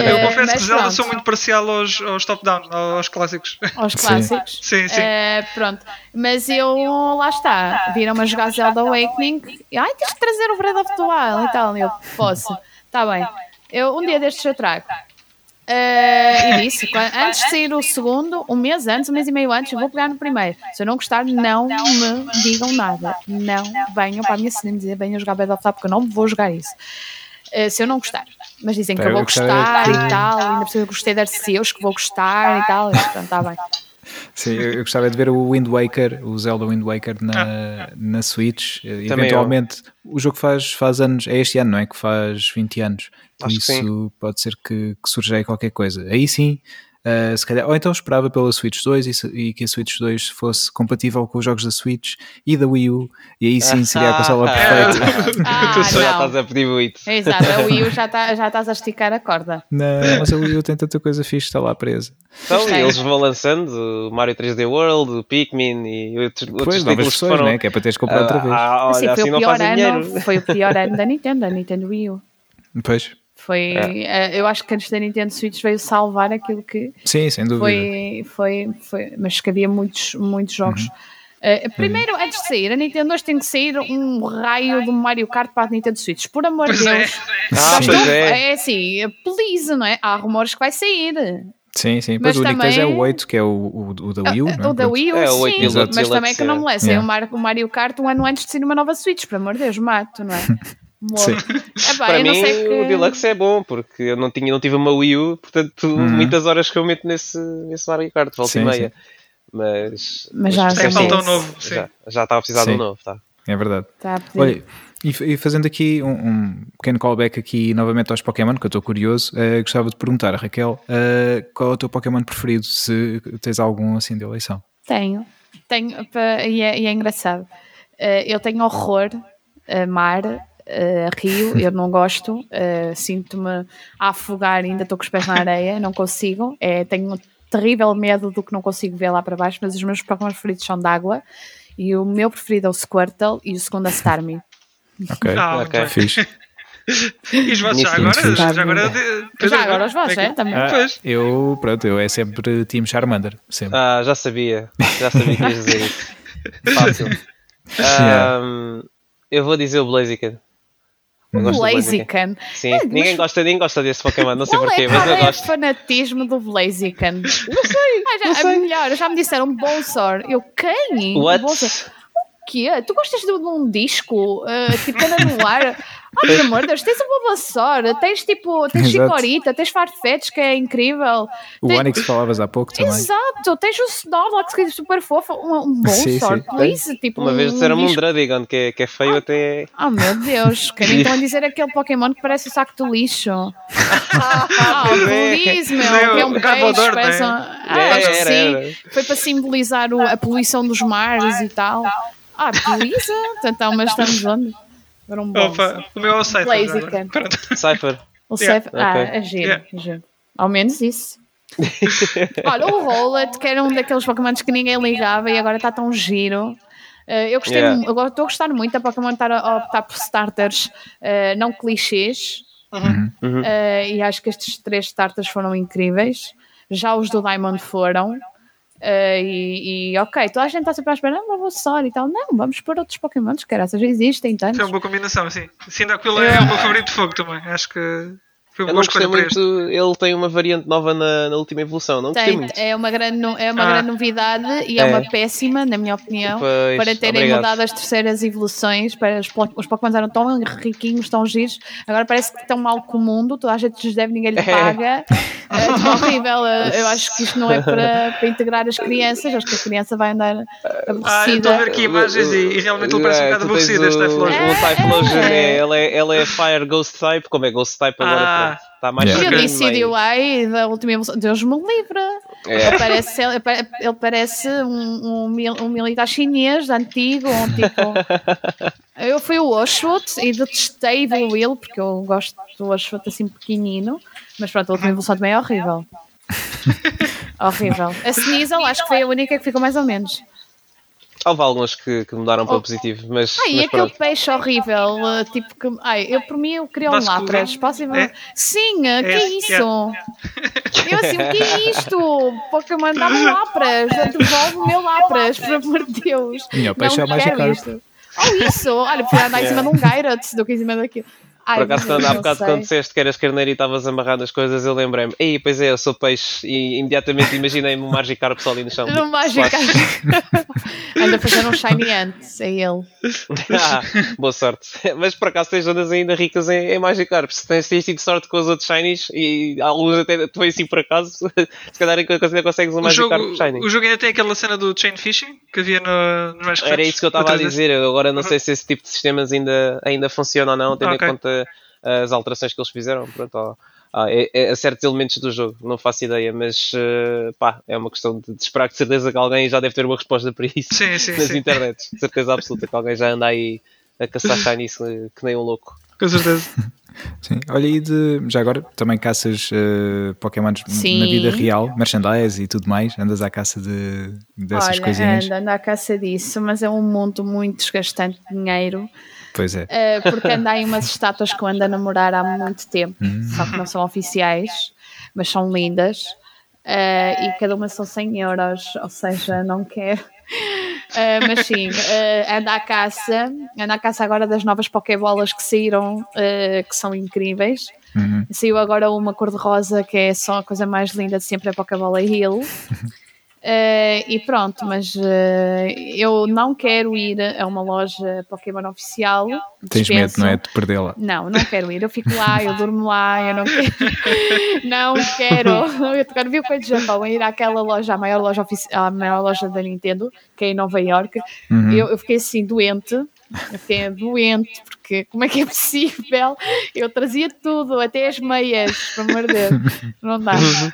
Eu Eh, confesso que Zelda pronto, sou muito parcial aos, aos top-down, aos clássicos. aos clássicos. Sim, sim. Eh, pronto, mas eu lá está, viram-me a jogar Zelda Awakening, e, ai, tens que trazer o Breath of the Wild e tal, e eu posso, está bem, eu, um dia destes eu trago. Eh, <laughs> e disse, antes de sair o segundo, um mês antes, um mês e meio antes, eu vou pegar no primeiro. Se eu não gostar, não me digam nada. Não venham para a minha cena me dizer, venham jogar Wild, porque eu não vou jogar isso. Eh, se eu não gostar. Mas dizem que eu vou eu gostar e tal, ainda eu gostei de Arceus, que vou gostar e tal, e pronto, está bem. <laughs> Sim, eu, eu gostava de ver o Wind Waker, o Zelda Wind Waker na, na Switch. Também Eventualmente, o jogo faz, faz anos, é este ano, não é? Que faz 20 anos. Por Acho que isso pode ser que, que surja aí qualquer coisa. Aí sim, eh, se calhar, ou então esperava pela Switch 2 e, e que a Switch 2 fosse compatível com os jogos da Switch e da Wii U, e aí sim seria a consola <laughs> perfeita. Ah, Tu Já estás a pedir muito. Exato, a Wii U já, tá, já estás a esticar a corda. Não, mas a Wii U tem tanta coisa fixe, está lá presa. Então, e eles vão lançando o Mario 3D World, o Pikmin e outros, outros novas títulos que versões, foram. né? que é para teres que comprar outra vez. Ah, Assim, olha, foi, assim o pior ano, dinheiro. foi o pior <laughs> ano da Nintendo, da Nintendo Wii U. Depois, Foi, eh, eu acho que antes da Nintendo Switch veio salvar aquilo que sim, sem dúvida. foi, foi, foi mas que havia muitos, muitos jogos. Uhum. Eh, primeiro, antes de sair, a Nintendo 2 tem que sair um raio do Mario Kart para a Nintendo Switch. Por amor de é. Deus. Ah, pois é. é assim, please, não é? Há rumores que vai sair. Sim, sim. Mas Pois o único que é também- o 8, que é o, o, o da Wii U. não é? O da. Wii U, É, o 8 sim, Deluxe, mas também que não me é. lessem Yeah. o, Mar- o Mario Kart um ano antes de sair uma nova Switch, pelo amor de Deus, mato, não é? <laughs> Morro. Epá, Para mim, sei que... o Deluxe é bom, porque eu não, tinha, não tive uma Wii U, portanto, Uhum. muitas horas que eu meto nesse, nesse Mario Kart, volta Sim, e meia. Mas, Mas já Tem falta um novo, sim. Já, já estava a precisar de um novo, tá? É verdade. Tá. Olha, e, e fazendo aqui um, um pequeno callback aqui novamente aos Pokémon, que eu estou curioso, eh, gostava de perguntar a Raquel eh, qual é o teu Pokémon preferido, se tens algum assim de eleição. Tenho, tenho, e é, e é engraçado. Eh, eu tenho horror a mar, a rio, eu não gosto, eh, sinto-me a afogar, ainda estou com os pés na areia, não consigo. É, tenho terrível medo do que não consigo ver lá para baixo, mas os meus Pokémon preferidos são de água. E o meu preferido é o Squirtle e o segundo é Starmie. Ok, Ah, Ok. fixe. <laughs> E os vossos já agora? Já agora, Já agora os vossos, é é? Também. Ah, eu, pronto, eu é sempre Team Charmander, sempre. Ah, já sabia. Já sabia que ias dizer isso. <laughs> Fácil. <laughs> Yeah. Ahm, eu vou dizer o Blaziken. Do Blaziken. Sim, É, mas- ninguém, gosta, ninguém gosta desse Pokémon, não sei Qual porquê, é, mas eu é o gosto. fanatismo do Blaziken? Não sei. Ah, já, não sei. A melhor, já me disseram Bolsor. Eu, quem? What? Bolsor. O quê? Tu gostas de, um disco? ah, tipo, anda no ar? Ai, pelo amor de Deus, tens o Bulbasaur, tens tipo, tens Exato. Chikorita, tens Farfetch, que é incrível. O Tem- Onix que falavas há pouco também. Exato, tens o Snorlax, que é super fofo, um, um sim. please. Tipo, Uma vez um disseram-me um. Dradigan, que é, que é feio até. Oh meu Deus, querem então dizer aquele Pokémon que parece o saco de lixo. <laughs> Ah, é. please, meu, que é um peixe, parece um... não Ah, É, acho que era, sim. era. Foi para simbolizar o- a poluição dos mares e tal. Ah, please, então, mas estamos onde? Era um bom. Opa, o meu é o agora. Pronto. <laughs> Cypher. O Yeah. Cef- Ah, Ok. é giro, Yeah. é giro. Ao menos isso. <laughs> Olha, o Rowlet, que era um daqueles Pokémons que ninguém ligava e agora está tão giro. Eh, eu gostei, Yeah. eu estou a gostar muito da Pokémon estar a optar por starters eh, não clichês. Uhum. Eh, e acho que estes três starters foram incríveis. Já os do Diamond foram. Eh, e, e, ok, toda a gente está sempre à espera, não, vou só e tal. Não, vamos pôr outros Pokémons, que já existem tantos. Foi uma boa combinação, sim. Sim, aquilo é o meu favorito de fogo também. Acho que Foi eu não gostei muito. Ele tem uma variante nova na, na última evolução. Não gostei Tem, muito. é uma grande, é uma Ah. grande novidade e é, É. uma péssima, na minha opinião, Pois, para terem obrigado. mudado as terceiras evoluções. Para os, os Pokémon eram tão riquinhos, tão giros, agora parece que estão mal com o mundo, toda a gente lhes deve, ninguém lhe É. paga. <laughs> É tipo horrível. Eu acho que isto não é para, para integrar as crianças, acho que a criança vai andar Ah, eu aborrecida. estou a ver aqui imagens e, e realmente ele parece um É, bocado aborrecido este o- Typhlosion. O Typhlosion, É. é, ela, é, ela é Fire Ghost Type. Como é Ghost Type agora? Ah. Está mais E eu disse CDY da última evolução. Deus me livre. É. Ele parece, ele, ele parece um, um, um militar chinês antigo, um tipo. <laughs> Eu fui o Oshwood e detestei evoluí-lo porque eu gosto do Oshwood assim pequenino, mas pronto, a última evolução também é horrível. <laughs> horrível. A Sneasel acho que foi a única que ficou mais ou menos. Houve alguns que, que mudaram para Oh. positivo, mas, Ai, e mas aquele pronto. peixe horrível, uh, tipo que. Ai, eu por mim eu queria um é? Posso ir- É? Sim, uh, que É, é isso? <laughs> Eu assim, o que é isto? Pokémon dá-me <laughs> Lapras, devolve o meu Lapras, por amor de Deus. Melhor peixe é o quero Magikarp. isto. Oh, isso! Olha, prefiro andar em <laughs> cima de um Gyarados do que em cima daquilo. Ai, Por acaso, quando, há bocado, sei. quando disseste que eras carneiro e estavas amarrado as coisas, eu lembrei-me, ei, pois é, eu sou peixe, e imediatamente imaginei-me um Magikarp só ali no chão. <laughs> No Magikarp. <laughs> Anda a fazer um Shiny antes, é ele. <laughs> Ah, boa sorte. Mas por acaso tens zonas ainda ricas em, em Magikarp. Se tens, tens tido sorte com os outros Shinies e alguns até foi assim por acaso, se calhar ainda consegues um O jogo, Magikarp Shiny. o jogo ainda tem aquela cena do chain fishing que havia no, nos mais Era isso que eu estava a dizer. Eu agora não sei se esse tipo de sistemas ainda, ainda funciona ou não, tendo Ok. em conta as alterações que eles fizeram. Pronto, ó, é, é a certos elementos do jogo, não faço ideia, mas eh, pá, é uma questão de, de esperar de certeza que alguém já deve ter uma resposta para isso Sim, sim, <laughs> nas sim. internets. De certeza absoluta que alguém já anda aí a caçar eh, que nem um louco. Com certeza. <laughs> Sim. Olha, e de, já agora também caças uh, Pokémons Sim. na vida real, merchandise e tudo mais? Andas à caça de, dessas Olha, coisinhas? anda, anda à caça disso, mas é um mundo muito desgastante de dinheiro. Pois é. Uh, porque anda aí umas estátuas que eu ando a namorar há muito tempo, só que não são oficiais, mas são lindas. Uh, e cada uma são 100 euros, ou seja, não quero. Uh, mas sim, uh, anda à caça, anda à caça agora das novas Pokébolas que saíram, uh, que são incríveis. Uhum. Saiu agora uma cor-de-rosa que é só a coisa mais linda de sempre, a Pokébola Hill. <laughs> Uh, e pronto, mas uh, eu não quero ir a uma loja Pokémon oficial. Tens medo, dispenso. não é? De perdê-la. Não, não quero ir. Eu fico lá, eu durmo lá, eu não quero. <laughs> Não quero. Eu agora vi o coisa de Japão, ir àquela loja, a maior loja, ofici- a maior loja da Nintendo, que é em Nova York. Uhum. Eu, eu fiquei assim, doente. Eu fiquei doente, porque como é que é possível? Eu trazia tudo, até as meias, pelo amor de Deus. Não dá. Opa.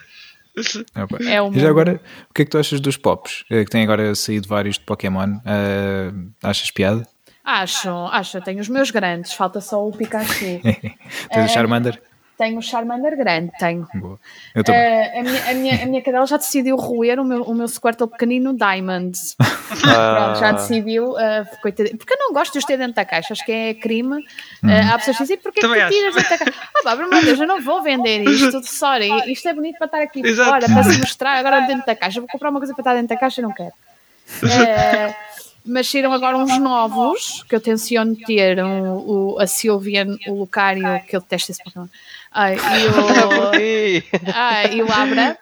É um E já agora, o que é que tu achas dos pops? Eh, Que tem agora saído vários de Pokémon. Eh, achas piada? Acho, acho. Tenho os meus grandes, falta só o Pikachu. <laughs> Tens o Charmander? Tenho o Charmander grande, tenho. Boa. Eu também. Eh, a, minha, a, minha, a minha cadela já decidiu roer o meu, o meu Squirtle pequenino Diamond. <laughs> Pronto, já decidiu. eh, coitadinho. porque eu não gosto de os ter dentro da caixa, acho que é crime. Eh, há pessoas que dizem, porquê que Também tu acho. tiras dentro da caixa? Ah, pá, de Deus, eu não vou vender isto. Sorry, isto é bonito para estar aqui Exato. fora, para se mostrar agora dentro da caixa. Vou comprar uma coisa para estar dentro da caixa, não quero. Eh, mas saíram agora uns novos que eu tenciono ter um, o, a Sylvian, o Lucario, que eu detesto esse Pokémon. <laughs> Ai, e o, ah, e o Abra.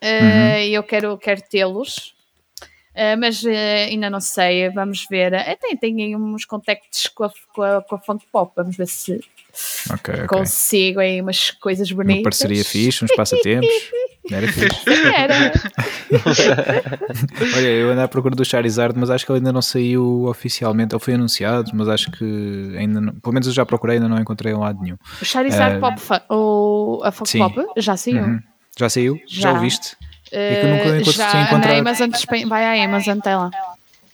Eh, Eu quero, quero tê-los. Eh, mas eh, ainda não sei, vamos ver. Eh, tem, uns contactos com a, com, a, com a Fonte Pop, vamos ver se Ok, ok. consigo aí umas coisas bonitas. Uma parceria fixe, uns passatempos. <laughs> Era <laughs> fixe. Era. <laughs> Olha, eu ando à procura do Charizard, mas acho que ele ainda não saiu oficialmente. Ele foi anunciado, mas acho que ainda não. Pelo menos eu já procurei, ainda não encontrei em lado nenhum. O Charizard Eh, Pop, fa- o, a Fonte sim. Pop, já saiu. Uhum. Já saiu? Já, Já. o viste? É que eu nunca Eh, já encontrar. na Amazon, vai à Amazon, tem lá.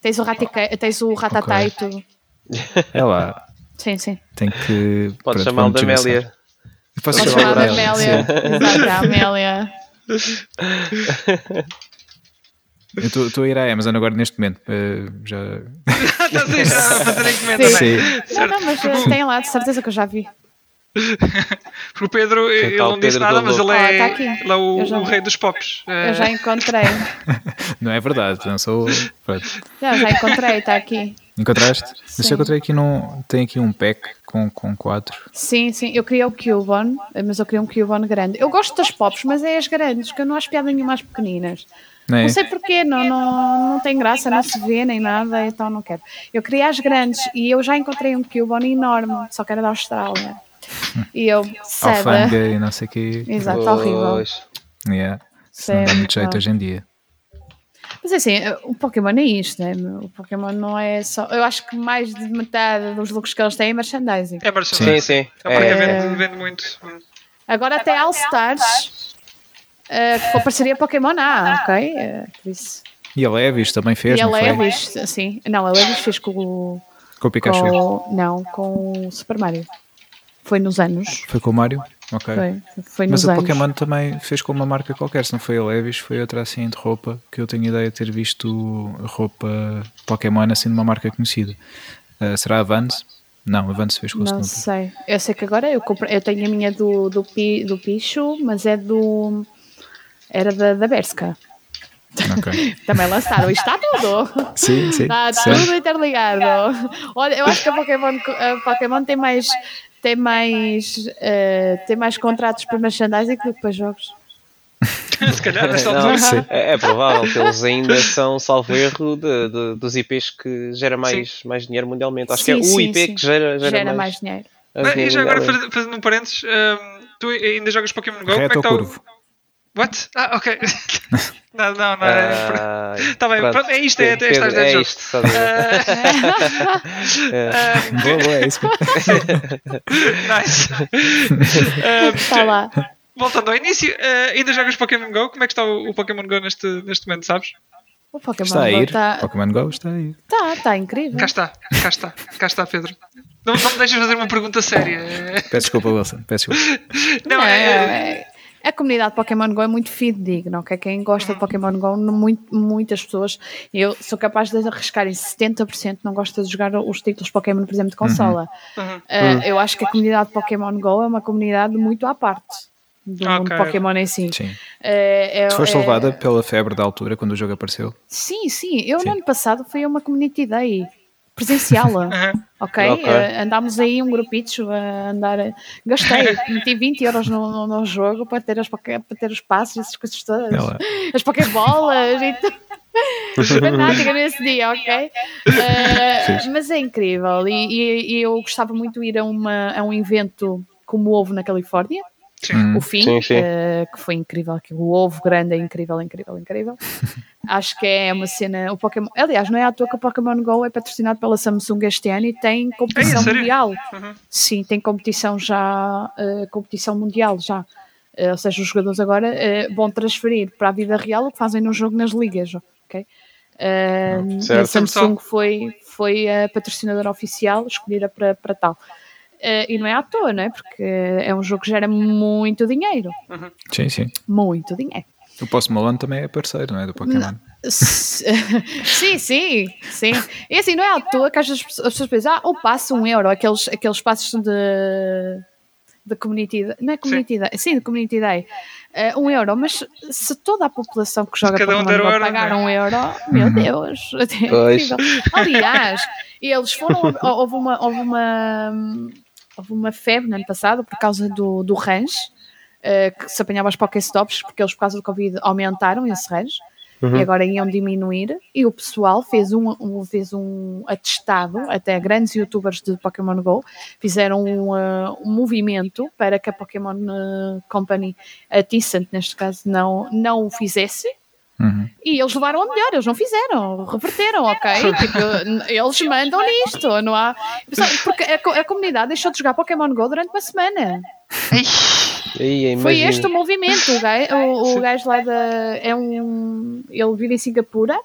Tens o, Ratica, tens o Ratatá e tudo. É lá. Sim, sim. Tem que. Podes chamá-lo descansar. Amélia. Posso de Amélia? Exato, a Amélia. Eu estou a ir à Amazon agora neste momento. eh, já. <laughs> Estás aí já a fazer encomenda, não é? Não, não, mas eh, tem lá, de certeza que eu já vi. Porque o Pedro, ele não disse Pedro nada, do mas ele Ah, é, tá ele é o, o rei dos pops. Eh, Eu já encontrei. <laughs> Não é verdade, não sou. Pronto. Não, já encontrei, está aqui. Encontraste? Eu sei que encontrei aqui num. Tem aqui um pack com, com quatro. Sim, sim, eu queria o Cubone, mas eu queria um Cubone grande. Eu gosto das pops, mas é as grandes, que eu não acho piada nenhuma às pequeninas. Não, é? Não sei porquê, não, não, não tem graça, não se vê nem nada, então não quero. Eu queria as grandes e eu já encontrei um Cubone enorme, só que era da Austrália. E eu. Alfândega e não sei o quê. Exato, horrível. Yeah. Isso não dá muito jeito hoje em dia. Mas assim, o Pokémon é isto, né? O Pokémon não é só. Eu acho que mais de metade dos lucros que eles têm é merchandising. É merchandising. Sim, sim. É É, vende, vende muito. Agora até All Stars, uh, com a parceria Pokémon A, ok? Eh, por isso. E a Levis também fez, e a foi? Levis, sim. Não, a Levis fez com o. Com o Pikachu. Com, não, com o Super Mario. Foi nos anos. Foi com o Mario? Ok. Foi, foi Mas a anos. Pokémon também fez com uma marca qualquer, se não foi a Levis, foi outra assim de roupa, que eu tenho ideia de ter visto roupa Pokémon assim de uma marca conhecida. Ah, será a Vans? Não, a Vans fez com o Não sei. Eu sei que agora eu, comprei, eu tenho a minha do, do, Pi, do Pichu, mas é do. Era da, da Berska. Ok. <laughs> Também lançaram. Isto está tudo. Sim, sim. Está tudo interligado. Olha, eu acho que a Pokémon, a Pokémon tem mais. Tem mais, eh, tem mais contratos para merchandising do que para jogos. <laughs> Se calhar, nesta Não. Sim. é, é provável que eles ainda são, salvo erro, de, de- dos IPs que gera mais, mais dinheiro mundialmente. Acho que é Sim, o sim, IP sim. que gera, gera, Gera mais mais, dinheiro. mais Ah, E já agora, fazendo um parênteses, hum, tu ainda jogas Pokémon Go? Como é Reto que ou está o-? What? Ah, ok. <laughs> não, não, não. é- Ah, Tá bem, pronto, é isto, é- é Pedro, estas dez é jogos. isto, a ver? <laughs> Ah, <laughs> Boa, boa, é isso. nice. Está lá. voltando ao início, ah, ainda jogas Pokémon Go? Como é que está o, o Pokémon Go neste, neste momento, sabes? O Pokémon Está a Go ir. está Pokémon Go está a ir. tá, tá incrível. Cá está, cá está, cá está, Pedro. Não, não me deixas fazer uma pergunta séria. Peço desculpa, Wilson. Peço desculpa. Não, Não, é, é- a comunidade Pokémon Go é muito fidedigna, ok? Quem gosta de Pokémon Go, muito- muitas pessoas, eu sou capaz de arriscar em 70% não gosta de jogar os títulos Pokémon, por exemplo, de consola. Uhum. Uh, Eu acho que a comunidade Pokémon Go é uma comunidade muito à parte do mundo Ok. Pokémon em si. Sim. É- é- Tu foste é- levada pela febre da altura quando o jogo apareceu? Sim, sim. Eu Sim. no ano passado fui a uma community day presencial. <laughs> Uhum. Ok? Ok. Eh, andámos aí um grupito a andar. Gastei, <laughs> meti 20 euros no, no, no jogo para ter, as, para ter os passos essas coisas todas. Ela. As pokébolas e tudo. <laughs> Fanática nesse dia, ok? Eh, mas é incrível. E, e- e eu gostava muito de ir a, uma, a um evento como houve na Califórnia. Hum. O fim, Sim, sim. eh, que foi incrível, que o ovo grande é incrível, incrível, incrível. <laughs> Acho que é uma cena. O Pokémon, aliás, não é à toa que o Pokémon Go é patrocinado pela Samsung este ano e tem competição É, mundial. Uhum. Sim, tem competição já, eh, competição mundial já. Eh, ou seja, os jogadores agora vão transferir para a vida real o que fazem no jogo nas ligas, ok? A Samsung foi, foi a patrocinadora oficial escolhida para, para tal. Eh, e não é à toa, não é? Porque é um jogo que gera muito dinheiro. Sim, sim. Muito dinheiro. O Post Malone também é parceiro, não é? Do Pokémon. <laughs> Sim, sim, sim. E assim, não é à toa que às vezes as pessoas as pessoas pensam, ah, ou passo um euro, aqueles, aqueles passos de, de community, day- não é community day, sim, de community day, Eh, um euro, mas se toda a população que joga cada um Pokémon um Go euro, pagar um euro, meu Deus, <laughs> é Pois. incrível. Aliás, eles foram, <laughs> houve uma, houve uma, houve uma febre no ano passado por causa do, do range, eh, que se apanhava as Pokéstops, porque eles por causa do Covid aumentaram esse range e agora iam diminuir. E o pessoal fez um, um- fez um atestado, até grandes youtubers de Pokémon GO fizeram um, uh, um movimento para que a Pokémon uh, Company, a Tencent neste caso, não, não o fizesse Uhum. e eles levaram a melhor, eles não fizeram, reverteram, ok? Tipo, eles mandam nisto, não há. Porque a, a comunidade deixou de jogar Pokémon GO durante uma semana. Foi este o movimento. O gajo, o, o gajo lá da. É um. Ele vive em Singapura.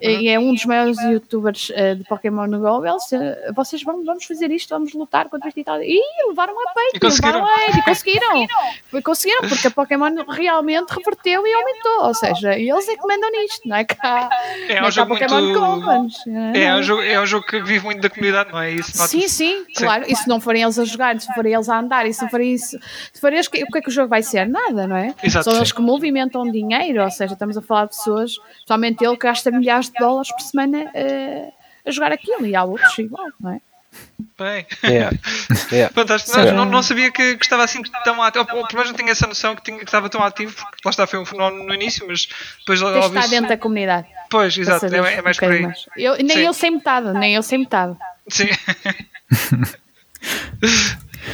E é um dos maiores youtubers eh, de Pokémon Go. Eles, eh, vocês vão, vamos fazer isto, vamos lutar contra isto e tal. E levaram a peito, E conseguiram. levaram a <laughs> e conseguiram. Foi- conseguiram, porque a Pokémon realmente reverteu e aumentou. Ou seja, eles é que mandam nisto, não é cá. É não um é jogo Pokémon muito. Companies. É um, jogo, é um jogo que vive muito da comunidade, não é isso? Sim, sim, claro. E se não forem eles a jogar, se forem eles a andar, e se não forem isso, se forem eles, o que é que o jogo vai ser? Nada, não é? Exato, São sim. eles que movimentam dinheiro, ou seja, estamos a falar de pessoas, somente ele que gasta milhares de dólares por semana eh, a jogar aquilo e há outros igual, não é? Bem. Yeah. <laughs> Yeah. Fantástico. Não, não, não sabia que, que estava assim tão ativo. Ou, pelo menos não tinha essa noção que, tinha, que estava tão ativo, porque lá está, foi um fenómeno no início, mas depois Tens óbvio. estar dentro da comunidade. Pois, exato, é, é mais um por aí. mais. Eu, nem Sim. eu sei metade, nem eu sei metade. Sim. <laughs>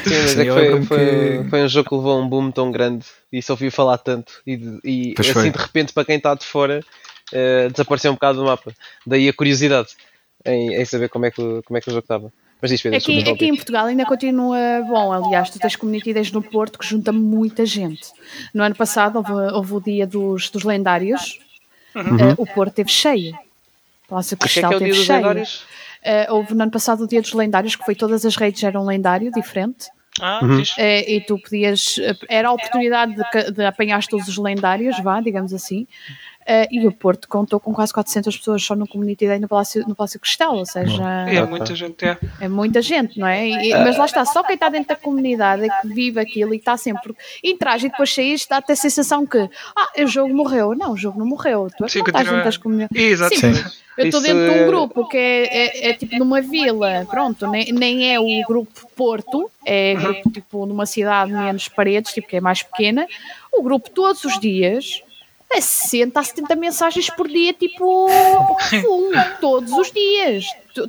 Sim, mas é que foi, foi, foi um jogo que levou um boom tão grande e só ouvi falar tanto. E, e assim, foi. de repente, para quem está de fora, eh, desapareceu um bocado do mapa. Daí a curiosidade em, em saber como é, que, o- como é que o jogo estava. Mas diz, Pedro, Aqui, aqui em. Portugal ainda continua bom. Aliás, tu tens community days no Porto que junta muita gente. No ano passado houve, houve o dia dos, dos lendários. Eh, o Porto teve cheio. O Palácio O que é que Cristal é o teve cheio. Eh, houve no ano passado o dia dos lendários, que foi todas as redes eram um lendário diferente. Ah, Uhum. Eh, e tu podias. Era a oportunidade de, de apanhar todos os lendários, vá, digamos assim. Eh, e o Porto contou com quase 400 pessoas só no Community Day no Palácio, no Palácio Cristal, ou seja, É muita gente, é. é muita gente, não é? E- mas lá está, só quem está dentro da comunidade é que vive aquilo e está sempre. Interage e depois saís, dá até a sensação que ah, o jogo morreu. Não, o jogo não morreu. Tu é que Sim, estás dentro das comunidades. Exato. Sim, Sim. eu estou Isso dentro de um é- grupo que é, é- é tipo numa vila, pronto, nem, nem é o grupo Porto, é grupo tipo numa cidade menos paredes, tipo que é mais pequena. O grupo todos os dias a 60 a 70 mensagens por dia, tipo full, todos os dias,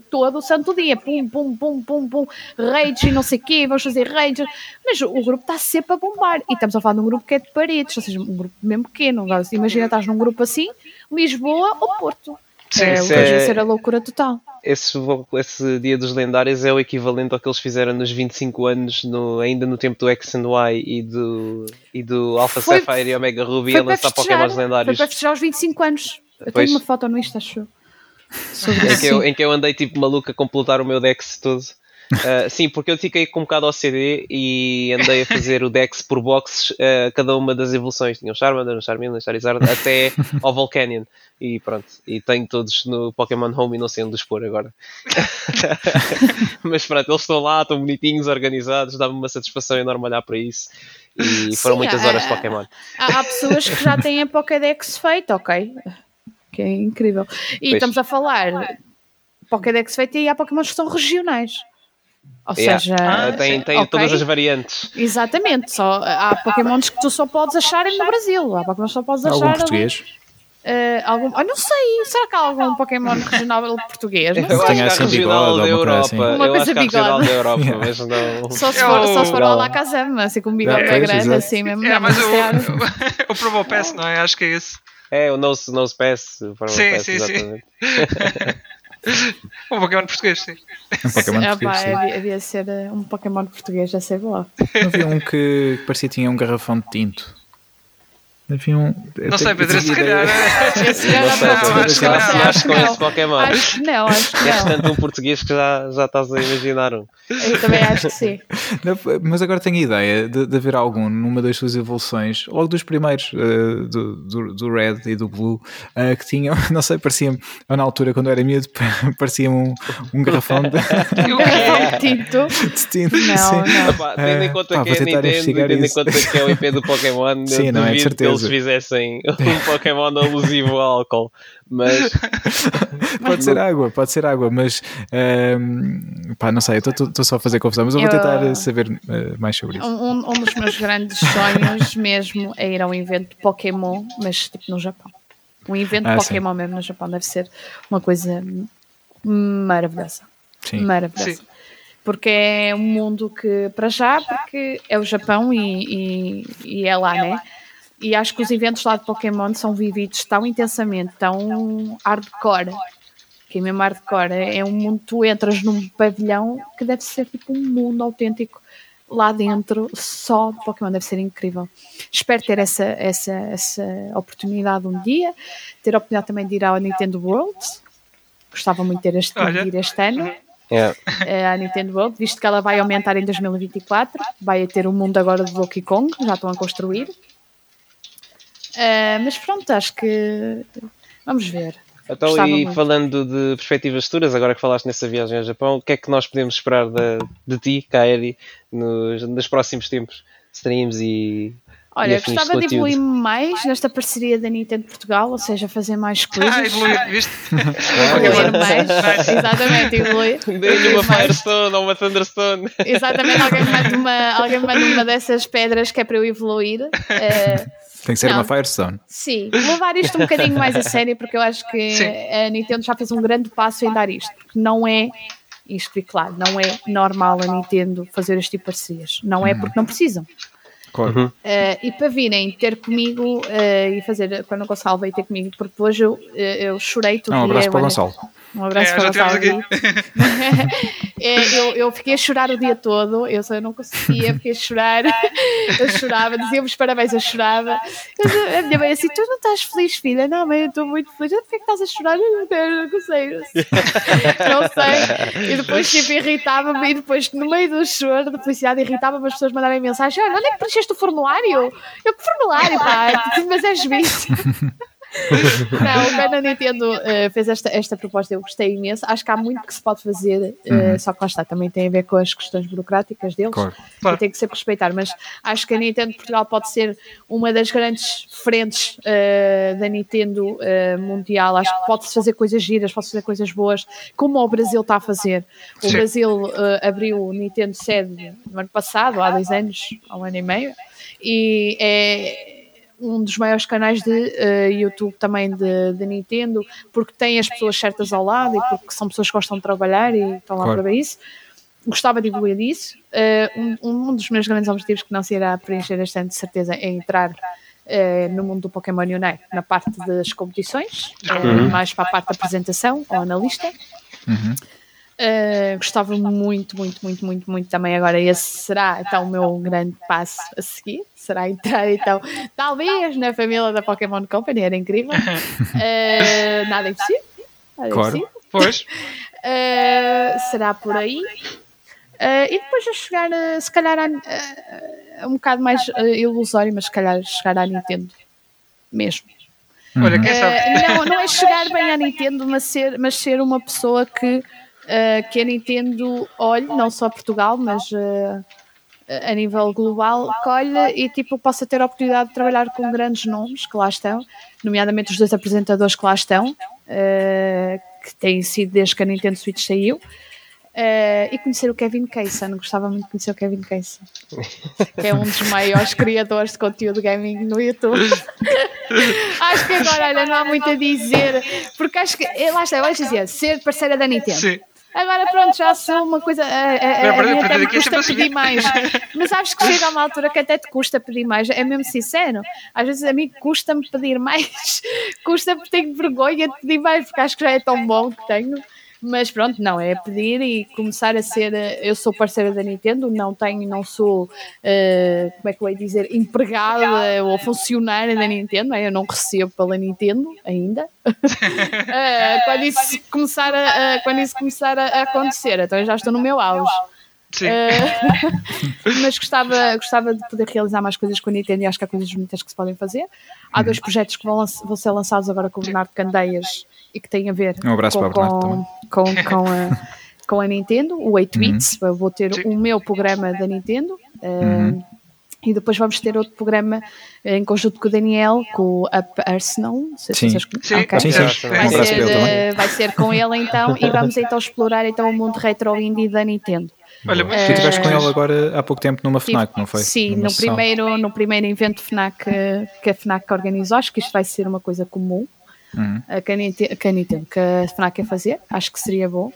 todo o santo dia, pum, pum, pum, pum, pum, raids e não sei o quê, vamos fazer raids, mas o grupo está sempre a bombar, e estamos a falar de um grupo que é de paredes, ou seja, um grupo mesmo pequeno, imagina estás num grupo assim, Lisboa ou Porto. Sim, é, isso é- ser a loucura total. Esse, esse dia dos lendários é o equivalente ao que eles fizeram nos 25 anos, no, ainda no tempo do X and Y e do, e do Alpha Foi- Sapphire e Omega Ruby a lançar festejar, Pokémons foi lendários. para festejar os 25 anos. Eu Pois. tenho uma foto no Insta, acho eu. <laughs> Em, que eu, em que eu andei tipo maluco a completar o meu Dex todo. Uh, sim, porque eu fiquei com um bocado ao CD e andei a fazer o Dex por boxes, uh, cada uma das evoluções. Tinha um Charmander, um Charmander, um Charizard, até <laughs> ao Volcanion. E pronto, e tenho todos no Pokémon Home e não sei onde os pôr agora. <laughs> Mas pronto, eles estão lá, estão bonitinhos, organizados, dá-me uma satisfação enorme olhar para isso. E foram Sim, muitas horas de Pokémon. Há, há pessoas que já têm a Pokédex feita, ok? Que é incrível. E Pois. estamos a falar Pokédex feita e há Pokémons que são regionais. Ou Yeah. seja, Ah, tem tem ok. todas as variantes. Exatamente, só, há Pokémons que tu só podes achar no Brasil, há Pokémons que só podes Algum achar português? eh, algum, ah, não sei, será que há algum Pokémon regional português? Não Eu sei. acho tenho que há assim regional bigode da Europa. assim. Uma Eu coisa há bigode. da Europa, <laughs> Yeah. mas não. Só se É for, o- só se for Não. ao Lacazama, assim com um bigode É, grande, assim mesmo. É, mas o, <laughs> o Promo Pass, não é? Acho que é esse. É, o Nose, nose Pass. o Sim, Pass, sim, sim. <laughs> <laughs> Um Pokémon português, sim. Um Pokémon Ah, português, sim. havia, havia de ser eh, um Pokémon português, já sei lá. Não havia um que parecia que tinha um garrafão de tinto. Havia um. Não sei, Pedro, se calhar. Se acho que Pokémon. Acho que não, acho que És não. tanto um português que já, já estás a imaginar um. Eu também acho que sim. <laughs> Não, mas agora tenho a ideia de, de haver algum numa das suas evoluções, logo dos primeiros, eh, do, do, do Red e do Blue, eh, que tinham, <laughs> não sei, parecia-me, na altura quando eu era miúdo, <laughs> parecia-me um, um garrafão de? Garrafão de tinto. de tinto. Não, sim. não. Epá, tendo em Eh, conta pá, que é Nintendo tendo em conta que é o IP do Pokémon, Sim, não é, de que eles fizessem <laughs> um Pokémon alusivo ao álcool. Mas <laughs> Pode ser água, pode ser água, mas ehm, pá, não sei, eu estou só a fazer confusão, mas eu vou tentar eh, saber eh, mais sobre isso. Um, um- um dos meus grandes sonhos <laughs> mesmo é ir a um evento de Pokémon, mas tipo no Japão. Um evento Ah, de sim. Pokémon mesmo no Japão deve ser uma coisa maravilhosa. Sim. Maravilhosa. Sim. Porque é um mundo que, para já, porque é o Japão e, e, e é lá, né? E acho que os eventos lá de Pokémon são vividos tão intensamente, tão hardcore, que é mesmo hardcore. É um mundo, tu entras num pavilhão que deve ser tipo um mundo autêntico lá dentro, só de Pokémon, deve ser incrível. Espero ter essa, essa, essa oportunidade um dia, ter a oportunidade também de ir ao Nintendo World. Gostava muito de ter este, de ir este ano é, eh, à Nintendo World, visto que ela vai aumentar em 2024, vai ter o mundo agora do Donkey Kong, já estão a construir. Eh, mas pronto, acho que vamos ver. Então, Gostava e muito. falando de perspectivas futuras, agora que falaste nessa viagem ao Japão, o que é que nós podemos esperar de, de ti, Kairi, nos, nos próximos tempos? Streams e Olha, gostava de evoluir mais nesta parceria da Nintendo Portugal, ou seja, fazer mais <laughs> coisas. Ah, evoluir, viste? <laughs> evoluir mais, exatamente, evoluir. <laughs> Dei-lhe uma Firestone ou uma Thunderstone. Exatamente, alguém me manda uma, alguém me manda uma dessas pedras que é para eu evoluir. Uh, tem que ser não. uma Firestone. Sim, levar isto um bocadinho mais a sério, porque eu acho que Sim. a Nintendo já fez um grande passo em dar isto, porque não é isto fique claro, não é normal a Nintendo fazer este tipo de parcerias. Não é uhum. porque não precisam. Claro. Uh, e para virem ter comigo uh, e fazer, quando o Gonçalo veio ter comigo, porque hoje eu, eu chorei tudo. Um abraço para o Gonçalo. Um abraço é, para o Gonçalo. <laughs> é, eu, eu fiquei a chorar o dia todo, eu só não conseguia, fiquei a chorar, <laughs> eu chorava, dizíamos parabéns, eu chorava. Eu, a minha mãe assim, tu não estás feliz, filha? Não, mãe, eu estou muito feliz. Porquê é que estás a chorar? Eu não, sei, não sei. <laughs> Não sei. E depois tipo, irritava-me, e depois no meio do choro da felicidade irritava-me as pessoas mandarem mensagem: olha, onde é que preencheste o formulário? Eu, que formulário, pá? Mas és <laughs> visto. <laughs> não, o Bernard Nintendo uh, fez esta, esta proposta, eu gostei imenso. Acho que há muito que se pode fazer, uh, uhum. só que lá está, também tem a ver com as questões burocráticas deles claro. e tem que ser respeitar. Mas acho que a Nintendo Portugal pode ser uma das grandes frentes uh, da Nintendo mundial. Acho que pode-se fazer coisas giras, pode-se fazer coisas boas, como o Brasil está a fazer. O Sim. Brasil abriu o Nintendo sede no ano passado, há dois anos, há um ano e meio, e é um dos maiores canais de uh, YouTube também de, de, Nintendo, porque tem as pessoas certas ao lado e porque são pessoas que gostam de trabalhar e estão lá claro. para ver isso. Gostava de evoluir disso. Uh, um, um, dos meus grandes objetivos que não se irá preencher este ano, de certeza, é entrar uh, no mundo do Pokémon Unite, na parte das competições, uhum. mais para a parte da apresentação ou analista. Uhum. Uh, gostava muito, muito, muito, muito, muito também. Agora, esse será então o meu grande passo a seguir. Será entrar então, <laughs> talvez na família da Pokémon Company, era incrível. Uh, <laughs> nada impossível. Nada claro. Impossível. Pois. Uh, será por aí. e depois a chegar, se calhar, a, um bocado mais ilusório, mas se calhar chegar à Nintendo mesmo. Olha, quem sabe? não, não é chegar bem à Nintendo, mas ser, mas ser uma pessoa que uh, que a Nintendo olhe, não só Portugal, mas uh, a nível global, colhe e tipo, possa ter a oportunidade de trabalhar com grandes nomes que lá estão, nomeadamente os dois apresentadores que lá estão, uh, que têm sido desde que a Nintendo Switch saiu. Uh, e conhecer o Kevin Kaysen, gostava muito de conhecer o Kevin Kaysen, que é um dos maiores <laughs> criadores de conteúdo gaming no YouTube. <laughs> acho que agora, olha, não há muito a dizer, porque acho que, lá está, eu acho dizer, ser parceira da Nintendo. Sim. Agora pronto, já sou uma coisa. A, a, a, a mim até me custa pedir mais. <laughs> Mas sabes que chega a uma altura que até te custa pedir mais. É mesmo sincero. Às vezes a mim custa-me pedir mais. <laughs> Custa porque tenho vergonha de pedir mais, porque acho que já é tão bom que tenho. Mas pronto, não, é pedir e começar a ser. Eh, eu sou parceira da Nintendo, não tenho, não sou, uh, como é que eu ia dizer, empregada ou funcionária da Nintendo, eu não recebo pela Nintendo ainda. uh, <laughs> quando, isso começar a, uh, quando isso começar a acontecer, então eu já estou no meu auge. Sim. <laughs> mas gostava, gostava de poder realizar mais coisas com a Nintendo e acho que há coisas muitas que se podem fazer. Há dois projetos que vão, vão ser lançados agora com o Bernardo Candeias e que têm a ver um abraço com, para com, com, com, a, com a Nintendo, o 8 Bits. Uhum. Vou ter Sim. o meu programa da Nintendo. Uhum. Uh, e depois vamos ter outro programa em conjunto com o Daniel, com o Up Arsenal. Não sei sim. se vocês sim. Okay. sim, sim. Vai, ser, uh, vai ser com ele então e vamos então explorar então o mundo retro indie da Nintendo. Olha, mas... Tu estiveste com ele agora há pouco tempo numa FNAC, não foi? Sim, no primeiro, no primeiro evento FNAC que a FNAC organizou, acho que isto vai ser uma coisa comum uhum. a a Nintendo, que a FNAC quer fazer, acho que seria bom.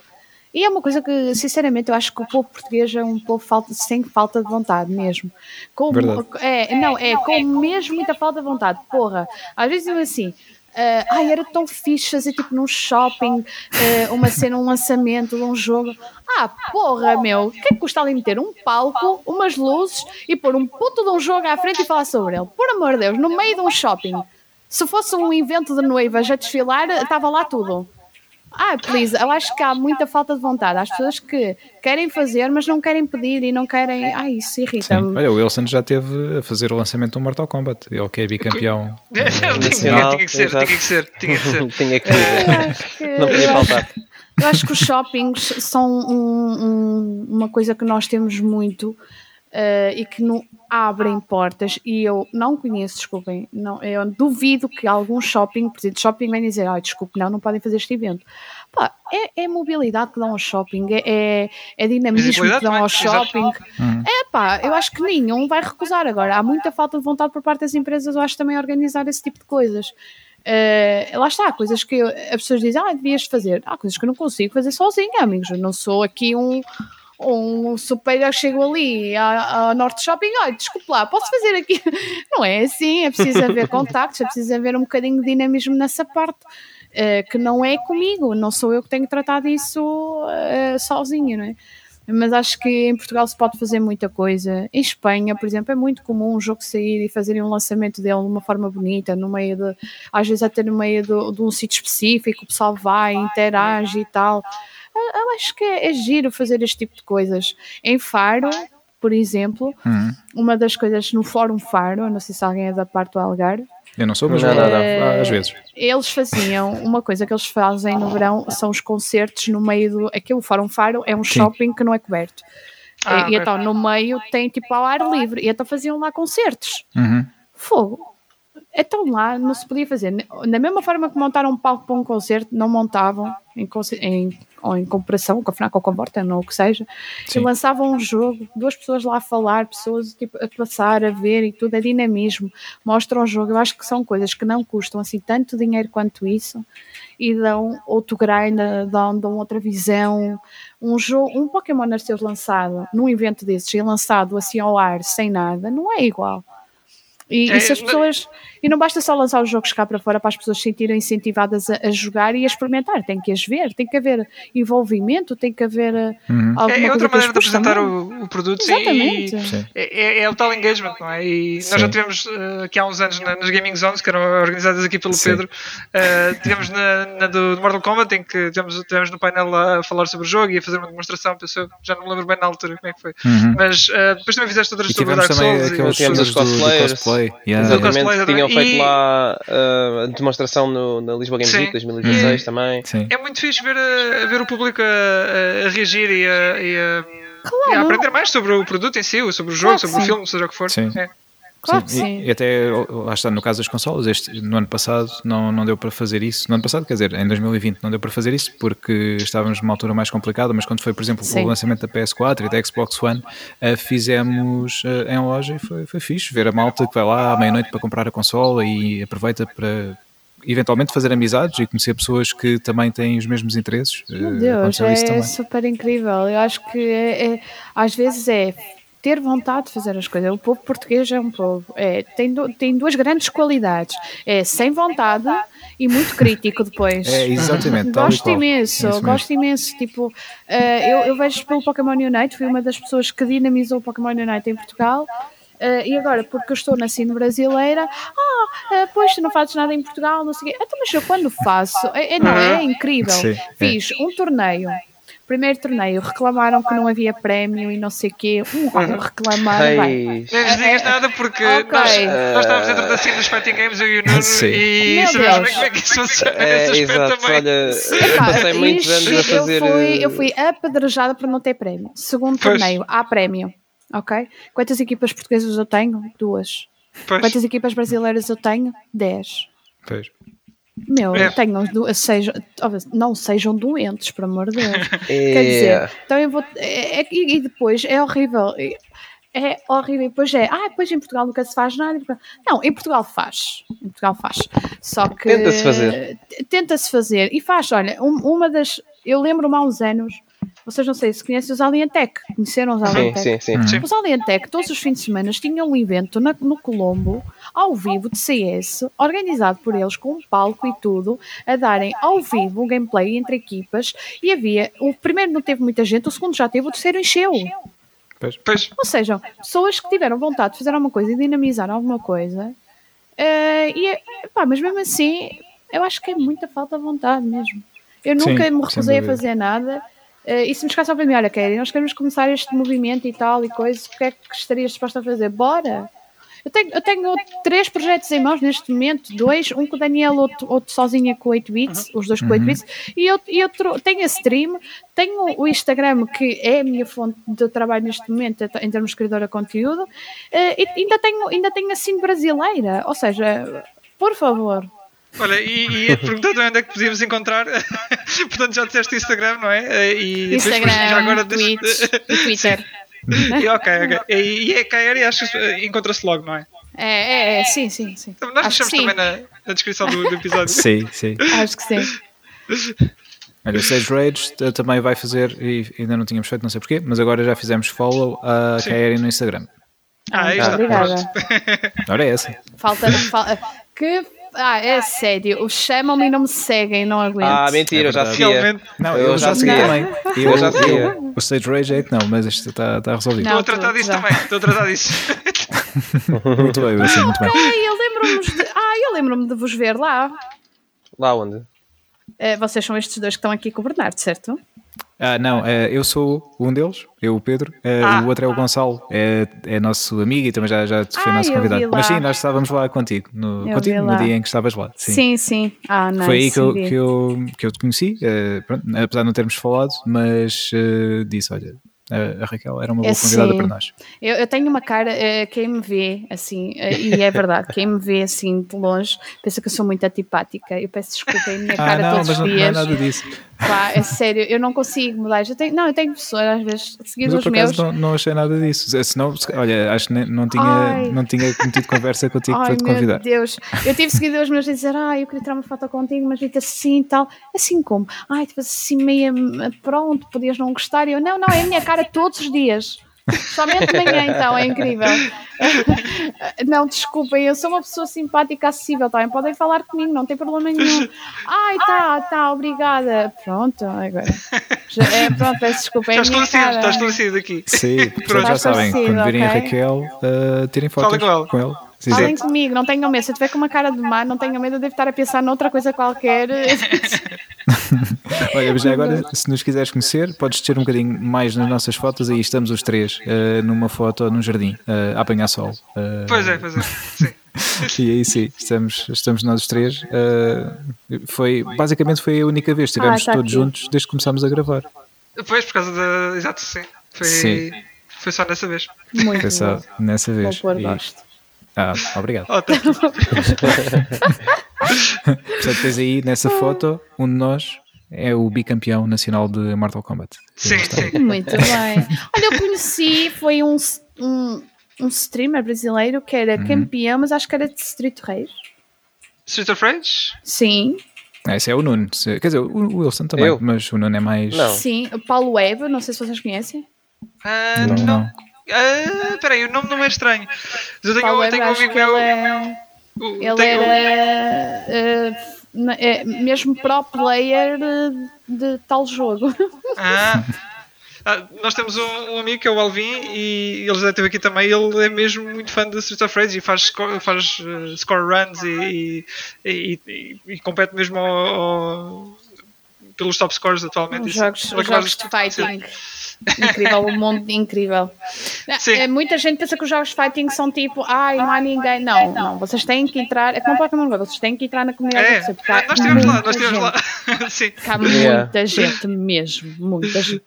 E é uma coisa que, sinceramente, eu acho que o povo português é um povo falta, sem falta de vontade mesmo. Com, é, não, é com mesmo muita falta de vontade. Porra, às vezes eu assim, Uh, ai, era tão fixe fazer tipo num shopping, uh, uma cena, um lançamento de um jogo. Ah, porra, meu, o que é que custa ali meter um palco, umas luzes e pôr um puto de um jogo à frente e falar sobre ele? Por amor de Deus, no meio de um shopping. Se fosse um evento de noivas a desfilar, estava lá tudo. Ah, please, eu acho que há muita falta de vontade. Há as pessoas que querem fazer, mas não querem pedir e não querem. Ah, isso irrita-me. Olha, o Wilson já teve a fazer o lançamento do Mortal Kombat. Ele que é bicampeão. tinha, <laughs> tinha que ser, tinha que ser, tinha que ser. tinha que ser. <laughs> Não podia faltar. Eu acho que os shoppings são um, um, uma coisa que nós temos muito Uh, e que não abrem portas e eu não conheço, desculpem, não, eu duvido que algum shopping, presidente de shopping venha dizer, ai, desculpe, não, não podem fazer este evento. Pá, é, é mobilidade que dão ao shopping, é, é, é dinamismo que dão ao shopping. Hum. É pá, eu acho que nenhum vai recusar agora. Há muita falta de vontade por parte das empresas, eu acho também a organizar esse tipo de coisas. Uh, lá está, coisas que eu, as pessoas dizem, ah, devias fazer. Há coisas que eu não consigo fazer sozinha, amigos. Eu não sou aqui um, um superior chego ali ao Norte Shopping, olha, desculpe lá, posso fazer aqui? <laughs> Não é assim, é preciso haver <laughs> contactos, é preciso haver um bocadinho de dinamismo nessa parte, uh, que não é comigo, não sou eu que tenho tratado isso uh, sozinho, não é? Mas acho que em Portugal se pode fazer muita coisa. Em Espanha, por exemplo, é muito comum um jogo sair e fazerem um lançamento dele de uma forma bonita, no meio de, às vezes até no meio de, de um sítio específico, o pessoal vai, interage e tal eu acho que é, é giro fazer este tipo de coisas. Em Faro, por exemplo, uhum. uma das coisas no Fórum Faro, não sei se alguém é da parte do Algarve. Eu não sou, mas não, não, não, às vezes. Eles faziam, uma coisa que eles fazem no verão são os concertos no meio do. Aquilo, o Fórum Faro é um Sim. shopping que não é coberto. Ah, e, e então no meio tem tipo ao ar livre. E então faziam lá concertos. Uhum. Fogo. Então lá não se podia fazer. Da mesma forma que montaram um palco para um concerto, não montavam em, em ou em comparação com a FNAC ou com a Vorten ou o que seja, Sim. e lançavam um jogo, duas pessoas lá a falar, pessoas tipo, a passar, a ver e tudo, é dinamismo, mostram o jogo. Eu acho que são coisas que não custam assim tanto dinheiro quanto isso e dão outro grind, dão, dão outra visão. Um jogo, um Pokémon a ser lançado num evento desses e lançado assim ao ar, sem nada, não é igual. E, é, e se as pessoas. E não basta só lançar os jogos cá para fora para as pessoas se sentirem incentivadas a, a, jogar e a experimentar, tem que as ver, tem que haver envolvimento, tem que haver. Eh, uhum. É, é, outra maneira de apresentar o, o, produto Exatamente. e é, é, é, o tal engagement, não é? E Sim. nós já tivemos uh, aqui há uns anos na, nas Gaming Zones, que eram organizadas aqui pelo Sim. Pedro, uh, tivemos na, na do, do, Mortal Kombat, em que tivemos, tivemos no painel lá a falar sobre o jogo e a fazer uma demonstração, pensou, já não me lembro bem na altura como é que foi. Uhum. Mas uh, depois também fizeste outras sobre Dark Souls. E, os cosplay. Cosplay. Yeah. Exatamente, tinham feito e... lá uh, a demonstração no, na Lisboa Games Week 2016 também. Sim. É muito fixe ver, a, ver o público a, a reagir e a, e a, claro. e a aprender mais sobre o produto em si, sobre o jogo, claro sobre sim. o filme, seja o que for. Sim. É. Claro sim. sim. E, e, até, lá está, no caso das consolas, este, no ano passado não, não deu para fazer isso. No ano passado, quer dizer, em 2020 não deu para fazer isso porque estávamos numa altura mais complicada, mas quando foi, por exemplo, sim. o lançamento da PS4 e da Xbox One, uh, fizemos uh, em loja e foi, foi fixe ver a malta que vai lá à meia-noite para comprar a consola e aproveita para eventualmente fazer amizades e conhecer pessoas que também têm os mesmos interesses. Meu eh, Deus, é super incrível. Eu acho que é, é, às vezes é ter vontade de fazer as coisas. O povo português é um povo, é, tem, do, tem duas grandes qualidades: é sem vontade e muito crítico depois. É, exatamente. gosto imenso, é gosto imenso. Tipo, uh, eu, eu vejo pelo Pokémon Unite, fui uma das pessoas que dinamizou o Pokémon Unite em Portugal. Uh, e agora, porque eu estou na cena brasileira, ah, uh, pois tu não fazes nada em Portugal, não sei o quê. Então, mas eu quando faço, é, é não, é incrível. Sim, é. Fiz um torneio Primeiro torneio, reclamaram que não havia prémio e não sei o quê. Um ano reclamaram. Bem. Não nos digas nada porque okay. nós, nós estávamos dentro da cena dos Fighting Games, eu e o Nuno, e sabemos bem como é que isso funciona é, exato, também. Olha, eu passei muitos anos a fazer. Eu fui, eu fui apedrejada por não ter prémio. Segundo pois. torneio, há prémio. Ok? Quantas equipas portuguesas eu tenho? Duas. Pois. Quantas equipas brasileiras eu tenho? Dez. Pois. Meu, é. tenham, sejam, não sejam doentes, por amor de Deus. <laughs> É. Quer dizer, então eu vou. É, é, e depois é horrível. É horrível. E depois é, ah, depois em Portugal nunca se faz nada. Não, em Portugal faz. Em Portugal faz. Só que. Tenta-se fazer. Tenta-se fazer. E faz, olha, uma das. Eu lembro-me há uns anos vocês não sei se conhecem os Alientec. Conheceram os Alientec? Sim, sim, sim. Os Alientec, todos os fins de semana, tinham um evento na, no Colombo, ao vivo, de CS, organizado por eles, com um palco e tudo, a darem ao vivo um gameplay entre equipas. E havia. O primeiro não teve muita gente, o segundo já teve, o terceiro encheu. Pois. Pois. Ou seja, pessoas que tiveram vontade de fazer alguma coisa e dinamizar alguma coisa. Uh, e, pá, mas mesmo assim, eu acho que é muita falta de vontade mesmo. Eu nunca Sim, me recusei a fazer nada e se me chegasse ao olha, Kelly, nós queremos começar este movimento e tal e coisa, o que é que estarias disposta a fazer? Bora! Eu tenho, eu tenho três projetos em mãos neste momento, dois, um com o Daniel, outro, outro sozinha com 8 bits, uhum. os dois com 8 bits, e eu, e outro, tenho a stream, tenho o Instagram, que é a minha fonte de trabalho neste momento, em termos de criadora de conteúdo, uh, e ainda tenho, ainda tenho a Cine brasileira, ou seja, por favor. Olha, e, e ia te perguntar também onde é que podíamos encontrar. <laughs> Portanto, já disseste Instagram, não é? E Instagram, já agora Twitch, e Twitter. <laughs> e, ok, ok. E, e é cair e acho que encontra-se logo, não é? É, é, é, sim, sim, sim. Então, nós deixamos também na, na, descrição do, do episódio. <laughs> sim, sim. Acho que sim. Olha, o Sage Rage também vai fazer, e ainda não tínhamos feito, não sei porquê, mas agora já fizemos follow a Kairi no Instagram. Ah, ah está. Obrigada. Agora é essa. Falta, falta. Que ah, é sério. Chamam-me e não me seguem, não aguento. Ah, mentira, é eu já seguia. Não, eu, eu já segui também. Eu, eu já seguia. O Stage Rage é que não, mas isto está, está resolvido. Estou a tratar disso também. Estou a tratar disso. <laughs> muito bem, assim, muito bem. Eu lembro-me de, ah, eu lembro-me de vos ver lá. Lá onde? Uh, vocês são estes dois que estão aqui com o Bernardo, certo? Ah, não, é, eu sou um deles, eu, o Pedro, é, ah, o outro é o Gonçalo, é, é nosso amigo e também já, já foi ah, nosso convidado. Mas sim, nós estávamos lá contigo, no, contigo no dia em que estavas lá. Sim, sim. sim. Ah, nice, foi aí que eu, que eu, que eu te conheci, uh, pronto, apesar de não termos falado, mas uh, disse: olha, a Raquel era uma boa é convidada para nós. Eu, eu, tenho uma cara, quem me vê assim, e é verdade, quem me vê assim de longe pensa que eu sou muito antipática. Eu peço desculpa, é a minha cara ah, não, todos os dias. Não, é nada disso. Pá, é sério, eu não consigo mudar. Eu tenho, não, eu tenho pessoas, às vezes, seguindo os meus. Não, não achei nada disso. Senão, olha, acho que não tinha, não tinha cometido conversa <laughs> contigo Ai, para te convidar. Meu Deus, eu tive seguidores meus a dizer, ah, eu queria tirar uma foto contigo, mas vi-te assim e tal. Assim como, ai, tu assim meia pronto, podias não gostar. E eu, não, não, é a minha cara todos os dias. Somente de manhã, então, é incrível. <laughs> Não, desculpem, eu sou uma pessoa simpática, acessível, também podem falar comigo, não tem problema nenhum. Ai, tá, tá, obrigada. Pronto, agora. Já, é, pronto, peço desculpa. É está esclarecido, está esclarecido aqui. Sim, <laughs> pronto, já sabem, quando virem okay? a Raquel, uh, tirem fotos com ela. Com ela. Sim, Falem sim. comigo, não tenham medo. Se eu estiver com uma cara de mar, não tenham medo, eu devo estar a pensar noutra coisa qualquer. <laughs> Olha, mas agora, se nos quiseres conhecer, podes ter um bocadinho mais nas nossas fotos. Aí estamos os três uh, numa foto num jardim, uh, a apanhar sol. Uh, pois é, pois é. Sim. <laughs> e aí sim, estamos, estamos nós os três. foi, basicamente foi a única vez que estivemos ah, tá todos aqui. juntos desde que começámos a gravar. Pois, por causa da. Exato, sim. Foi, sim. foi só nessa vez. Muito foi só nessa vez. Vou pôr gosto. Ah, obrigado. Oh, tá <laughs> Portanto, tens aí nessa foto um de nós é o bicampeão nacional de Mortal Kombat. Sim, sim. Muito bem. Olha, eu conheci, foi um, um, um streamer brasileiro que era uhum. campeão, mas acho que era de Street Rage. Street of Rage? Sim. Ah, esse é o Nuno. Quer dizer, o Wilson também, eu? mas o Nuno é mais. Não. Sim, o Paulo Web, não sei se vocês conhecem. Uh, não. não. Uh, peraí, o nome não é estranho. Mas eu tenho, Paulo eu tenho um amigo meu. Ele, é... ele tenho... era. Uh, é, mesmo pro player de, de tal jogo. Ah, ah, nós temos um, um, amigo que é o Alvin e ele já esteve aqui também. Ele é mesmo muito fã de Street of Rage e faz, faz uh, score runs e, e, e, e compete mesmo ao, ao, pelos top scores atualmente. Os jogos, Isso, jogos de fighting. Incrível, o mundo incrível. Sim. É, muita gente pensa que os jogos fighting são tipo, ai, não há ninguém. Não, não, vocês têm que entrar, é como Pokémon Go, vocês têm que entrar na comunidade. É, você, nós estivemos lá, nós estivemos lá. <laughs> Sim. Há muita gente mesmo, muita gente.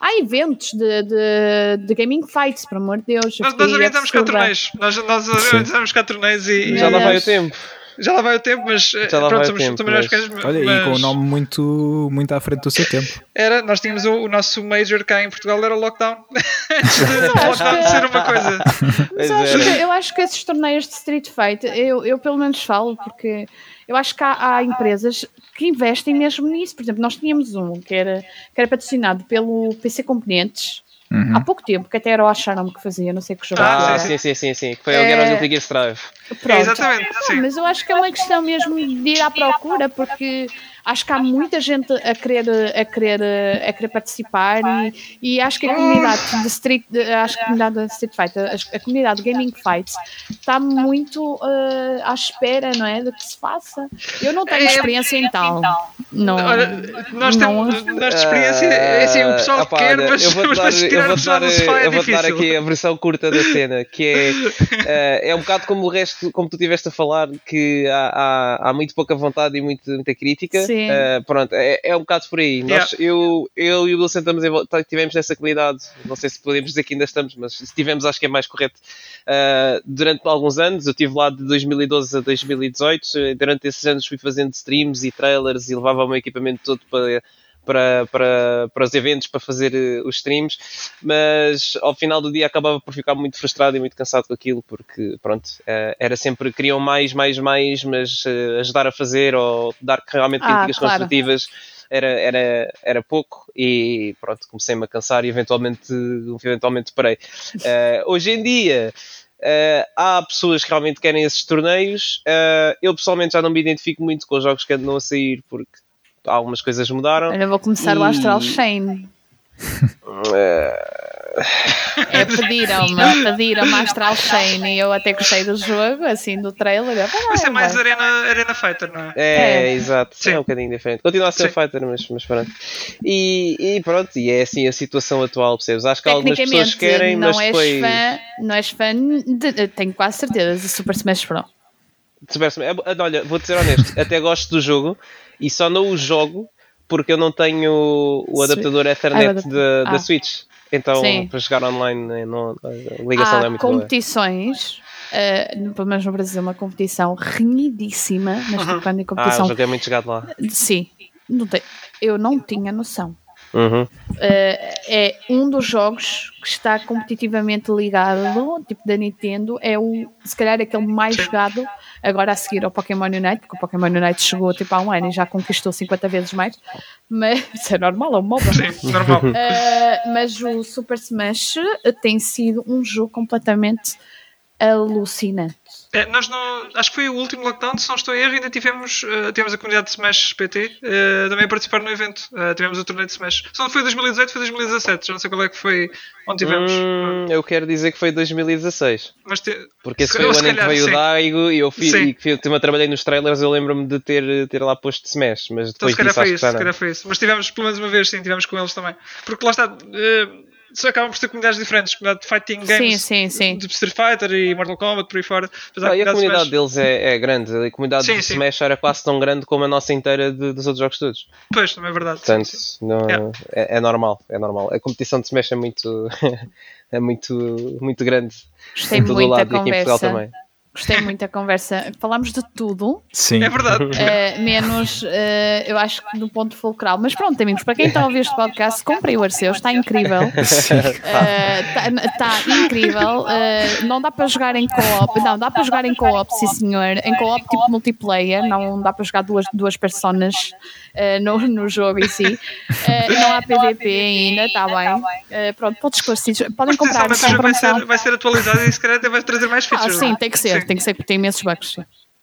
Há eventos de, de, de gaming fights, por amor de Deus. Nós, nós orientamos cá torneios. Nós, nós orientamos cá torneios e. Já lá vai o tempo já lá vai o tempo, mas já pronto, somos tempo, também mas... Pequenos, Olha, mas... e com um nome muito, muito à frente do seu tempo. Era, nós tínhamos o, o nosso Major cá em Portugal, era o Lockdown. <laughs> Antes de Lockdown ser uma coisa. <laughs> Mas eu acho, que, eu acho que esses torneios de Street Fight, eu, eu pelo menos falo, porque eu acho que há, há, empresas que investem mesmo nisso. Por exemplo, nós tínhamos um que era, que era patrocinado pelo PC Componentes Uhum. Há pouco tempo, que até era o Acharam que fazia, não sei que jogo ah, era. Sim, sim, sim, sim, que foi é... alguém no Gear Strive. Pronto. Exatamente. Não, mas eu acho que é uma questão mesmo de ir à procura, porque acho que há muita gente a querer, a querer, a querer participar e, e acho que a comunidade de Street, acho que a comunidade de Street Fighter, a, a comunidade de Gaming Fights está muito uh, à espera, não é, de que se faça. Eu não tenho é, experiência em tal. Não, Ora, nós não, temos nós de experiência, é assim, o pessoal uh, quer, mas, eu vou <laughs> dar, eu vou dar, é eu vou dar aqui a versão curta da cena, que é, uh, <laughs> é um bocado como o resto, como tu estiveste a falar, que há, há, há muito pouca vontade e muito, muita crítica. Uh, pronto, é, é um bocado por aí. Yeah. Nós, eu, eu e o Wilson estamos em, tivemos nessa qualidade, não sei se podemos dizer que ainda estamos, mas se tivemos, acho que é mais correto. Uh, durante alguns anos, eu estive lá de 2012 a 2018. Durante esses anos fui fazendo streams e trailers e levava o meu equipamento todo para para, para, para os eventos, para fazer eh, os streams, mas ao final do dia acabava por ficar muito frustrado e muito cansado com aquilo, porque pronto, eh, era sempre, queriam mais, mais, mais, mas eh, ajudar a fazer ou dar realmente ah, críticas ah, claro. construtivas era, era, era pouco e pronto, comecei-me a cansar e eventualmente, eventualmente parei. Uh, hoje em dia. Uh, há pessoas que realmente querem esses torneios. Uh, eu pessoalmente já não me identifico muito com os jogos que andam a sair porque algumas coisas mudaram. Olha, vou começar e... o Astral Chain. é, pediram-me, pediram-me Astral Chain e eu até gostei do jogo, assim, do trailer. Vai ser mais arena, arena Fighter, não é? É, é. exato, Sim. é um bocadinho diferente. Continua a ser Sim. Fighter, mas, mas pronto. E, e, pronto, e é assim a situação atual, percebes? Acho que algumas pessoas querem, não mas és depois... Fã, não és fã, de, tenho quase certeza, de Super Smash Bros. Super Smash, é, olha, vou-te ser honesto, até gosto do jogo, e só não o jogo porque eu não tenho o adaptador Ethernet da, ah. Switch. Então, Sim. para jogar online, né, não, a ligação Há não é muito competições, uh, pelo menos no Brasil, uma competição renhidíssima, mas uhum. quando em competição. Ah, joguei muito jogado lá. Sim, não eu não tinha noção. Uhum. Uh, é um dos jogos que está competitivamente ligado, tipo da Nintendo, é o, se calhar aquele mais jogado agora a seguir ao Pokémon Unite, porque o Pokémon Unite chegou tipo há um ano e já conquistou 50 vezes mais, mas <laughs> isso é normal, é um MOBA. Sim, normal. Uh, mas o Super Smash tem sido um jogo completamente alucinante. É, nós não, acho que foi o último lockdown, se não estou a erro, ainda tivemos, uh, tivemos a comunidade de Smash PT uh, também a participar no evento. Uh, tivemos o torneio de Smash. Se não foi 2018, foi 2017. Já não sei qual é que foi onde tivemos. Hum, eu quero dizer que foi 2016. Mas te... Porque esse foi o ano em que veio sim. o Daigo e eu, fiz, e que eu, eu trabalhei nos trailers. Eu lembro-me de ter, ter lá posto Smash. Mas depois então, se calhar foi isso, se calhar foi isso. Mas tivemos pelo menos uma vez, sim, tivemos com eles também. Porque lá está só acabam por ser comunidades diferentes, comunidade de fighting games, sim, sim, sim. de Street Fighter e Mortal Kombat, por aí fora. Ah, e a comunidade deles é, é, grande, a comunidade sim, de sim. Smash era quase tão grande como a nossa inteira de, dos outros jogos todos. Pois, também é verdade. Portanto, sim, não, yeah. é, é, normal, é normal. A competição de Smash é muito, <laughs> é muito, muito grande. Gostei muito da conversa. E aqui em Portugal também. Gostei muito da conversa. Falámos de tudo. Sim. É verdade. Uh, <laughs> menos, uh, eu acho que no ponto fulcral. Mas pronto, amigos, para quem está a ouvir este podcast, comprem o Arceus, está incrível. <laughs> Está uh, tá incrível. não dá para jogar em co-op. Não, dá para jogar em co-op, sim senhor. Em co-op tipo multiplayer. Não dá para jogar duas, duas personas no, no jogo em si. não há PVP ainda, está bem. pronto, pontos esclarecidos. Podem comprar. Mas o jogo vai ser, vai ser atualizado e se calhar vai trazer mais features. Ah, sim, tem que ser. Sim tem que ser tem imensos bugs.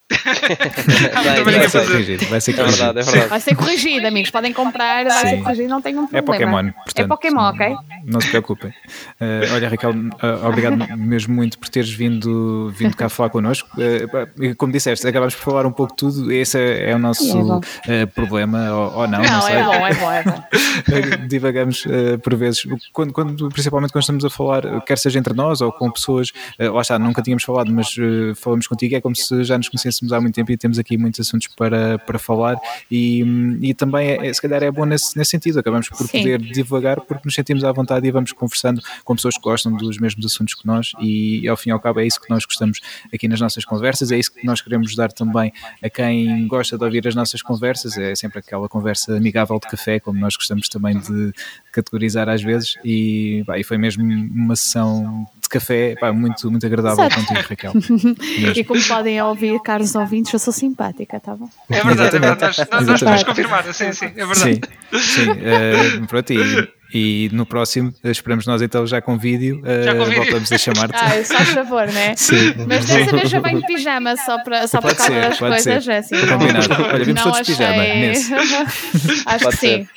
<laughs> vai, ser corrigido, vai ser corrigido. É verdade, é verdade. Vai ser corrigido, amigos. Podem comprar, vai Sim. ser corrigido, não tem um é problema. É Pokémon, portanto, é Pokémon, ok? Não se preocupem. Uh, olha, Raquel, uh, obrigado mesmo muito por teres vindo, vindo cá falar connosco. Uh, como disseste, acabámos por falar um pouco de tudo. Esse é, é o nosso é problema, ou, ou, não. Não, não é bom, é bom, é bom. <laughs> Divagamos por vezes, quando, quando, principalmente quando estamos a falar, quer seja entre nós ou com pessoas, lá está, nunca tínhamos falado, mas falamos contigo, é como se já nos conhecêssemos há muito tempo e temos aqui muitos assuntos para, para falar e, e também, é, se calhar, é bom nesse, nesse sentido. Acabamos por Sim. poder divagar porque nos sentimos à vontade e vamos conversando com pessoas que gostam dos mesmos assuntos que nós e, ao fim e ao cabo, é isso que nós gostamos aqui nas nossas conversas, é isso que nós queremos dar também a quem gosta de ouvir as nossas conversas. É sempre aquela conversa amigável de café, como nós gostamos também de, categorizar às vezes e, pá, e foi mesmo uma sessão de café pá, muito, muito agradável Exato. contigo, Raquel. <laughs> E como podem ouvir, caros ouvintes, eu sou simpática, tá bom? É verdade, é verdade. Nós, nós, nós podemos Exatamente. confirmar, sim, sim, é verdade. Sim, sim. eh, pronto, e, e no próximo eh, esperamos nós então já com vídeo, eh, Já com vídeo. voltamos a chamar-te. Ah, só por favor, né? Sim. Mas dessa vez eu venho de pijama só, para, só Pode causa ser, das pode coisas. ser. é Assim, Está não- combinado. Olha, vimos todos de pijama nesse. <laughs> Acho Pode que sim. ser.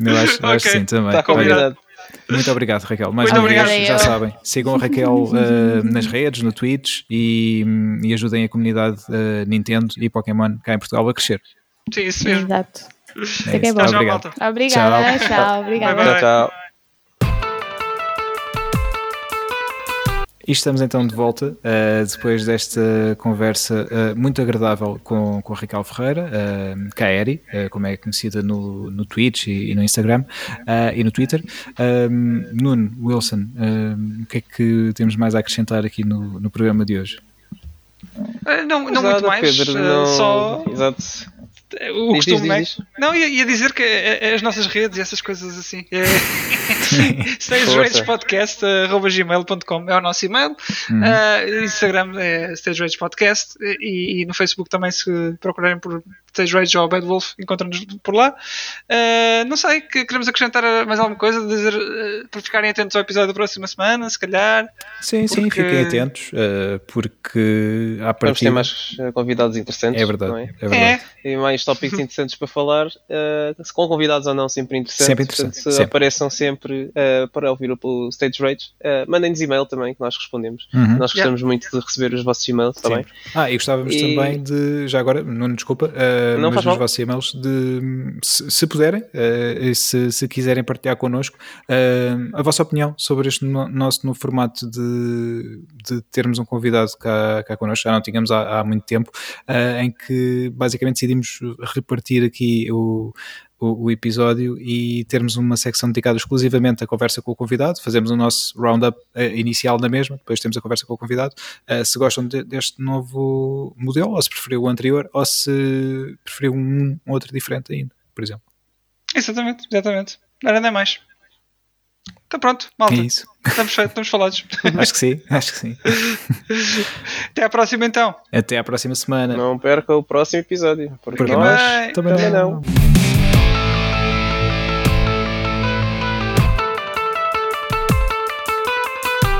Eu acho, acho Ok. que sim também. Está Olha, combinado. Muito obrigado, Raquel. Mais Muito uma vez, obrigado. já Eu. sabem, sigam a Raquel <laughs> eh, nas redes, no Twitch e, e ajudem a comunidade eh, Nintendo e Pokémon cá em Portugal a crescer. Sim, isso mesmo. Exato. É isso. bons. Tchau, Obrigado. Obrigada, tchau, Bye, obrigada. bye. Tchau, tchau. E estamos então de volta uh, depois desta conversa uh, muito agradável com, com a Raquel Ferreira, uh, Kaeri, uh, como é conhecida no, no Twitch e, e no Instagram uh, e no Twitter. Um, Nuno, Wilson, um, o que é que temos mais a acrescentar aqui no, no programa de hoje? Eh, Não, não Exato, muito mais, Pedro, eh, não- só Exato. O Diz, costume, diz, né? diz, diz. Não, ia, ia dizer que eh, eh, as nossas redes e essas coisas assim. É, <laughs> Força. StageRagePodcast.gmail.com é o nosso e-mail. Uhum. Eh, Instagram é Stage Rage Podcast eh, e, e no Facebook também, se procurarem por Stage Rage ou Bad Wolf, encontram-nos por lá. Eh, não sei, que queremos acrescentar mais alguma coisa, dizer eh, para ficarem atentos ao episódio da próxima semana, se calhar. Sim, sim, Porque- fiquem atentos, uh, porque à Vamos ter mais convidados interessantes. É verdade, não é é? verdade. É, E mais tópicos <laughs> interessantes para falar, se com convidados ou não, sempre interessantes. Sempre interessante, Portanto, se sempre. apareçam sempre para ouvir o Stage Rage, mandem-nos e-mail também, que nós respondemos. Uhum. Nós gostamos muito de receber os vossos e-mails, bem? Ah, e gostávamos E- também de, já agora, não desculpa, uh, Não mas nos mal. vossos e-mails, de, se, se puderem, uh, se, se quiserem partilhar connosco uh, a vossa opinião sobre este no- nosso novo formato de, de termos um convidado cá, cá connosco, já não tínhamos há, há muito tempo, uh, em que basicamente decidimos repartir aqui o, o, o episódio e termos uma secção dedicada exclusivamente à conversa com o convidado, fazemos o nosso roundup eh, inicial na mesma, depois temos a conversa com o convidado, Uh, se gostam de- deste novo modelo, ou se preferiu o anterior, ou se preferiu um, um outro diferente ainda, por exemplo. exatamente, exatamente. Não era nem mais. Então pronto, malta. É isso. Estamos feitos, estamos falados. <laughs> Acho que sim, acho que sim. <laughs> Até à próxima então. Até à próxima semana. Não perca o próximo episódio. Porque, Porque nós nós também também não. não.